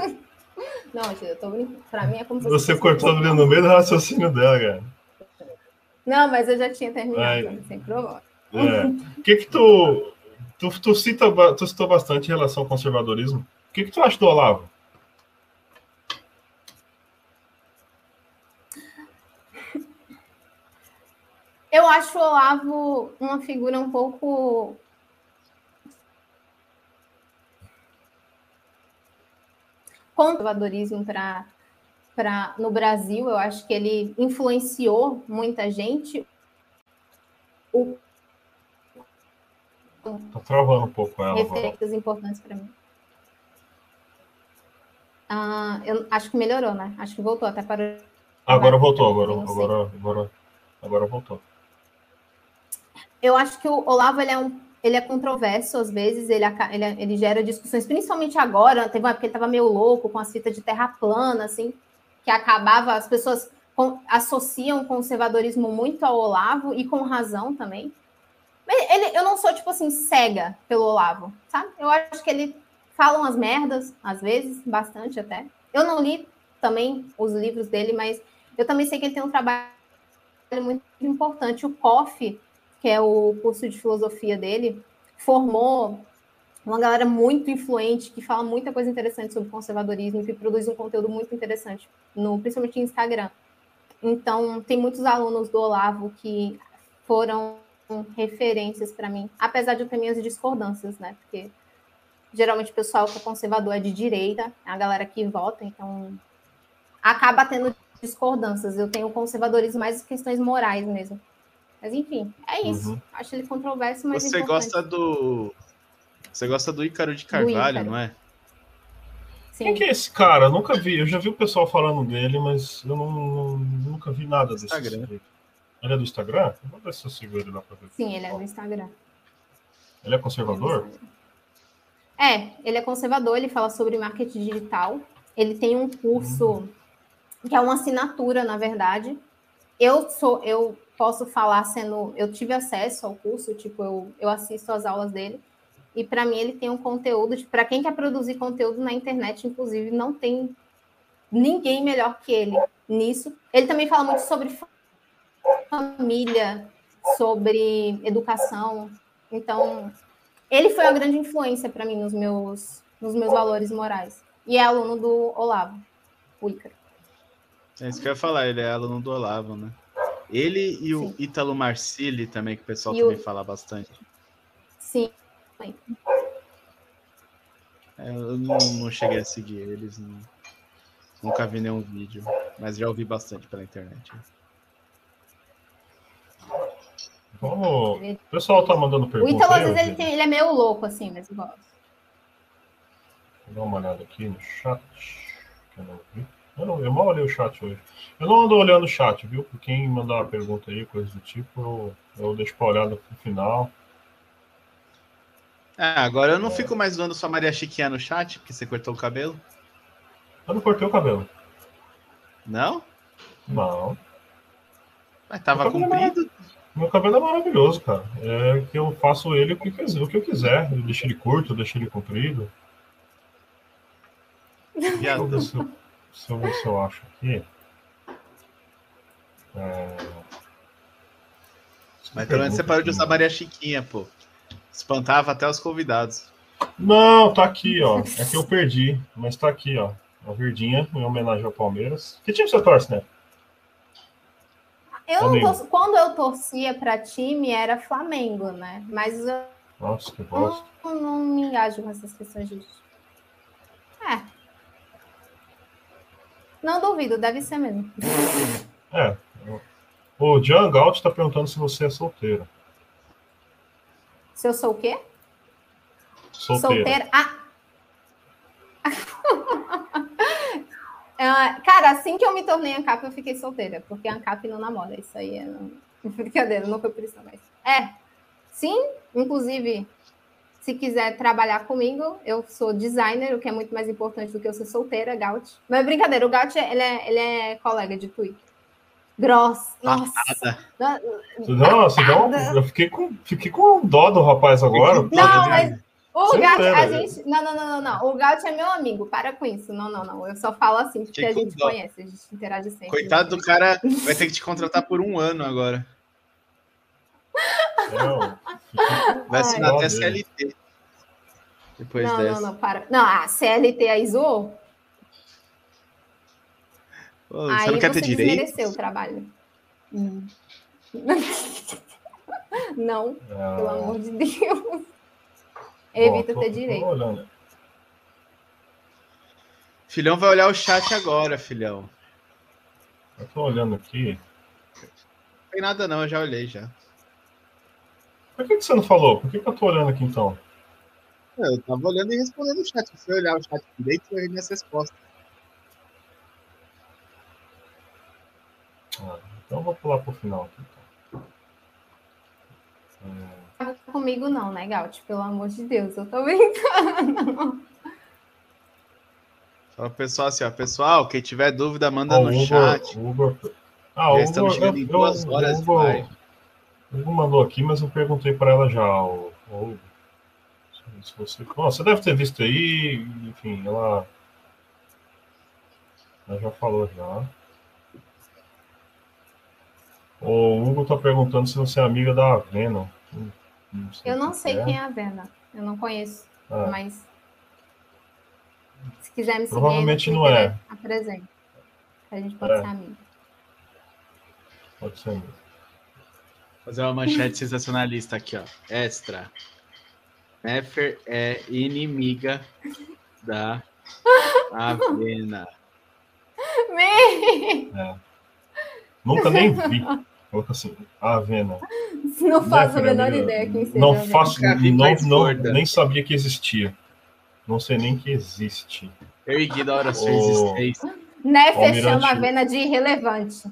[SPEAKER 3] <laughs>
[SPEAKER 4] Não, eu tô brincando. Pra mim é como se
[SPEAKER 3] Você cortou ali no meio do raciocínio dela, cara.
[SPEAKER 4] Não, mas eu já tinha terminado, Ai. sem problema.
[SPEAKER 3] É. O que que tu, tu, tu, cita, tu citou bastante em relação ao conservadorismo. O que que tu acha do Olavo?
[SPEAKER 4] Eu acho o Olavo uma figura um pouco. Conservadorismo para para no Brasil, eu acho que ele influenciou muita gente. O
[SPEAKER 3] travando um pouco ela.
[SPEAKER 4] Referências importantes para mim. Ah, eu acho que melhorou, né? Acho que voltou até para.
[SPEAKER 3] Agora voltou, agora, agora, agora, agora voltou.
[SPEAKER 4] Eu acho que o Olavo ele é um ele é controverso às vezes, ele, ele, ele gera discussões, principalmente agora, teve uma época que ele estava meio louco com as fitas de terra plana, assim, que acabava, as pessoas com, associam conservadorismo muito ao Olavo, e com razão também. Ele, eu não sou, tipo assim, cega pelo Olavo, sabe? Eu acho que ele fala umas merdas, às vezes, bastante até. Eu não li também os livros dele, mas eu também sei que ele tem um trabalho muito importante. O COF, que é o curso de filosofia dele, formou uma galera muito influente que fala muita coisa interessante sobre conservadorismo, que produz um conteúdo muito interessante, no, principalmente no Instagram. Então, tem muitos alunos do Olavo que foram referências para mim, apesar de eu ter minhas discordâncias, né? Porque geralmente o pessoal que é conservador é de direita, a galera que vota, então acaba tendo discordâncias. Eu tenho conservadorismo mais questões morais mesmo. Mas enfim, é isso. Uhum. Acho ele controverso, mas.
[SPEAKER 2] Você importante. gosta do. Você gosta do Ícaro de Carvalho, Ícaro. não é?
[SPEAKER 3] Sim. Quem que é esse cara? Eu nunca vi. Eu já vi o pessoal falando dele, mas eu não, não nunca vi nada desse. Instagram. Ele é do Instagram? Vou ver se eu sigo ele lá pra ver.
[SPEAKER 4] Sim, ele é do Instagram.
[SPEAKER 3] Ele é conservador?
[SPEAKER 4] É, ele é conservador, ele fala sobre marketing digital. Ele tem um curso hum. que é uma assinatura, na verdade. Eu sou, eu posso falar sendo, eu tive acesso ao curso, tipo, eu, eu assisto as aulas dele. E para mim ele tem um conteúdo, tipo, para quem quer produzir conteúdo na internet, inclusive, não tem ninguém melhor que ele nisso. Ele também fala muito sobre família, sobre educação. Então, ele foi uma grande influência para mim nos meus, nos meus valores morais. E é aluno do Olavo, Ícaro.
[SPEAKER 2] É isso que eu ia falar, ele é aluno do Olavo, né? Ele e o Sim. Ítalo Marcilli também, que o pessoal e também o... fala bastante.
[SPEAKER 4] Sim.
[SPEAKER 2] É, eu não, não, cheguei a seguir eles, não, nunca vi nenhum vídeo, mas já ouvi bastante pela internet.
[SPEAKER 3] Vamos... O pessoal tá mandando perguntas.
[SPEAKER 4] O Ítalo, às vezes, ele, tem, ele, é meio louco, assim, mas eu gosto.
[SPEAKER 3] Vou dar uma olhada aqui no chat. Que eu não vi. Eu, não, eu mal olhei o chat hoje. Eu não ando olhando o chat, viu? Por quem mandar uma pergunta aí, coisa do tipo, eu, eu deixo pra olhada pro final.
[SPEAKER 2] Ah, agora eu não é. fico mais vendo sua Maria Chiquinha no chat, porque você cortou o cabelo.
[SPEAKER 3] Eu não cortei o cabelo.
[SPEAKER 2] Não?
[SPEAKER 3] Não.
[SPEAKER 2] Mas tava comprido.
[SPEAKER 3] Meu cabelo é maravilhoso, cara. É que eu faço ele o que, o que eu quiser. Eu deixo ele curto, eu deixo ele comprido. Deixa eu ver se, eu, acho aqui.
[SPEAKER 2] É... Mas pelo menos você parou de usar Maria Chiquinha, pô. Espantava até os convidados.
[SPEAKER 3] Não, tá aqui, ó. É que eu perdi, mas tá aqui, ó. A verdinha, em homenagem ao Palmeiras. Que time você torce, né?
[SPEAKER 4] Eu torço, quando eu torcia para time era Flamengo, né? Mas eu
[SPEAKER 3] Nossa, que bosta.
[SPEAKER 4] não, não me engajo com essas questões de. É. Não duvido, deve ser mesmo.
[SPEAKER 3] É. O Jean Galt está perguntando se você é solteira.
[SPEAKER 4] Se eu sou o quê?
[SPEAKER 3] Solteira.
[SPEAKER 4] Solteira. Ah! Ah, <laughs> cara, assim que eu me tornei ANCAP, eu fiquei solteira, porque ANCAP não namora. Isso aí é não... <laughs> brincadeira, não foi por isso, mas. É, sim, inclusive, se quiser trabalhar comigo, eu sou designer, o que é muito mais importante do que eu ser solteira, Gaut. Mas brincadeira, o Gaut ele é, ele é colega de Twitter. Gross. Nossa.
[SPEAKER 3] Nossa, não, eu fiquei com, fiquei com dó do rapaz agora.
[SPEAKER 4] Não, mas o Gaut, a gente. Não, não, não, não, não. O Gaut é meu amigo, para com isso. Não, não, não. Eu só falo assim, porque a gente conhece, a gente interage sempre.
[SPEAKER 2] Coitado do cara, vai ter que te contratar por um ano agora. Não, vai assinar até CLT.
[SPEAKER 4] Depois não, dessa. não, não, para. Não, a CLT aí zoou.
[SPEAKER 2] Pô, você aí não quer ter direito?
[SPEAKER 4] desmereceu o trabalho. Hum. não, ah. pelo amor de Deus. Evita ter direito.
[SPEAKER 2] Filhão vai olhar o chat agora, filhão.
[SPEAKER 3] Eu tô olhando aqui.
[SPEAKER 2] Não tem nada não, eu já olhei já.
[SPEAKER 3] Por que, que você não falou? Por que, que eu tô olhando aqui então?
[SPEAKER 2] Eu tava olhando e respondendo o chat. Se você olhar o chat direito, vai ver minhas respostas.
[SPEAKER 3] Ah, então eu vou pular pro final aqui. Então.
[SPEAKER 4] É comigo, não, né, Gaut? Pelo amor de Deus, eu tô <laughs> brincando.
[SPEAKER 2] Fala pessoal assim, ó. Pessoal, quem tiver dúvida, manda oh, no Hugo, chat.
[SPEAKER 3] Hugo... Ah, Já estamos chegando eu, em duas eu, horas. Hugo, Hugo mandou aqui, mas eu perguntei para ela já. O, o, se você, Bom, você deve ter visto aí, enfim, ela, ela já falou já. O Hugo tá perguntando se você é amiga da Venom.
[SPEAKER 4] Não eu não sei é. quem é a Vena. Eu não conheço. É. Mas se quiser me seguir,
[SPEAKER 3] provavelmente não é.
[SPEAKER 4] Apresente. A gente pode é. ser amigo.
[SPEAKER 3] Pode ser amigo.
[SPEAKER 2] Fazer uma manchete sensacionalista aqui, ó. Extra. Nefer é inimiga da Avena.
[SPEAKER 3] É. Nunca nem <laughs> vi. Coloca assim, a Avena.
[SPEAKER 4] Não faço a menor ideia quem seja.
[SPEAKER 3] Não faço, não, não, nem sabia que existia. Não sei nem que existe.
[SPEAKER 2] Eu ignoro a sua o... existência.
[SPEAKER 4] Nefer chama a Avena de irrelevante.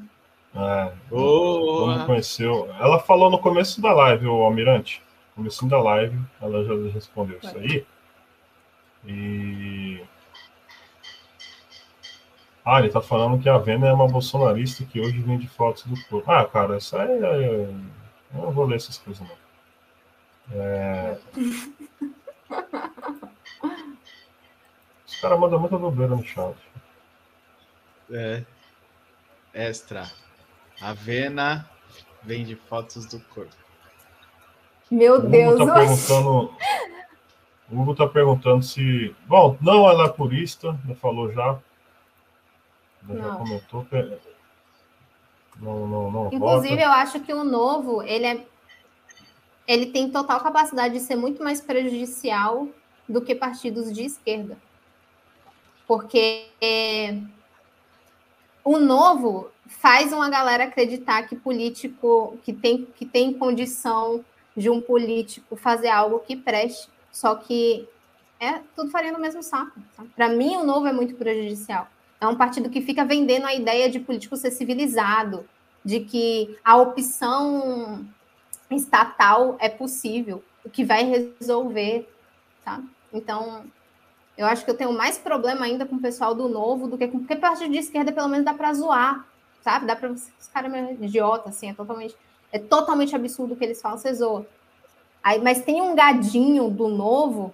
[SPEAKER 3] É, oh. não conheceu. Ela falou no começo da live, o Almirante. No começo da live, ela já respondeu isso aí. E ah, ele tá falando que a Vena é uma bolsonarista que hoje vende fotos do corpo. Ah, cara, isso aí. É... Eu não vou ler essas coisas, não. É... <laughs> Os caras mandam muita bobeira no chat.
[SPEAKER 2] É. Extra. A Vena vende fotos do corpo.
[SPEAKER 4] Meu Deus.
[SPEAKER 3] Tá perguntando... O Hugo tá perguntando se. Bom, não, ela é purista, já falou já.
[SPEAKER 4] Não. Já comentou que não, não, não Inclusive, vota. eu acho que o novo, ele é ele tem total capacidade de ser muito mais prejudicial do que partidos de esquerda. Porque o novo faz uma galera acreditar que político que tem, que tem condição de um político fazer algo que preste, só que é tudo faria no mesmo saco. Para mim, o novo é muito prejudicial. É um partido que fica vendendo a ideia de político ser civilizado, de que a opção estatal é possível, o que vai resolver, tá? Então, eu acho que eu tenho mais problema ainda com o pessoal do novo do que com porque partido de esquerda pelo menos dá para zoar, sabe? Dá para os caras meio idiota assim, é totalmente é totalmente absurdo o que eles falam, você zoa. Aí, mas tem um gadinho do novo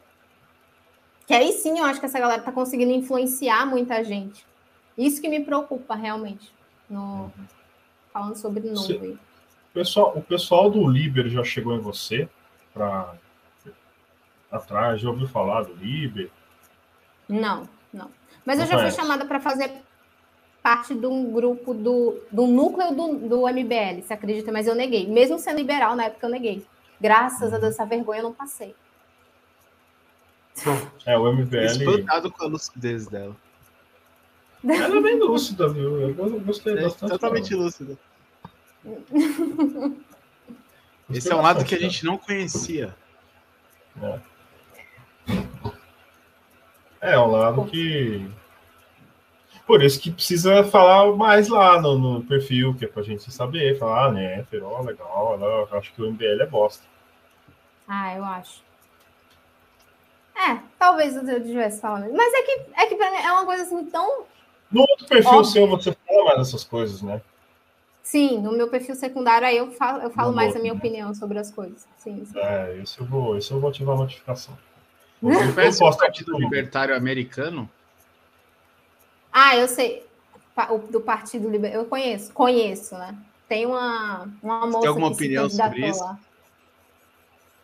[SPEAKER 4] que aí sim eu acho que essa galera tá conseguindo influenciar muita gente. Isso que me preocupa realmente. No... falando sobre nuvem.
[SPEAKER 3] O pessoal, o pessoal do Liber já chegou em você para atrás? Já ouviu falar do Liber?
[SPEAKER 4] Não, não. Mas não eu já fui chamada para fazer parte de um grupo do, do núcleo do, do MBL, se acredita, mas eu neguei. Mesmo sendo liberal, na época eu neguei. Graças a Deus, essa vergonha eu não passei.
[SPEAKER 3] É, o MBL.
[SPEAKER 2] Espantado com a lucidez dela.
[SPEAKER 3] Ela é bem lúcida, viu? Eu gostei é, bastante.
[SPEAKER 2] Totalmente dela. lúcida. <laughs> Esse é um lado que a gente não conhecia.
[SPEAKER 3] É. É um lado que. Por isso que precisa falar mais lá no, no perfil, que é pra gente saber, falar, ah, né, ó, legal, eu acho que o MBL é bosta.
[SPEAKER 4] Ah, eu acho. É, talvez eu tivesse falando. Mas é que, é que pra mim é uma coisa assim tão.
[SPEAKER 3] No outro perfil Óbvio. seu você fala mais dessas coisas, né?
[SPEAKER 4] Sim, no meu perfil secundário aí eu falo, eu falo mais outro, a minha né? opinião sobre as coisas. Sim, sim.
[SPEAKER 3] É, isso eu vou, isso eu vou ativar a notificação.
[SPEAKER 2] Você conhece o Partido Libertário Americano?
[SPEAKER 4] Ah, eu sei. O do Partido Libertário. Eu conheço, conheço, né? Tem uma, uma moça.
[SPEAKER 2] Tem alguma opinião sobre isso? Lá.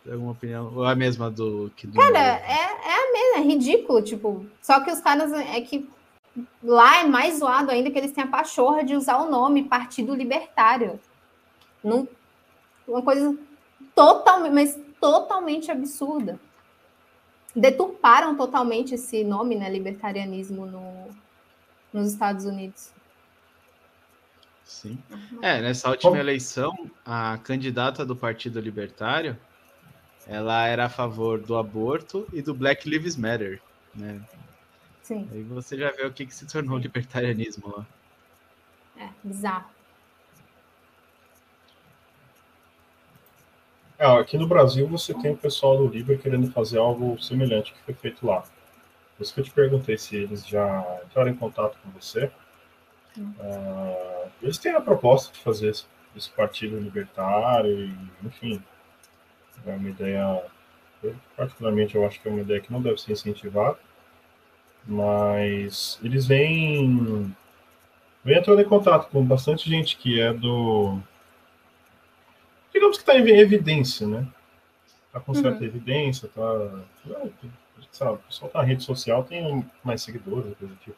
[SPEAKER 2] Tem alguma opinião? Ou é a mesma do que do.
[SPEAKER 4] Cara, é, é a mesma, é ridículo, tipo. Só que os caras é que lá é mais zoado ainda que eles têm a pachorra de usar o nome Partido Libertário. Não, uma coisa totalmente, mas totalmente absurda. Deturparam totalmente esse nome, né, libertarianismo no, nos Estados Unidos.
[SPEAKER 2] Sim. É, nessa última eleição, a candidata do Partido Libertário, ela era a favor do aborto e do Black Lives Matter, né?
[SPEAKER 4] Sim.
[SPEAKER 2] Aí você já vê o que, que se tornou o libertarianismo lá.
[SPEAKER 4] É, bizarro.
[SPEAKER 3] É, aqui no Brasil você tem o pessoal do Liber querendo fazer algo semelhante que foi feito lá. Por isso que eu te perguntei se eles já entraram em contato com você. Uh, eles têm a proposta de fazer esse, esse partido libertário, e, enfim, é uma ideia, eu, particularmente eu acho que é uma ideia que não deve ser incentivada, mas eles vêm, vêm entrando em contato com bastante gente que é do, digamos que está em evidência, né? Está com certa uhum. evidência, está, sabe, o pessoal está na rede social, tem mais seguidores, coisa tipo.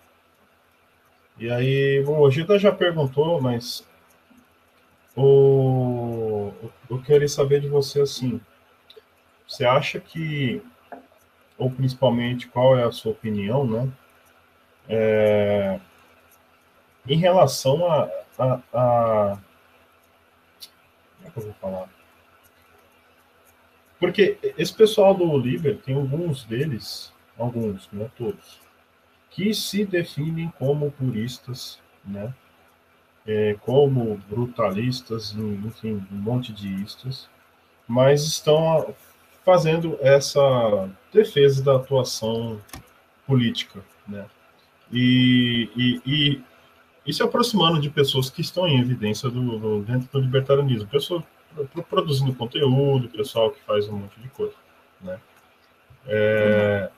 [SPEAKER 3] E aí, bom, o Gita já perguntou, mas o, eu queria saber de você assim, você acha que, ou principalmente, qual é a sua opinião, né? É, em relação a, a, a. Como é que eu vou falar? Porque esse pessoal do Liber, tem alguns deles, alguns, não todos, que se definem como puristas, né? É, como brutalistas, enfim, um monte de istas, mas estão fazendo essa defesa da atuação política, né? E, e, e, e se aproximando de pessoas que estão em evidência do, do dentro do libertarianismo, pessoas produzindo conteúdo, pessoal que faz um monte de coisa, né? É,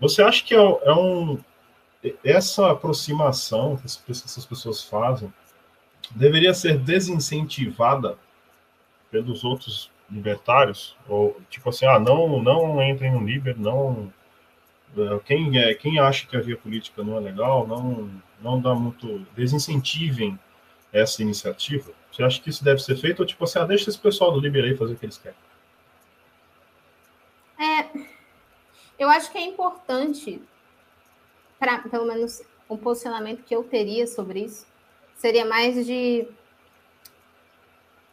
[SPEAKER 3] você acha que é, é um essa aproximação que essas pessoas fazem deveria ser desincentivada pelos outros libertários, ou tipo assim, ah, não, não entrem no Liber, não. Eh, quem, é, quem acha que a via política não é legal, não, não dá muito. desincentivem essa iniciativa. Você acha que isso deve ser feito? Ou tipo assim, ah, deixa esse pessoal do Liber aí fazer o que eles querem?
[SPEAKER 4] É, eu acho que é importante, para pelo menos um posicionamento que eu teria sobre isso, seria mais de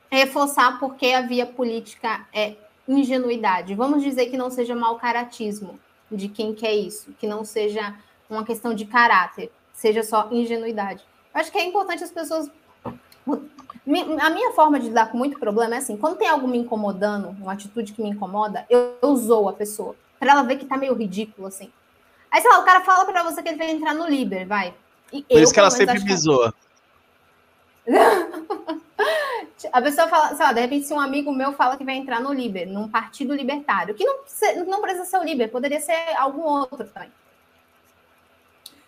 [SPEAKER 4] reforçar porque a via política é ingenuidade. Vamos dizer que não seja mau caratismo de quem quer isso, que não seja uma questão de caráter, seja só ingenuidade. Eu acho que é importante as pessoas. A minha forma de lidar com muito problema é assim: quando tem algo me incomodando, uma atitude que me incomoda, eu, eu zoo a pessoa, para ela ver que tá meio ridículo assim. Aí, sei lá, o cara fala para você que ele vai entrar no Liber, vai.
[SPEAKER 2] E Por eu, isso que ela sempre me zoa. <laughs>
[SPEAKER 4] A pessoa fala, sei lá, de repente, se um amigo meu fala que vai entrar no Liber, num partido libertário, que não, não precisa ser o Liber, poderia ser algum outro também.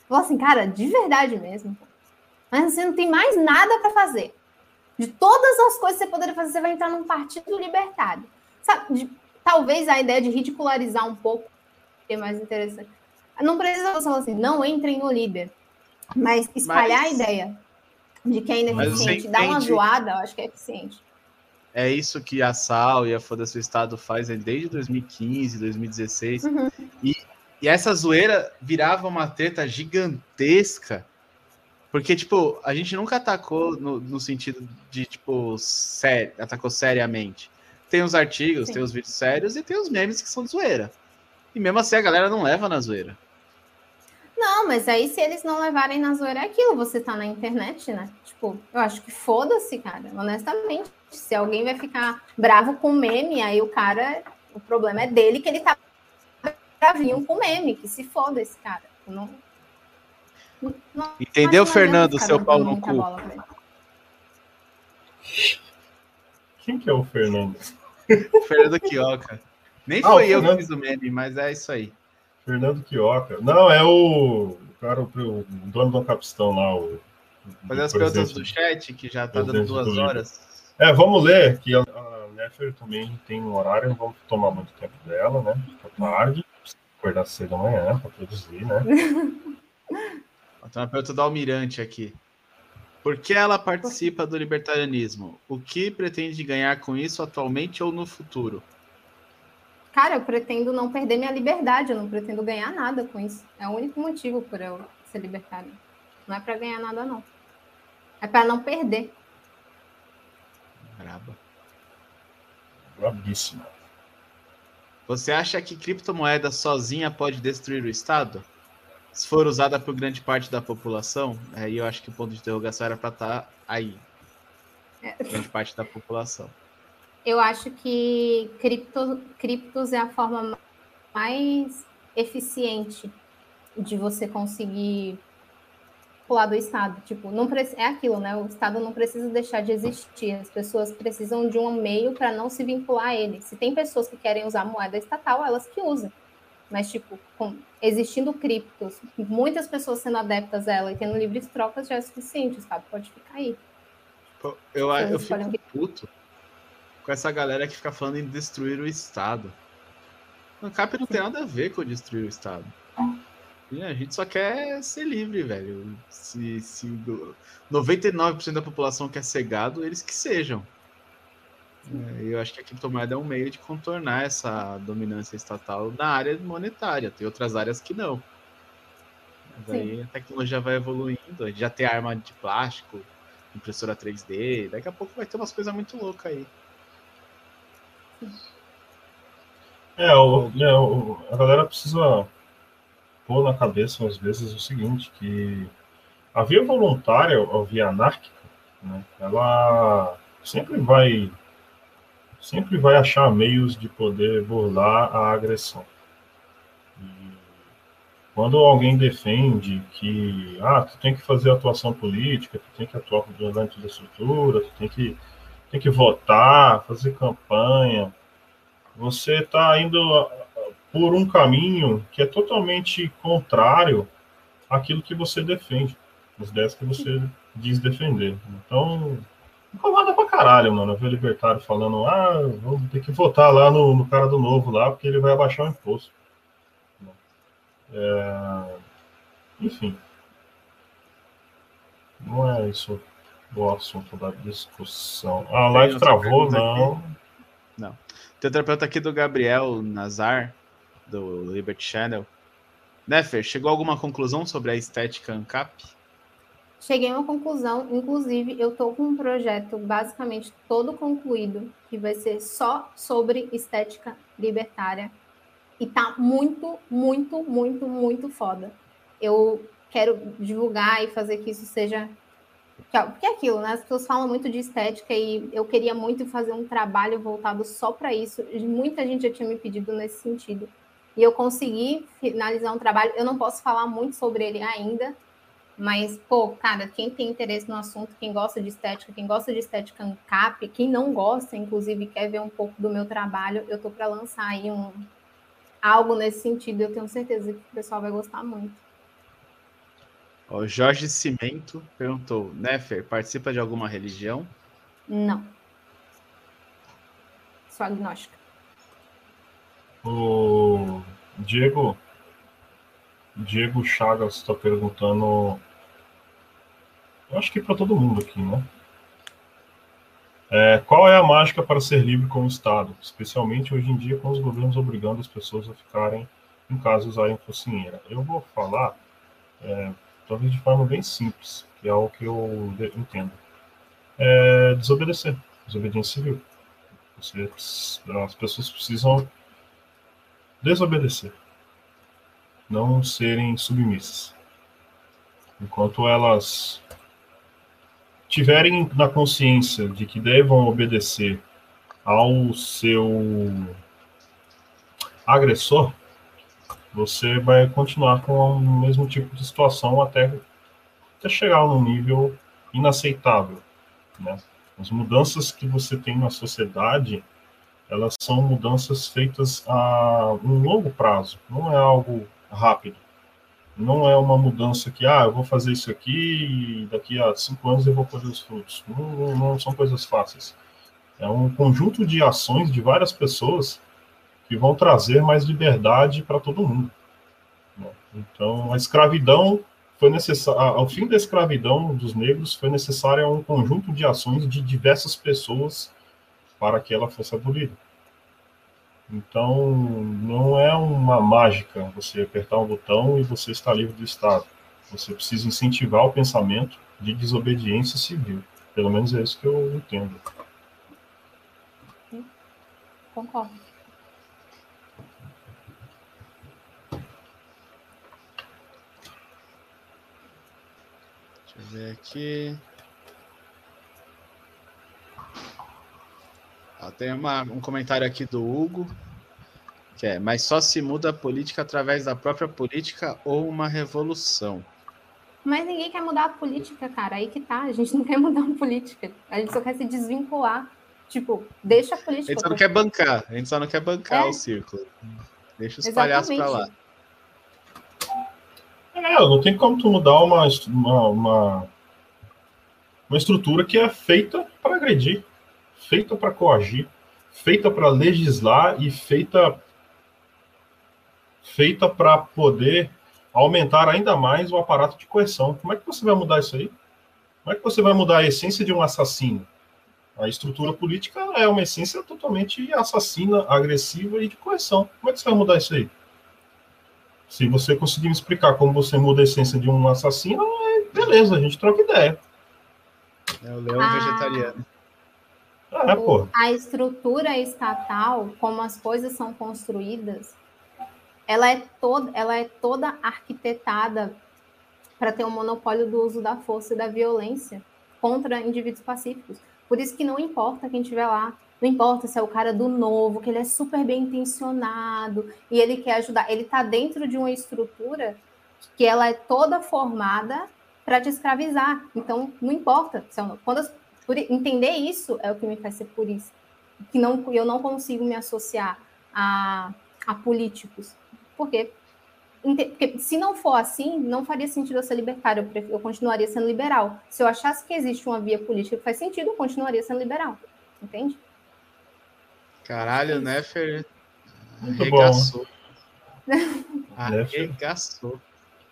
[SPEAKER 4] Fala assim, cara, de verdade mesmo. Mas você não tem mais nada para fazer. De todas as coisas que você poderia fazer, você vai entrar num partido libertário. Sabe, de, talvez a ideia de ridicularizar um pouco é mais interessante. Não precisa falar assim, não entrem no líder. Mas espalhar mas, a ideia de que é ineficiente, dar uma zoada, eu acho que é eficiente.
[SPEAKER 2] É isso que a SAL e a Foda-se o Estado fazem desde 2015, 2016. Uhum. E, e essa zoeira virava uma treta gigantesca. Porque, tipo, a gente nunca atacou no, no sentido de, tipo, sério, atacou seriamente. Tem os artigos, Sim. tem os vídeos sérios e tem os memes que são de zoeira. E mesmo assim a galera não leva na zoeira.
[SPEAKER 4] Não, mas aí se eles não levarem na zoeira é aquilo, você tá na internet, né? Tipo, eu acho que foda-se, cara, honestamente. Se alguém vai ficar bravo com meme, aí o cara, o problema é dele que ele tá bravinho com meme, que se foda esse cara. Não,
[SPEAKER 2] não, Entendeu, Fernando, seu pau no cu?
[SPEAKER 3] Quem que é o Fernando? <laughs>
[SPEAKER 2] Fernando Quioca. Nem ah, foi eu Fernando... que fiz o meme, mas é isso aí.
[SPEAKER 3] Fernando Quioca. Não, é o, cara, o, dono do Capistão lá. O,
[SPEAKER 2] Fazer as perguntas do chat, que já está dando duas horas.
[SPEAKER 3] É, vamos ler, que a, a Nefer também tem um horário, não vamos tomar muito tempo dela, né? Tá tarde, acordar cedo amanhã para produzir, né? <laughs>
[SPEAKER 2] Tem uma pergunta do Almirante aqui. Por que ela participa do libertarianismo? O que pretende ganhar com isso atualmente ou no futuro?
[SPEAKER 4] Cara, eu pretendo não perder minha liberdade, eu não pretendo ganhar nada com isso. É o único motivo por eu ser libertária. Não é para ganhar nada, não. É para não perder.
[SPEAKER 2] Braba.
[SPEAKER 3] Brabíssima.
[SPEAKER 2] Você acha que criptomoeda sozinha pode destruir o Estado? Se for usada por grande parte da população, aí eu acho que o ponto de interrogação era para estar tá aí. É. Grande parte da população.
[SPEAKER 4] Eu acho que cripto, criptos é a forma mais eficiente de você conseguir pular do Estado. Tipo, não é aquilo, né? O Estado não precisa deixar de existir. As pessoas precisam de um meio para não se vincular a ele. Se tem pessoas que querem usar moeda estatal, elas que usam. Mas, tipo, com, existindo criptos, muitas pessoas sendo adeptas a ela e tendo livres trocas já é suficiente, sabe? Pode ficar aí.
[SPEAKER 2] Eu, eu, eu fico puto com essa galera que fica falando em destruir o Estado. O CAP não tem nada a ver com destruir o Estado. E a gente só quer ser livre, velho. Se, se 99% da população quer ser gado, eles que sejam. É, eu acho que a criptomoeda é um meio de contornar essa dominância estatal na área monetária. Tem outras áreas que não. Mas Sim. aí a tecnologia vai evoluindo. A gente já tem arma de plástico, impressora 3D. Daqui a pouco vai ter umas coisas muito loucas aí.
[SPEAKER 3] É, o, é o, a galera precisa pôr na cabeça, às vezes, o seguinte, que a via voluntária, a via anárquica, né, ela sempre vai sempre vai achar meios de poder burlar a agressão. E quando alguém defende que ah, tu tem que fazer atuação política, tu tem que atuar durante a estrutura, tu tem que tem que votar, fazer campanha. Você está indo por um caminho que é totalmente contrário àquilo que você defende, as ideias que você diz defender. Então, incomoda pra caralho, mano. Ver o libertário falando, ah, vamos ter que votar lá no, no cara do novo lá, porque ele vai abaixar o imposto. É... Enfim. Não é isso o assunto da discussão. A live travou, não. Aqui.
[SPEAKER 2] Não. Tem outra pergunta aqui do Gabriel Nazar, do Liberty Channel. Nefer, chegou a alguma conclusão sobre a estética ANCAP?
[SPEAKER 4] Cheguei a uma conclusão, inclusive eu estou com um projeto basicamente todo concluído, que vai ser só sobre estética libertária. E tá muito, muito, muito, muito foda. Eu quero divulgar e fazer que isso seja porque é aquilo, né? As pessoas falam muito de estética e eu queria muito fazer um trabalho voltado só para isso. Muita gente já tinha me pedido nesse sentido. E eu consegui finalizar um trabalho. Eu não posso falar muito sobre ele ainda, mas, pô, cara, quem tem interesse no assunto, quem gosta de estética, quem gosta de estética ANCAP, quem não gosta, inclusive, quer ver um pouco do meu trabalho, eu tô para lançar aí um algo nesse sentido. Eu tenho certeza que o pessoal vai gostar muito.
[SPEAKER 2] O Jorge Cimento perguntou: Nefer, participa de alguma religião?
[SPEAKER 4] Não. Sou agnóstica.
[SPEAKER 3] O Diego. Diego Chagas está perguntando. Eu acho que para todo mundo aqui, né? É, qual é a mágica para ser livre como Estado, especialmente hoje em dia com os governos obrigando as pessoas a ficarem em casa e usarem focinheira? Eu vou falar, é, talvez de forma bem simples, que é o que eu entendo. É desobedecer, desobediência civil. Você, as pessoas precisam desobedecer, não serem submissas. Enquanto elas tiverem na consciência de que devam obedecer ao seu agressor, você vai continuar com o mesmo tipo de situação até, até chegar num nível inaceitável. Né? As mudanças que você tem na sociedade, elas são mudanças feitas a um longo prazo, não é algo rápido. Não é uma mudança que, ah, eu vou fazer isso aqui e daqui a cinco anos eu vou colher os frutos. Não, não, não são coisas fáceis. É um conjunto de ações de várias pessoas que vão trazer mais liberdade para todo mundo. Então, a escravidão foi necessário, ao fim da escravidão dos negros, foi necessário um conjunto de ações de diversas pessoas para que ela fosse abolida. Então, não é uma mágica você apertar um botão e você está livre do Estado. Você precisa incentivar o pensamento de desobediência civil. Pelo menos é isso que eu entendo.
[SPEAKER 4] Concordo.
[SPEAKER 2] Deixa eu ver aqui. Ó, tem uma, um comentário aqui do Hugo, que é, mas só se muda a política através da própria política ou uma revolução.
[SPEAKER 4] Mas ninguém quer mudar a política, cara. Aí que tá. A gente não quer mudar a política. A gente só quer se desvincular. Tipo, deixa a política.
[SPEAKER 2] A gente só não quer bancar. A gente só não quer bancar é. o círculo. Deixa os Exatamente. palhaços pra lá.
[SPEAKER 3] É, não tem como tu mudar uma, uma, uma, uma estrutura que é feita para agredir feita para coagir, feita para legislar e feita feita para poder aumentar ainda mais o aparato de coerção. Como é que você vai mudar isso aí? Como é que você vai mudar a essência de um assassino? A estrutura política é uma essência totalmente assassina, agressiva e de coerção. Como é que você vai mudar isso aí? Se você conseguir me explicar como você muda a essência de um assassino, beleza, a gente troca ideia.
[SPEAKER 2] É o leão ah. vegetariano.
[SPEAKER 3] É, pô.
[SPEAKER 4] A estrutura estatal, como as coisas são construídas, ela é toda, ela é toda arquitetada para ter um monopólio do uso da força e da violência contra indivíduos pacíficos. Por isso que não importa quem estiver lá, não importa se é o cara do novo, que ele é super bem intencionado e ele quer ajudar, ele está dentro de uma estrutura que ela é toda formada para te escravizar. Então, não importa. Quando as, por entender isso é o que me faz ser por isso. Que não, eu não consigo me associar a, a políticos. Por quê? Porque se não for assim, não faria sentido eu ser libertário, eu, eu continuaria sendo liberal. Se eu achasse que existe uma via política que faz sentido, eu continuaria sendo liberal. Entende?
[SPEAKER 2] Caralho, né, Fer? Arregaçou. <laughs> Arregaçou.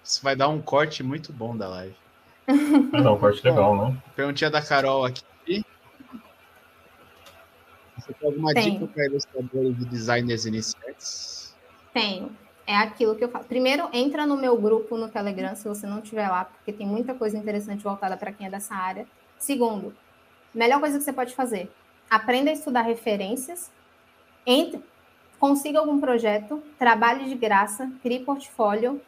[SPEAKER 2] Isso vai dar um corte muito bom da live.
[SPEAKER 3] Vai dar um corte legal, né?
[SPEAKER 2] Perguntinha da Carol aqui. Você tem alguma Tenho. dica para ilustradores de designers iniciantes?
[SPEAKER 4] Tenho. É aquilo que eu falo. Primeiro, entra no meu grupo no Telegram, se você não estiver lá, porque tem muita coisa interessante voltada para quem é dessa área. Segundo, melhor coisa que você pode fazer: aprenda a estudar referências, entre, consiga algum projeto, trabalhe de graça, crie portfólio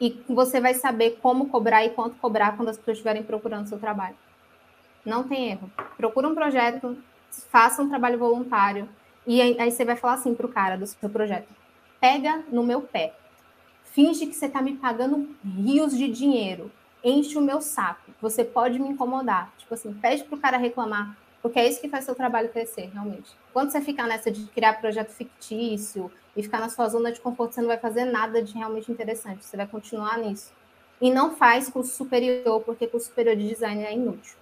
[SPEAKER 4] e você vai saber como cobrar e quanto cobrar quando as pessoas estiverem procurando seu trabalho. Não tem erro. Procura um projeto, faça um trabalho voluntário e aí, aí você vai falar assim para o cara do seu projeto: pega no meu pé, finge que você está me pagando rios de dinheiro, enche o meu saco, você pode me incomodar. Tipo assim, pede para o cara reclamar, porque é isso que faz seu trabalho crescer, realmente. Quando você ficar nessa de criar projeto fictício e ficar na sua zona de conforto, você não vai fazer nada de realmente interessante, você vai continuar nisso. E não faz curso superior, porque curso superior de design é inútil.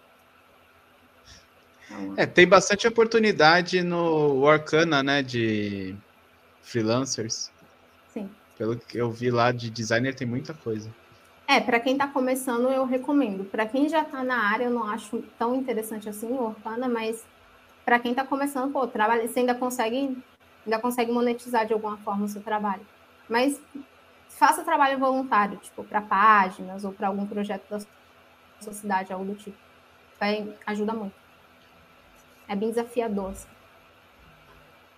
[SPEAKER 2] Então, é, tem bastante oportunidade no Arcana, né, de freelancers.
[SPEAKER 4] Sim.
[SPEAKER 2] Pelo que eu vi lá de designer, tem muita coisa.
[SPEAKER 4] É, para quem está começando, eu recomendo. Para quem já está na área, eu não acho tão interessante assim o Orkana, mas para quem está começando, pô, trabalha, você ainda consegue, ainda consegue monetizar de alguma forma o seu trabalho. Mas faça trabalho voluntário, tipo, para páginas ou para algum projeto da sua cidade, algo do tipo. Vai, ajuda muito. É bem desafiador. Assim.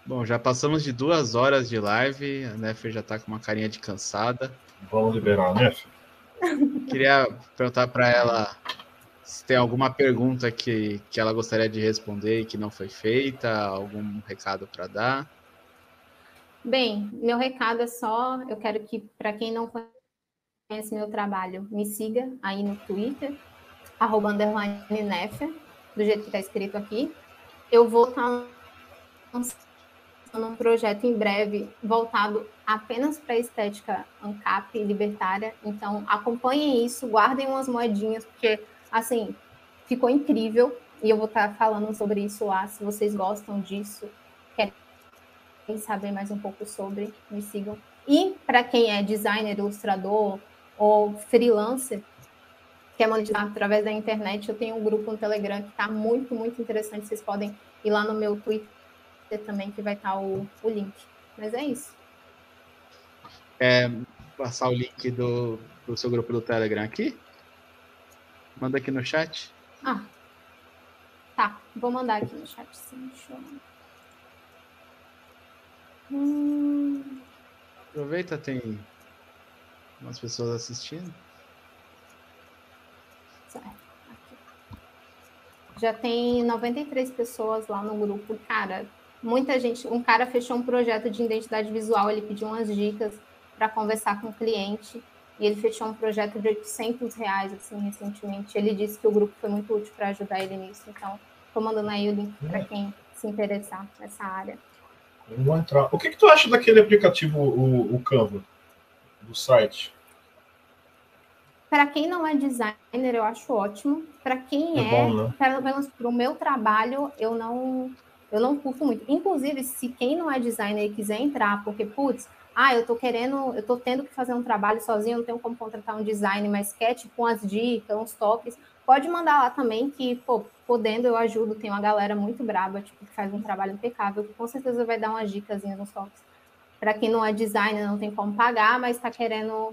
[SPEAKER 2] Bom, já passamos de duas horas de live, a Nefer já está com uma carinha de cansada.
[SPEAKER 3] Vamos liberar a Nefer?
[SPEAKER 2] Queria perguntar para ela se tem alguma pergunta que, que ela gostaria de responder e que não foi feita, algum recado para dar.
[SPEAKER 4] Bem, meu recado é só, eu quero que, para quem não conhece meu trabalho, me siga aí no Twitter, arroba underline do jeito que está escrito aqui. Eu vou estar tá um projeto em breve voltado apenas para a estética ANCAP libertária. Então, acompanhem isso, guardem umas moedinhas, porque, assim, ficou incrível. E eu vou estar tá falando sobre isso lá. Se vocês gostam disso, querem saber mais um pouco sobre, me sigam. E para quem é designer, ilustrador ou freelancer, quer monetizar através da internet, eu tenho um grupo no Telegram que está muito, muito interessante. Vocês podem ir lá no meu Twitter também, que vai estar o, o link. Mas é isso.
[SPEAKER 2] É, passar o link do, do seu grupo do Telegram aqui? Manda aqui no chat.
[SPEAKER 4] Ah, tá. Vou mandar aqui no chat, sim. Deixa eu...
[SPEAKER 2] Hum... Aproveita, tem umas pessoas assistindo.
[SPEAKER 4] Certo. Já tem 93 pessoas lá no grupo. Cara, muita gente. Um cara fechou um projeto de identidade visual, ele pediu umas dicas para conversar com o cliente e ele fechou um projeto de 800 reais assim recentemente. Ele disse que o grupo foi muito útil para ajudar ele nisso. Então, estou mandando aí o link para é. quem se interessar nessa área.
[SPEAKER 3] Vamos entrar. O que, que tu acha daquele aplicativo, o, o Canva, do site?
[SPEAKER 4] Para quem não é designer, eu acho ótimo. Para quem é, é bom, né? pelo menos para o meu trabalho, eu não eu não curto muito. Inclusive, se quem não é designer e quiser entrar, porque, putz, ah, eu tô querendo, eu tô tendo que fazer um trabalho sozinho, não tenho como contratar um designer, mas quer, tipo, umas dicas, uns toques, pode mandar lá também, que, pô, podendo eu ajudo, tem uma galera muito braba, tipo, que faz um trabalho impecável, que com certeza vai dar umas dicas, uns toques. Para quem não é designer, não tem como pagar, mas está querendo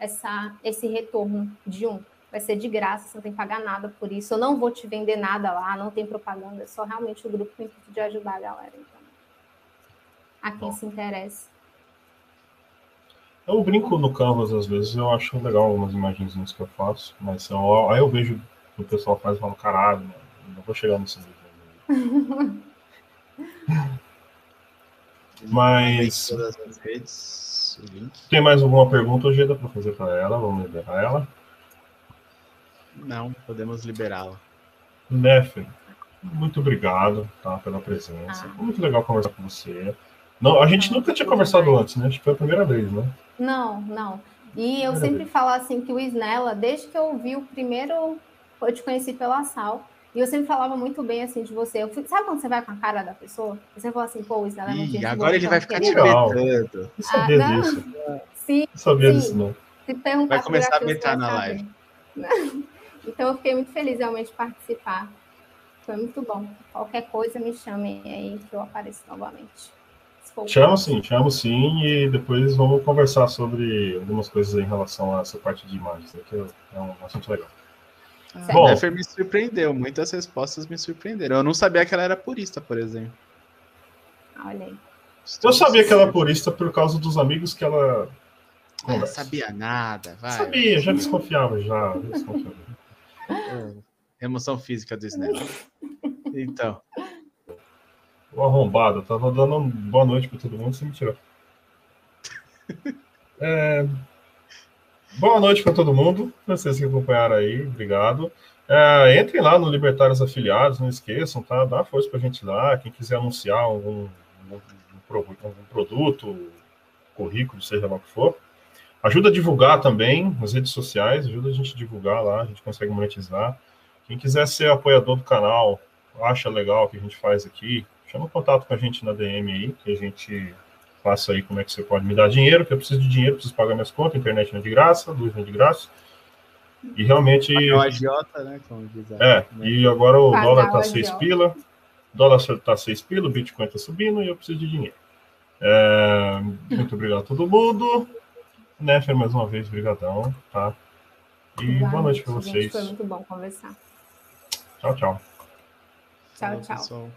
[SPEAKER 4] essa, esse retorno de um vai ser de graça, você não tem que pagar nada por isso. Eu não vou te vender nada lá, não tem propaganda, é só realmente o grupo com o intuito de ajudar a galera. Então, a quem Bom. se interessa.
[SPEAKER 3] Eu brinco no Canvas às vezes, eu acho legal algumas imagenzinhas que eu faço, mas eu, aí eu vejo que o pessoal faz e falo, caralho, mano, não vou chegar nesse nível. <laughs> mas. Tem mais alguma pergunta hoje dá para fazer para ela? Vamos liberar ela.
[SPEAKER 2] Não, podemos liberá-la.
[SPEAKER 3] Nefer, muito obrigado tá, pela presença. Ah. Foi muito legal conversar com você. Não, a gente nunca tinha conversado antes, né? Acho que foi a primeira vez, né?
[SPEAKER 4] Não, não. E eu sempre vez. falo assim que o Snella, desde que eu vi o primeiro, eu te conheci pela Sal, e eu sempre falava muito bem assim de você. Eu fui, sabe quando você vai com a cara da pessoa? Você fala assim, pô, o Snella é muito
[SPEAKER 2] Ih, agora ele vai ficar te metendo.
[SPEAKER 3] Eu sabia ah, disso.
[SPEAKER 4] Sim,
[SPEAKER 3] eu sabia sim. disso, não.
[SPEAKER 4] Se
[SPEAKER 2] vai começar a meter na live. <laughs>
[SPEAKER 4] Então eu fiquei muito feliz realmente de participar. Foi muito bom. Qualquer coisa me chamem aí que eu apareço novamente.
[SPEAKER 3] Chamo sim, chamo sim, e depois vamos conversar sobre algumas coisas em relação a essa parte de imagens, né, que é um assunto legal.
[SPEAKER 2] Ah, Bom, a Nefer me surpreendeu, muitas respostas me surpreenderam. Eu não sabia que ela era purista, por exemplo.
[SPEAKER 4] Olha aí.
[SPEAKER 3] Eu sabia que ela era purista por causa dos amigos que ela.
[SPEAKER 2] Não sabia nada, vai.
[SPEAKER 3] Sabia, já desconfiava, já. Desconfiava.
[SPEAKER 2] Emoção física do Snap. <laughs> Então.
[SPEAKER 3] O arrombado, tava dando boa noite para todo mundo, você me tirou. <laughs> É... Boa noite para todo mundo, vocês que acompanharam aí, obrigado. É, entrem lá no Libertários Afiliados, não esqueçam, tá? Dá força para a gente lá. Quem quiser anunciar algum, algum, algum produto, currículo, seja lá o que for. Ajuda a divulgar também nas redes sociais, ajuda a gente a divulgar lá, a gente consegue monetizar. Quem quiser ser apoiador do canal, acha legal o que a gente faz aqui, chama um contato com a gente na DM aí, que a gente passa aí como é que você pode me dar dinheiro, que eu preciso de dinheiro, preciso pagar minhas contas, internet não é de graça, luz não é de graça. E realmente.
[SPEAKER 2] É o agiota, né? Como diz
[SPEAKER 3] é, e agora o dólar tá 6 pila, o dólar tá 6 pila, o Bitcoin tá subindo e eu preciso de dinheiro. É, muito obrigado a todo mundo. Nefer, mais uma vez, brigadão, tá? E Obrigada, boa noite para vocês.
[SPEAKER 4] Foi muito bom conversar.
[SPEAKER 3] Tchau, tchau.
[SPEAKER 4] Tchau, tchau.